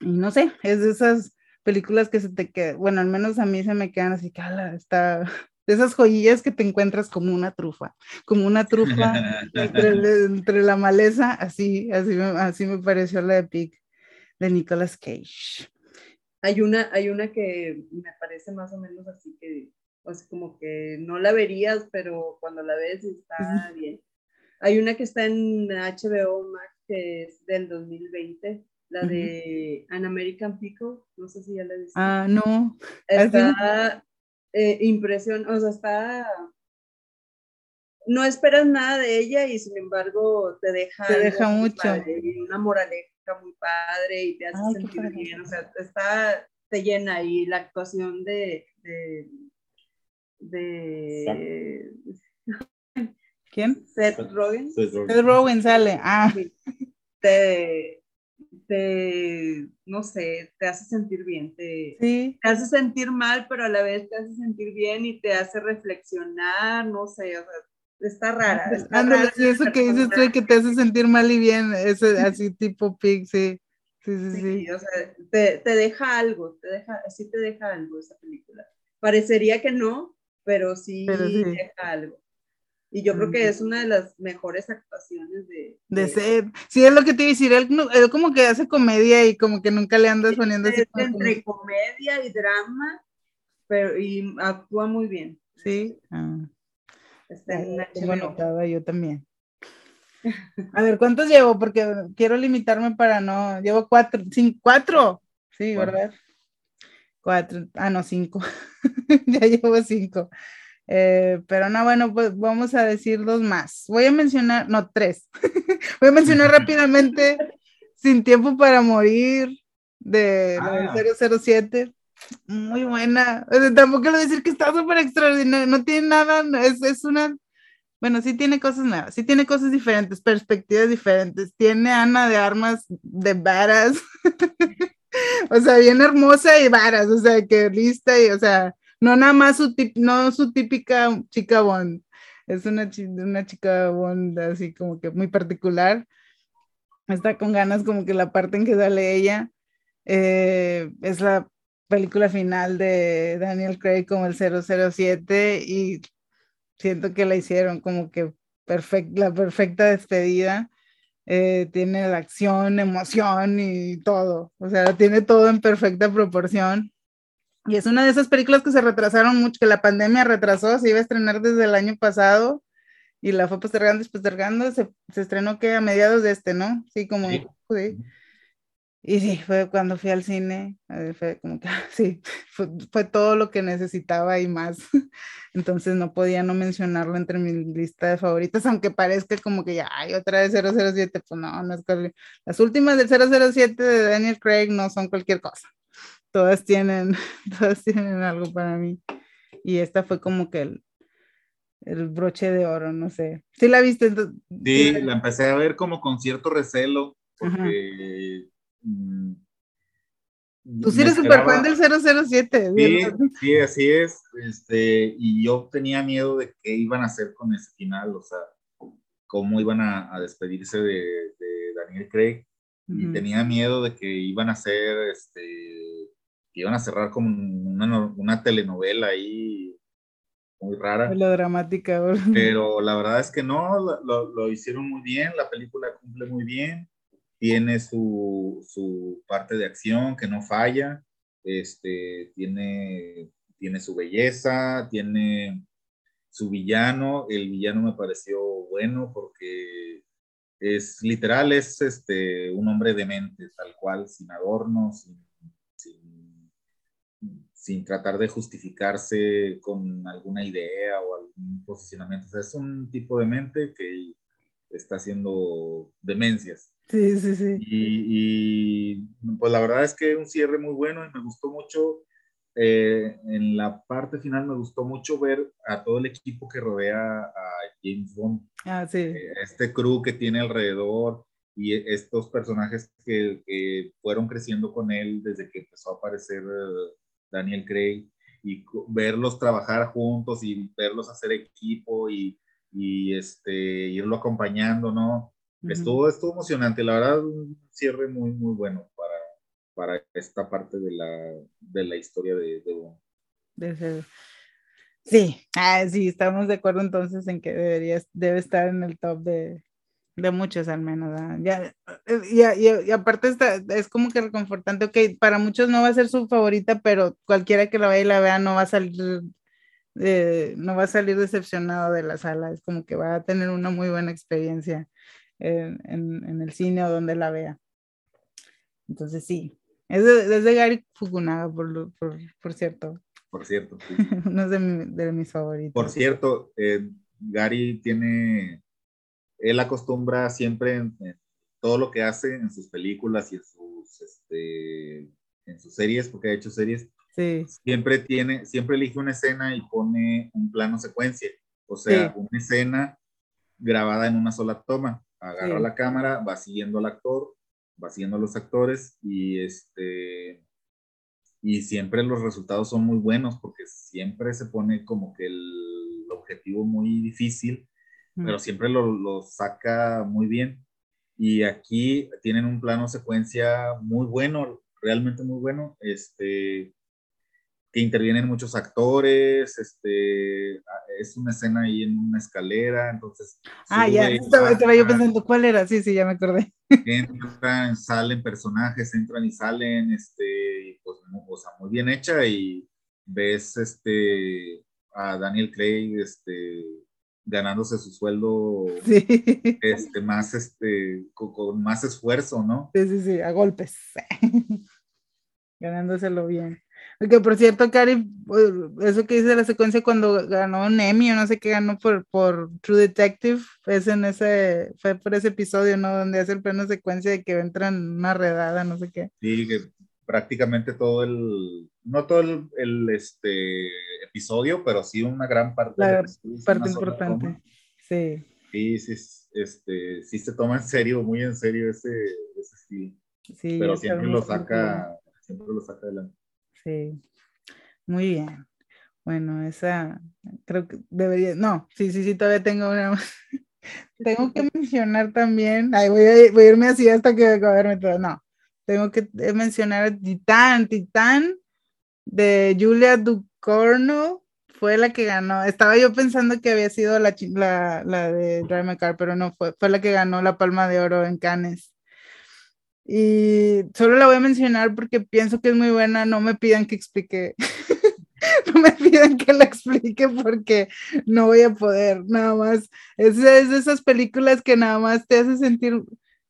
Y no sé, es de esas películas que se te quedan, bueno, al menos a mí se me quedan así, cala, está, de esas joyillas que te encuentras como una trufa, como una trufa entre, entre, la maleza, así, así, me, así me pareció la de Pig de Nicolas Cage. Hay una, hay una que me parece más o menos así que, o sea, como que no la verías, pero cuando la ves está bien. Hay una que está en HBO Max que es del 2020, la de An American Pickle, no sé si ya la viste. Ah, no. Está eh, impresión, o sea, está... No esperas nada de ella y sin embargo te deja... Te deja mucho. Padre, una moraleja muy padre y te hace sentir bien, o sea, está, te llena y la actuación de... de, de ¿Quién? Seth Rogen. Seth Rogen sale, ah. Te, te, no sé, te hace sentir bien, te, te, hace sentir mal, pero a la vez te hace sentir bien y te hace reflexionar, no sé, o sea, está rara. Está eso que dices tú que te hace sentir mal y bien, es así tipo pig, sí. Sí, sí, sí. o sea, te, te, deja algo, te deja, sí te deja algo esa película. Parecería que no, pero sí, deja algo. Y yo creo que es una de las mejores actuaciones de... De, ser. Sí, es lo que te iba a decir. Él, él, como que hace comedia y como que nunca le andas poniendo así. Entre comedia y drama, pero y actúa muy bien. Sí. Ah. Está en yo también. A ver, ¿cuántos llevo? Porque quiero limitarme para no. Llevo cuatro, cinco, cuatro. Sí, ¿verdad? Cuatro. Ah, no, cinco. ya llevo cinco. Eh, pero no, bueno, pues vamos a decir dos más. Voy a mencionar, no, tres. Voy a mencionar rápidamente Sin Tiempo para Morir de ah. 007. Muy buena. tampoco quiero decir que está súper extraordinario. No tiene nada, es, es una bueno, sí tiene cosas nuevas, sí tiene cosas diferentes, perspectivas diferentes. Tiene Ana de armas de varas. o sea, bien hermosa y varas, o sea, que lista y, o sea, no nada más su, no su típica chica Bond. Es una, una chica Bond así como que muy particular. Está con ganas como que la parte en que sale ella eh, es la película final de Daniel Craig como el 007 y siento que la hicieron como que la perfecta despedida. Eh, tiene la acción, emoción y todo. O sea, tiene todo en perfecta proporción. Y es una de esas películas que se retrasaron mucho, que la pandemia retrasó, se iba a estrenar desde el año pasado y la fue postergando y postergando. Se, se estrenó que a mediados de este, ¿no? Sí, como. sí. Y sí, fue cuando fui al cine, fue como que, sí, fue, todo lo que necesitaba y más. Entonces no podía no mencionarlo entre mi lista de favoritas, aunque parezca como que ya hay otra de 007, pues no, no es cualquier... Las últimas del 007 de Daniel Craig no son cualquier cosa. Todas tienen, todas tienen algo para mí. Y esta fue como que el, el broche de oro, no sé. ¿Sí la viste? Sí, la empecé a ver como con cierto recelo, porque... Mm, Tú sí eres súper fan del 007. Sí, sí, así es. Este, y yo tenía miedo de qué iban a hacer con ese final, o sea, cómo iban a, despedirse de, Daniel Craig. Y tenía miedo de que iban a hacer, este, que iban a cerrar como una, una telenovela ahí muy rara. dramática. Pero la verdad es que no, lo, lo hicieron muy bien, la película cumple muy bien tiene su, su, parte de acción que no falla, este, tiene, tiene su belleza, tiene su villano, el villano me pareció bueno porque es literal, es este, un hombre demente, tal cual, sin adornos, sin, sin, tratar de justificarse con alguna idea o algún posicionamiento. O sea, es un tipo de mente que está haciendo demencias. Sí, sí, sí. Y, pues la verdad es que un cierre muy bueno y me gustó mucho. Eh, en la parte final me gustó mucho ver a todo el equipo que rodea a James Bond. Ah, sí. Eh, este crew que tiene alrededor y estos personajes que, que, fueron creciendo con él desde que empezó a aparecer eh, Daniel Craig y verlos trabajar juntos y verlos hacer equipo y, y este, irlo acompañando, ¿no? estuvo, estuvo emocionante, la verdad, un cierre muy, muy bueno para, para esta parte de la, de la historia de, de Sí, ah, sí, estamos de acuerdo entonces en que debería, debe estar en el top de, de muchos al menos. Ya, y, aparte está, es como que reconfortante, ok, para muchos no va a ser su favorita, pero cualquiera que la vea y la vea no va a salir, no va a salir decepcionado de la sala, es como que va a tener una muy buena experiencia en, el cine o donde la vea. Entonces sí, es de, Gary Fukunaga, por, por, cierto. Por cierto. Uno de, mis favoritos. Por cierto, eh, Gary tiene, él acostumbra siempre en, todo lo que hace en sus películas y en sus, este, en sus series, porque ha hecho series, sí. siempre tiene, siempre elige una escena y pone un plano secuencia, o sea, una escena grabada en una sola toma. Agarra la cámara, va siguiendo al actor, va siguiendo a los actores y este y siempre los resultados son muy buenos porque siempre se pone como que el objetivo muy difícil, pero siempre lo, lo, saca muy bien. Y aquí tienen un plano secuencia muy bueno, realmente muy bueno, este, que intervienen muchos actores, este, es una escena ahí en una escalera, entonces... Ah, ya, estaba, estaba, yo pensando, ¿cuál era? Sí, sí, ya me acordé. Entran, salen personajes, entran y salen, este, pues, o sea, muy bien hecha y ves, este, a Daniel Craig, este, ganándose su sueldo este, más, este, con, más esfuerzo, ¿no? Sí, sí, sí, a golpes. Ganándoselo bien. Que por cierto, Cari, pues, eso que dice la secuencia cuando ganó un Emmy o no sé qué ganó por, por True Detective, es en ese, fue por ese episodio, ¿no? Donde hace el plano secuencia de que entran una redada, no sé qué. Sí, que prácticamente todo el, no todo el, este, episodio, pero sí una gran parte. La parte importante, sí. Sí, sí, este, sí se toma en serio, muy en serio ese, ese estilo. Sí, pero siempre lo saca, siempre lo saca adelante. Sí, muy bien. Bueno, esa creo que debería, no, sí, sí, sí, todavía tengo una. tengo que mencionar también, ay, voy a, voy a irme así hasta que acabarme todo, no, tengo que mencionar a Titán, Titán de Julia Ducorno fue la que ganó. Estaba yo pensando que había sido la, de Drive Car, pero no fue, fue la que ganó la Palma de Oro en Cannes. Y solo la voy a mencionar porque pienso que es muy buena, no me pidan que explique. no me pidan que la explique porque no voy a poder, nada más. Es, es de esas películas que nada más te hace sentir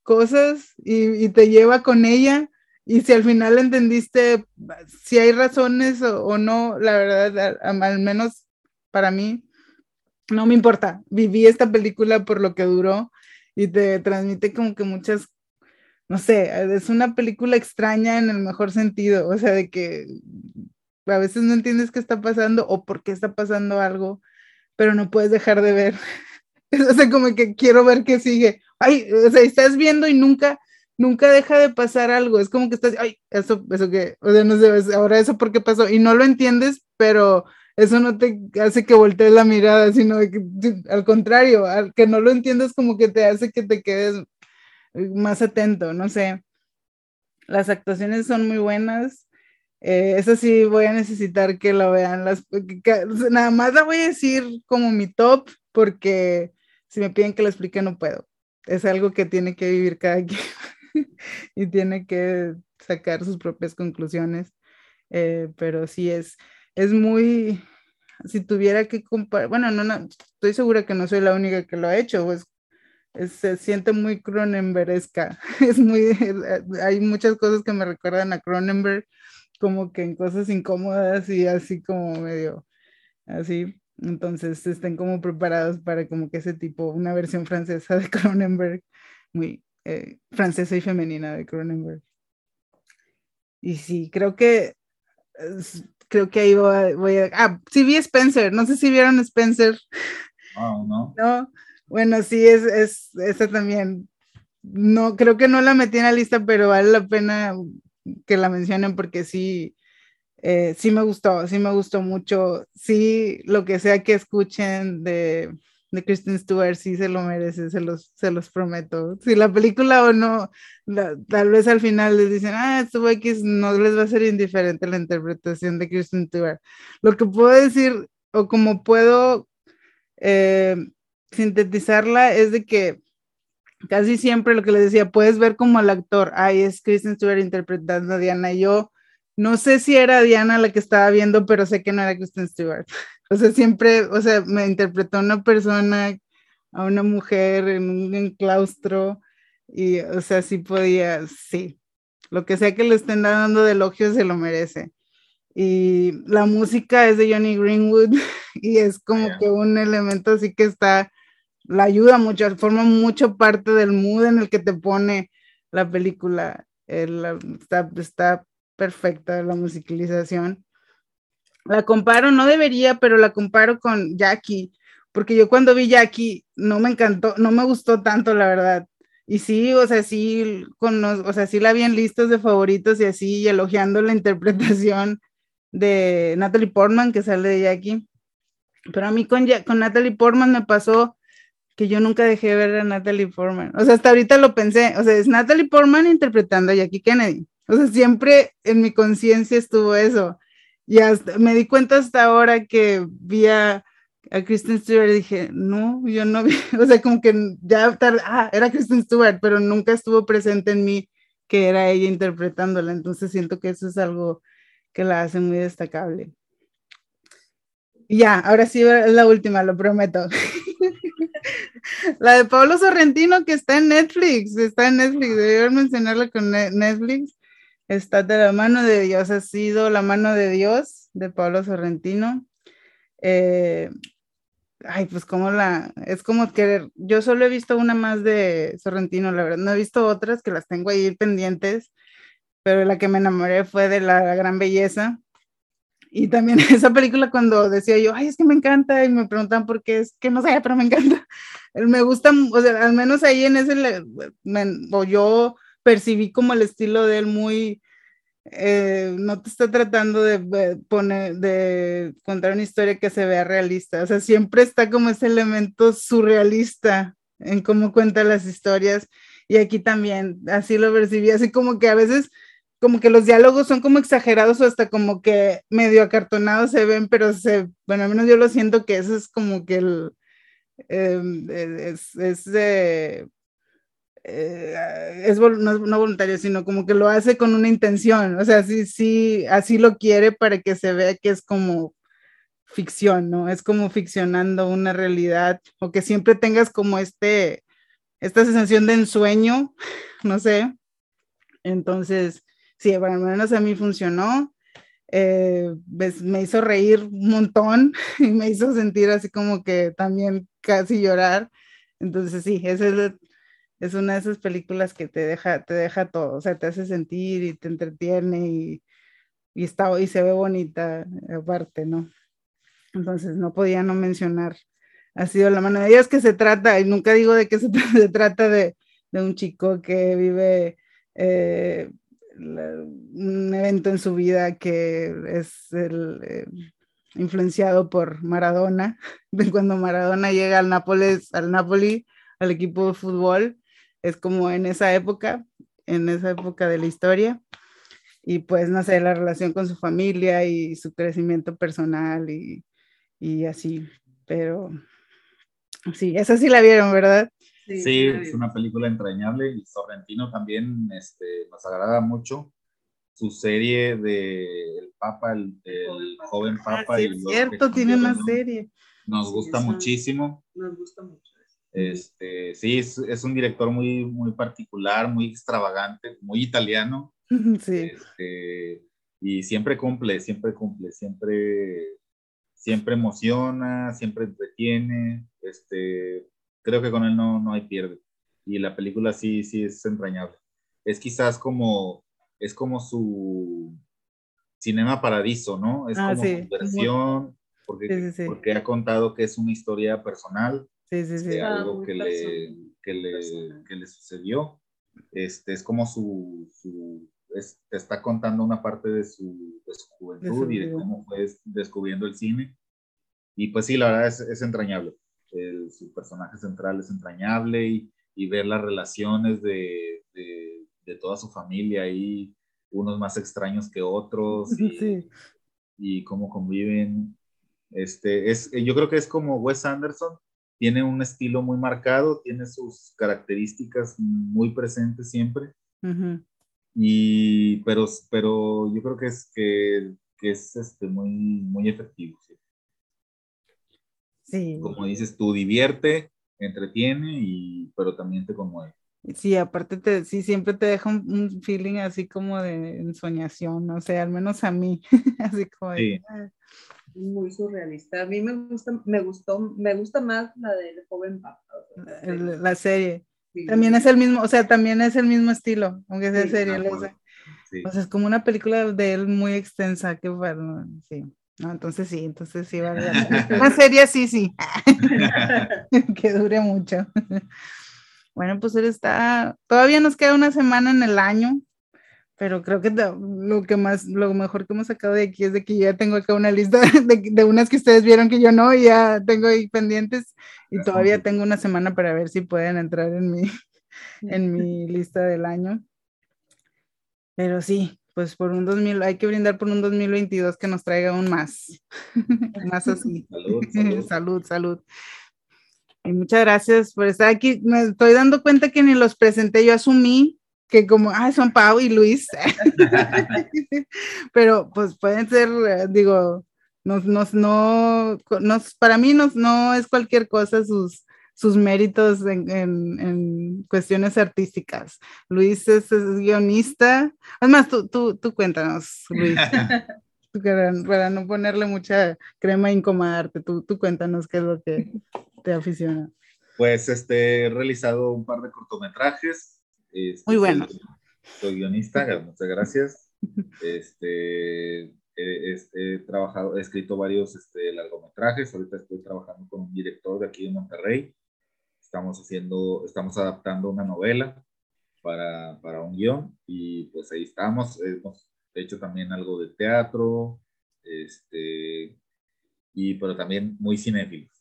cosas y, y, te lleva con ella. Y si al final entendiste si hay razones o, o no, la verdad, al, al, menos para mí, no me importa. Viví esta película por lo que duró y te transmite como que muchas no sé, es una película extraña en el mejor sentido, o sea, de que a veces no entiendes qué está pasando o por qué está pasando algo, pero no puedes dejar de ver. o sea, como que quiero ver qué sigue. Ay, o sea, estás viendo y nunca, nunca deja de pasar algo. Es como que estás, ay, eso, eso que, o sea, no sé, ahora eso por qué pasó. Y no lo entiendes, pero eso no te hace que voltees la mirada, sino que, al contrario, al que no lo entiendas como que te hace que te quedes más atento, no sé. Las actuaciones son muy buenas. Eh, eso sí, voy a necesitar que lo vean. Las, nada más la voy a decir como mi top, porque si me piden que lo explique, no puedo. Es algo que tiene que vivir cada quien y tiene que sacar sus propias conclusiones. Eh, pero sí es, es muy, si tuviera que comparar, bueno, no, no, estoy segura que no soy la única que lo ha hecho, pues se siente muy Cronenbergesca. Es muy, hay muchas cosas que me recuerdan a Cronenberg, como que en cosas incómodas y así como medio así. Entonces estén como preparados para como que ese tipo, una versión francesa de Cronenberg, muy eh, francesa y femenina de Cronenberg. Y sí, creo que creo que ahí voy voy a, ah, sí vi Spencer, no sé si vieron Spencer. Oh, no. No, bueno, sí, es, es esa también. No, creo que no la metí en la lista, pero vale la pena que la mencionen porque sí, eh, sí me gustó, sí me gustó mucho. Sí, lo que sea que escuchen de, de Kristen Stewart, sí se lo merece, se los, se los prometo. Si la película o no, tal vez al final les dicen, ah, estuvo X, no les va a ser indiferente la interpretación de Kristen Stewart. Lo que puedo decir, o como puedo eh, sintetizarla es de que casi siempre lo que les decía, puedes ver como el actor, ahí es Kristen Stewart interpretando a Diana. Y yo no sé si era Diana la que estaba viendo, pero sé que no era Kristen Stewart. O sea, siempre, o sea, me interpretó una persona, a una mujer en un claustro, y, o sea, sí podía, sí. Lo que sea que le estén dando de elogios se lo merece. Y la música es de Johnny Greenwood y es como que un elemento así que está la ayuda mucho, forma mucho parte del mood en el que te pone la película. está, está perfecta la musicalización. La comparo, no debería, pero la comparo con Jackie, porque yo cuando vi Jackie no me encantó, no me gustó tanto, la verdad. Y sí, o sea, sí, con, o sea, sí la vi en listas de favoritos y así, elogiando la interpretación de Natalie Portman que sale de Jackie. Pero a mí con, con Natalie Portman me pasó que yo nunca dejé de ver a Natalie Portman. O sea, hasta ahorita lo pensé. O sea, es Natalie Portman interpretando a Jackie Kennedy. O sea, siempre en mi conciencia estuvo eso. Y hasta, me di cuenta hasta ahora que vi a, Kristen Stewart y dije, no, yo no vi, o sea, como que ya tarde, ah, era Kristen Stewart, pero nunca estuvo presente en mí que era ella interpretándola. Entonces siento que eso es algo que la hace muy destacable. Ya, ahora sí la última, lo prometo. la de Pablo Sorrentino que está en Netflix, está en Netflix, debería mencionarla con Netflix. Está de la mano de Dios, ha sido la mano de Dios de Pablo Sorrentino. Eh, ay, pues como la, es como que yo solo he visto una más de Sorrentino, la verdad, no he visto otras que las tengo ahí pendientes, pero la que me enamoré fue de La Gran Belleza. Y también esa película cuando decía yo, ay, es que me encanta, y me preguntan por qué, es que no sé, pero me encanta. Me gusta, o sea, al menos ahí en ese, o yo percibí como el estilo de él muy, eh, no te está tratando de poner, de contar una historia que se vea realista, o sea, siempre está como ese elemento surrealista en cómo cuenta las historias. Y aquí también, así lo percibí, así como que a veces como que los diálogos son como exagerados o hasta como que medio acartonados se ven, pero se, bueno, al menos yo lo siento que eso es como que el, em, es, es, eh, es no, no, voluntario, sino como que lo hace con una intención, o sea, sí, sí, así lo quiere para que se vea que es como ficción, ¿no? Es como ficcionando una realidad o que siempre tengas como este, esta sensación de ensueño, no sé. Entonces, sí, bueno, al menos a mí funcionó. Eh, me hizo reír un montón y me hizo sentir así como que también casi llorar. Entonces, sí, ese es es una de esas películas que te deja, te deja todo, o sea, te hace sentir y te entretiene y, y, está, y se ve bonita aparte, ¿no? Entonces no podía no mencionar, ha sido la mano de Dios que se trata, y nunca digo de que se, trata de, de, un chico que vive eh, un evento en su vida que es el, eh, influenciado por Maradona, de cuando Maradona llega al Nápoles, al Napoli, al equipo de fútbol, es como en esa época, en esa época de la historia. Y pues, no sé, la relación con su familia y su crecimiento personal y, y así. Pero sí, esa sí la vieron, ¿verdad? Sí, es una película entrañable y Sorrentino también este, nos agrada mucho su serie de El Papa, el, joven Papa. Ah, sí, es cierto, tiene una serie. Nos gusta muchísimo. Nos gusta mucho. Este, sí, es, un director muy, muy particular, muy extravagante, muy italiano. Sí. Este, y siempre cumple, siempre cumple, siempre, siempre emociona, siempre entretiene. Este, creo que con él no, no hay pierde. Y la película sí, sí es entrañable. Es quizás como, es como su cinema paradiso, ¿no? Es ah, como su versión, porque, porque ha contado que es una historia personal Sí, sí, sí. algo que le, que, le, que le, sucedió. Este, es como su, su te está contando una parte de su, de su juventud y de cómo fue descubriendo el cine. Y pues sí, la verdad es, es entrañable. El, su personaje central es entrañable y, y ver las relaciones de, de, de, toda su familia ahí, unos más extraños que otros y, y cómo conviven. Este, es, yo creo que es como Wes Anderson, tiene un estilo muy marcado, tiene sus características muy presentes siempre. Y, pero, pero yo creo que es, que, que es este, muy, muy efectivo. ¿sí? Como dices tú, divierte, entretiene, y, pero también te conmueve. Sí, aparte te, sí, siempre te deja un, feeling así como de ensoñación, no sé, al menos a mí, así como de, ah, muy surrealista. A mí me gusta, me gustó, me gusta más la de Joven Papa. la, serie. También es el mismo, o sea, también es el mismo estilo, aunque sea serie. O sea, es como una película de él muy extensa, que bueno, sí. No, entonces sí, entonces sí, vale. Una serie sí, sí. que dure mucho. bueno, pues él está, todavía nos queda una semana en el año, pero creo que lo que más, lo mejor que hemos sacado de aquí es de que ya tengo acá una lista de, de unas que ustedes vieron que yo no, y ya tengo ahí pendientes y todavía tengo una semana para ver si pueden entrar en mi, en mi lista del año. Pero sí, pues por un 2000, hay que brindar por un 2022 que nos traiga aún más, más así. Salud, salud. salud, salud. Y muchas gracias por estar aquí. Me estoy dando cuenta que ni los presenté, yo asumí que como, ah, son Pau y Luis. Pero pues pueden ser, eh, digo, nos, nos, no, nos, para mí no, no es cualquier cosa sus, sus méritos en, en, en cuestiones artísticas. Luis es, es guionista. Además, tú, tú, tú cuéntanos, Luis. para, para, no ponerle mucha crema e incomodarte, tú, tú cuéntanos qué es lo que te aficiona. Pues este, he realizado un par de cortometrajes. Este, Muy bueno. Soy, soy, guionista, muchas gracias. Este, he, he, trabajado, he escrito varios este, largometrajes. Ahorita estoy trabajando con un director de aquí de Monterrey. Estamos haciendo, estamos adaptando una novela para, para un guion y pues ahí estamos. Hemos hecho también algo de teatro, este, y pero también muy cinéfilos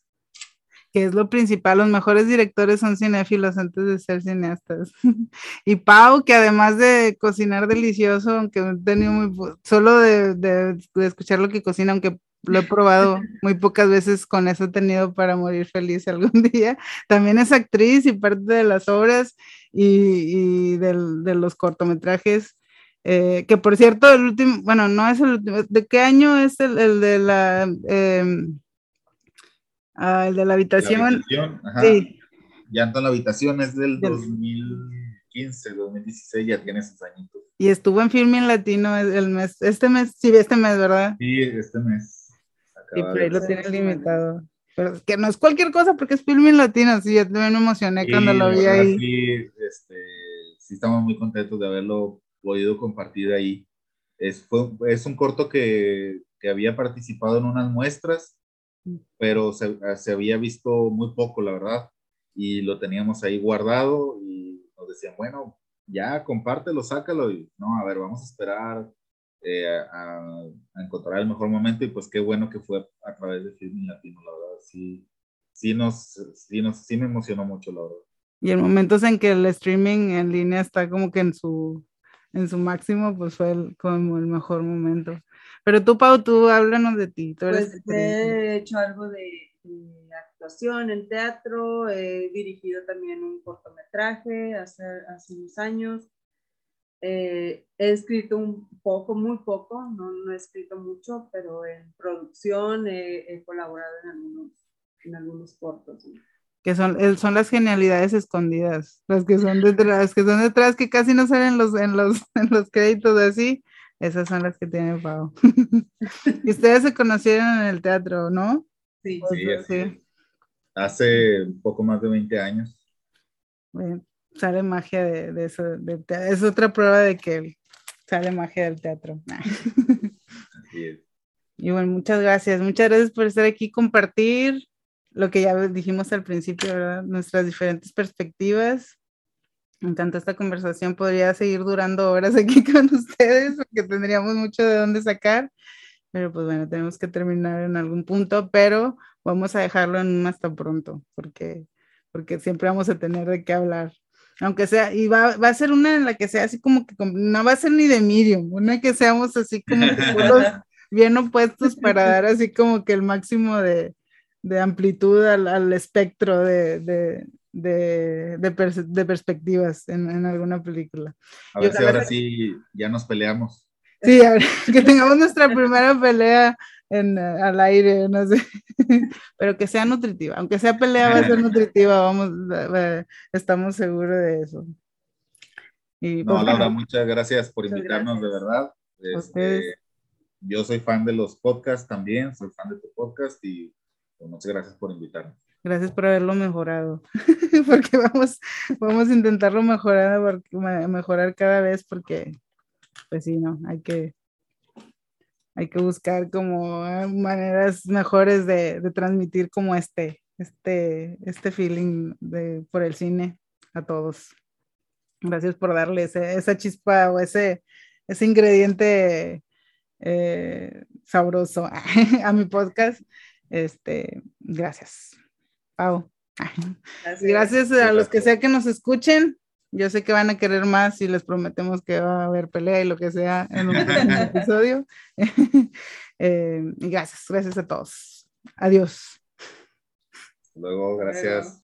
que es lo principal, los mejores directores son cinéfilos antes de ser cineastas. y Pau, que además de cocinar delicioso, aunque he tenido muy, solo de, de, de, escuchar lo que cocina, aunque lo he probado muy pocas veces, con eso he tenido para morir feliz algún día. También es actriz y parte de las obras y, y del, de los cortometrajes. Eh, que por cierto, el último, bueno, no es el último, ¿de qué año es el, el de la... Eh, Ah, el de la habitación. La habitación sí. Llanto en la habitación es del 2015, 2016, ya tiene sus añitos. Y estuvo en Filming Latino el mes, este mes, sí, este mes, ¿verdad? Sí, este mes. y por ahí lo tiene limitado. Pero que no es cualquier cosa porque es Filming Latino, sí, yo también me emocioné sí, cuando lo vi ahí. Sí, este, sí, estamos muy contentos de haberlo podido compartir ahí. Es, fue, es un corto que, que había participado en unas muestras pero se, se, había visto muy poco, la verdad, y lo teníamos ahí guardado y nos decían, bueno, ya compártelo, sácalo, y no, a ver, vamos a esperar eh, a, a, encontrar el mejor momento, y pues qué bueno que fue a través de Film Latino, la verdad, sí, sí, nos, sí, nos, sí me emocionó mucho, la verdad. Y en momentos en que el streaming en línea está como que en su, en su máximo, pues fue el, como el mejor momento. Pero tú, Pau, tú háblanos de ti. Tú pues he hecho algo de, de, actuación en teatro, he dirigido también un cortometraje hace, hace unos años. Eh, he escrito un poco, muy poco, no, no he escrito mucho, pero en producción he, he colaborado en algunos, en algunos cortos. ¿sí? que son, son las genialidades escondidas, las que son detrás, que son detrás, que casi no salen los, en, los, en los créditos así, esas son las que tiene Pau. y ustedes se conocieron en el teatro, ¿no? Sí, sí, sí. Hace un poco más de 20 años. Bueno, sale magia de, de eso. De, es otra prueba de que sale magia del teatro. Así es. Y bueno, muchas gracias. Muchas gracias por estar aquí, compartir lo que ya dijimos al principio, ¿verdad? Nuestras diferentes perspectivas me encanta esta conversación. Podría seguir durando horas aquí con ustedes porque tendríamos mucho de dónde sacar. Pero pues bueno, tenemos que terminar en algún punto, pero vamos a dejarlo en un hasta pronto porque, porque siempre vamos a tener de qué hablar. Aunque sea, y va, va a ser una en la que sea así como que no va a ser ni de medium, una que seamos así como bien opuestos para dar así como que el máximo de, de amplitud al, al espectro de, de, de, de, pers de perspectivas en, en, alguna película. A ver si ahora sí ya nos peleamos. Sí, ver, que tengamos nuestra primera pelea en, al aire, no sé, pero que sea nutritiva, aunque sea pelea va a ser nutritiva, vamos, estamos seguros de eso. Y, no, pues, Laura, muchas gracias por invitarnos, gracias. de verdad. Este, yo soy fan de los podcasts también, soy fan de tu podcast y pues, muchas gracias por invitarnos. Gracias por haberlo mejorado, porque vamos, vamos a intentarlo mejorar, mejorar cada vez, porque, pues sí, no, hay que, hay que buscar como maneras mejores de, transmitir como este, este, este feeling de, por el cine a todos. Gracias por darle esa chispa o ese, ese ingrediente eh, sabroso a mi podcast. Este, gracias. Pau. Gracias, a los que sea que nos escuchen. Yo sé que van a querer más y les prometemos que va a haber pelea y lo que sea en un episodio. Eh, gracias, gracias a todos. Adiós. Luego, gracias.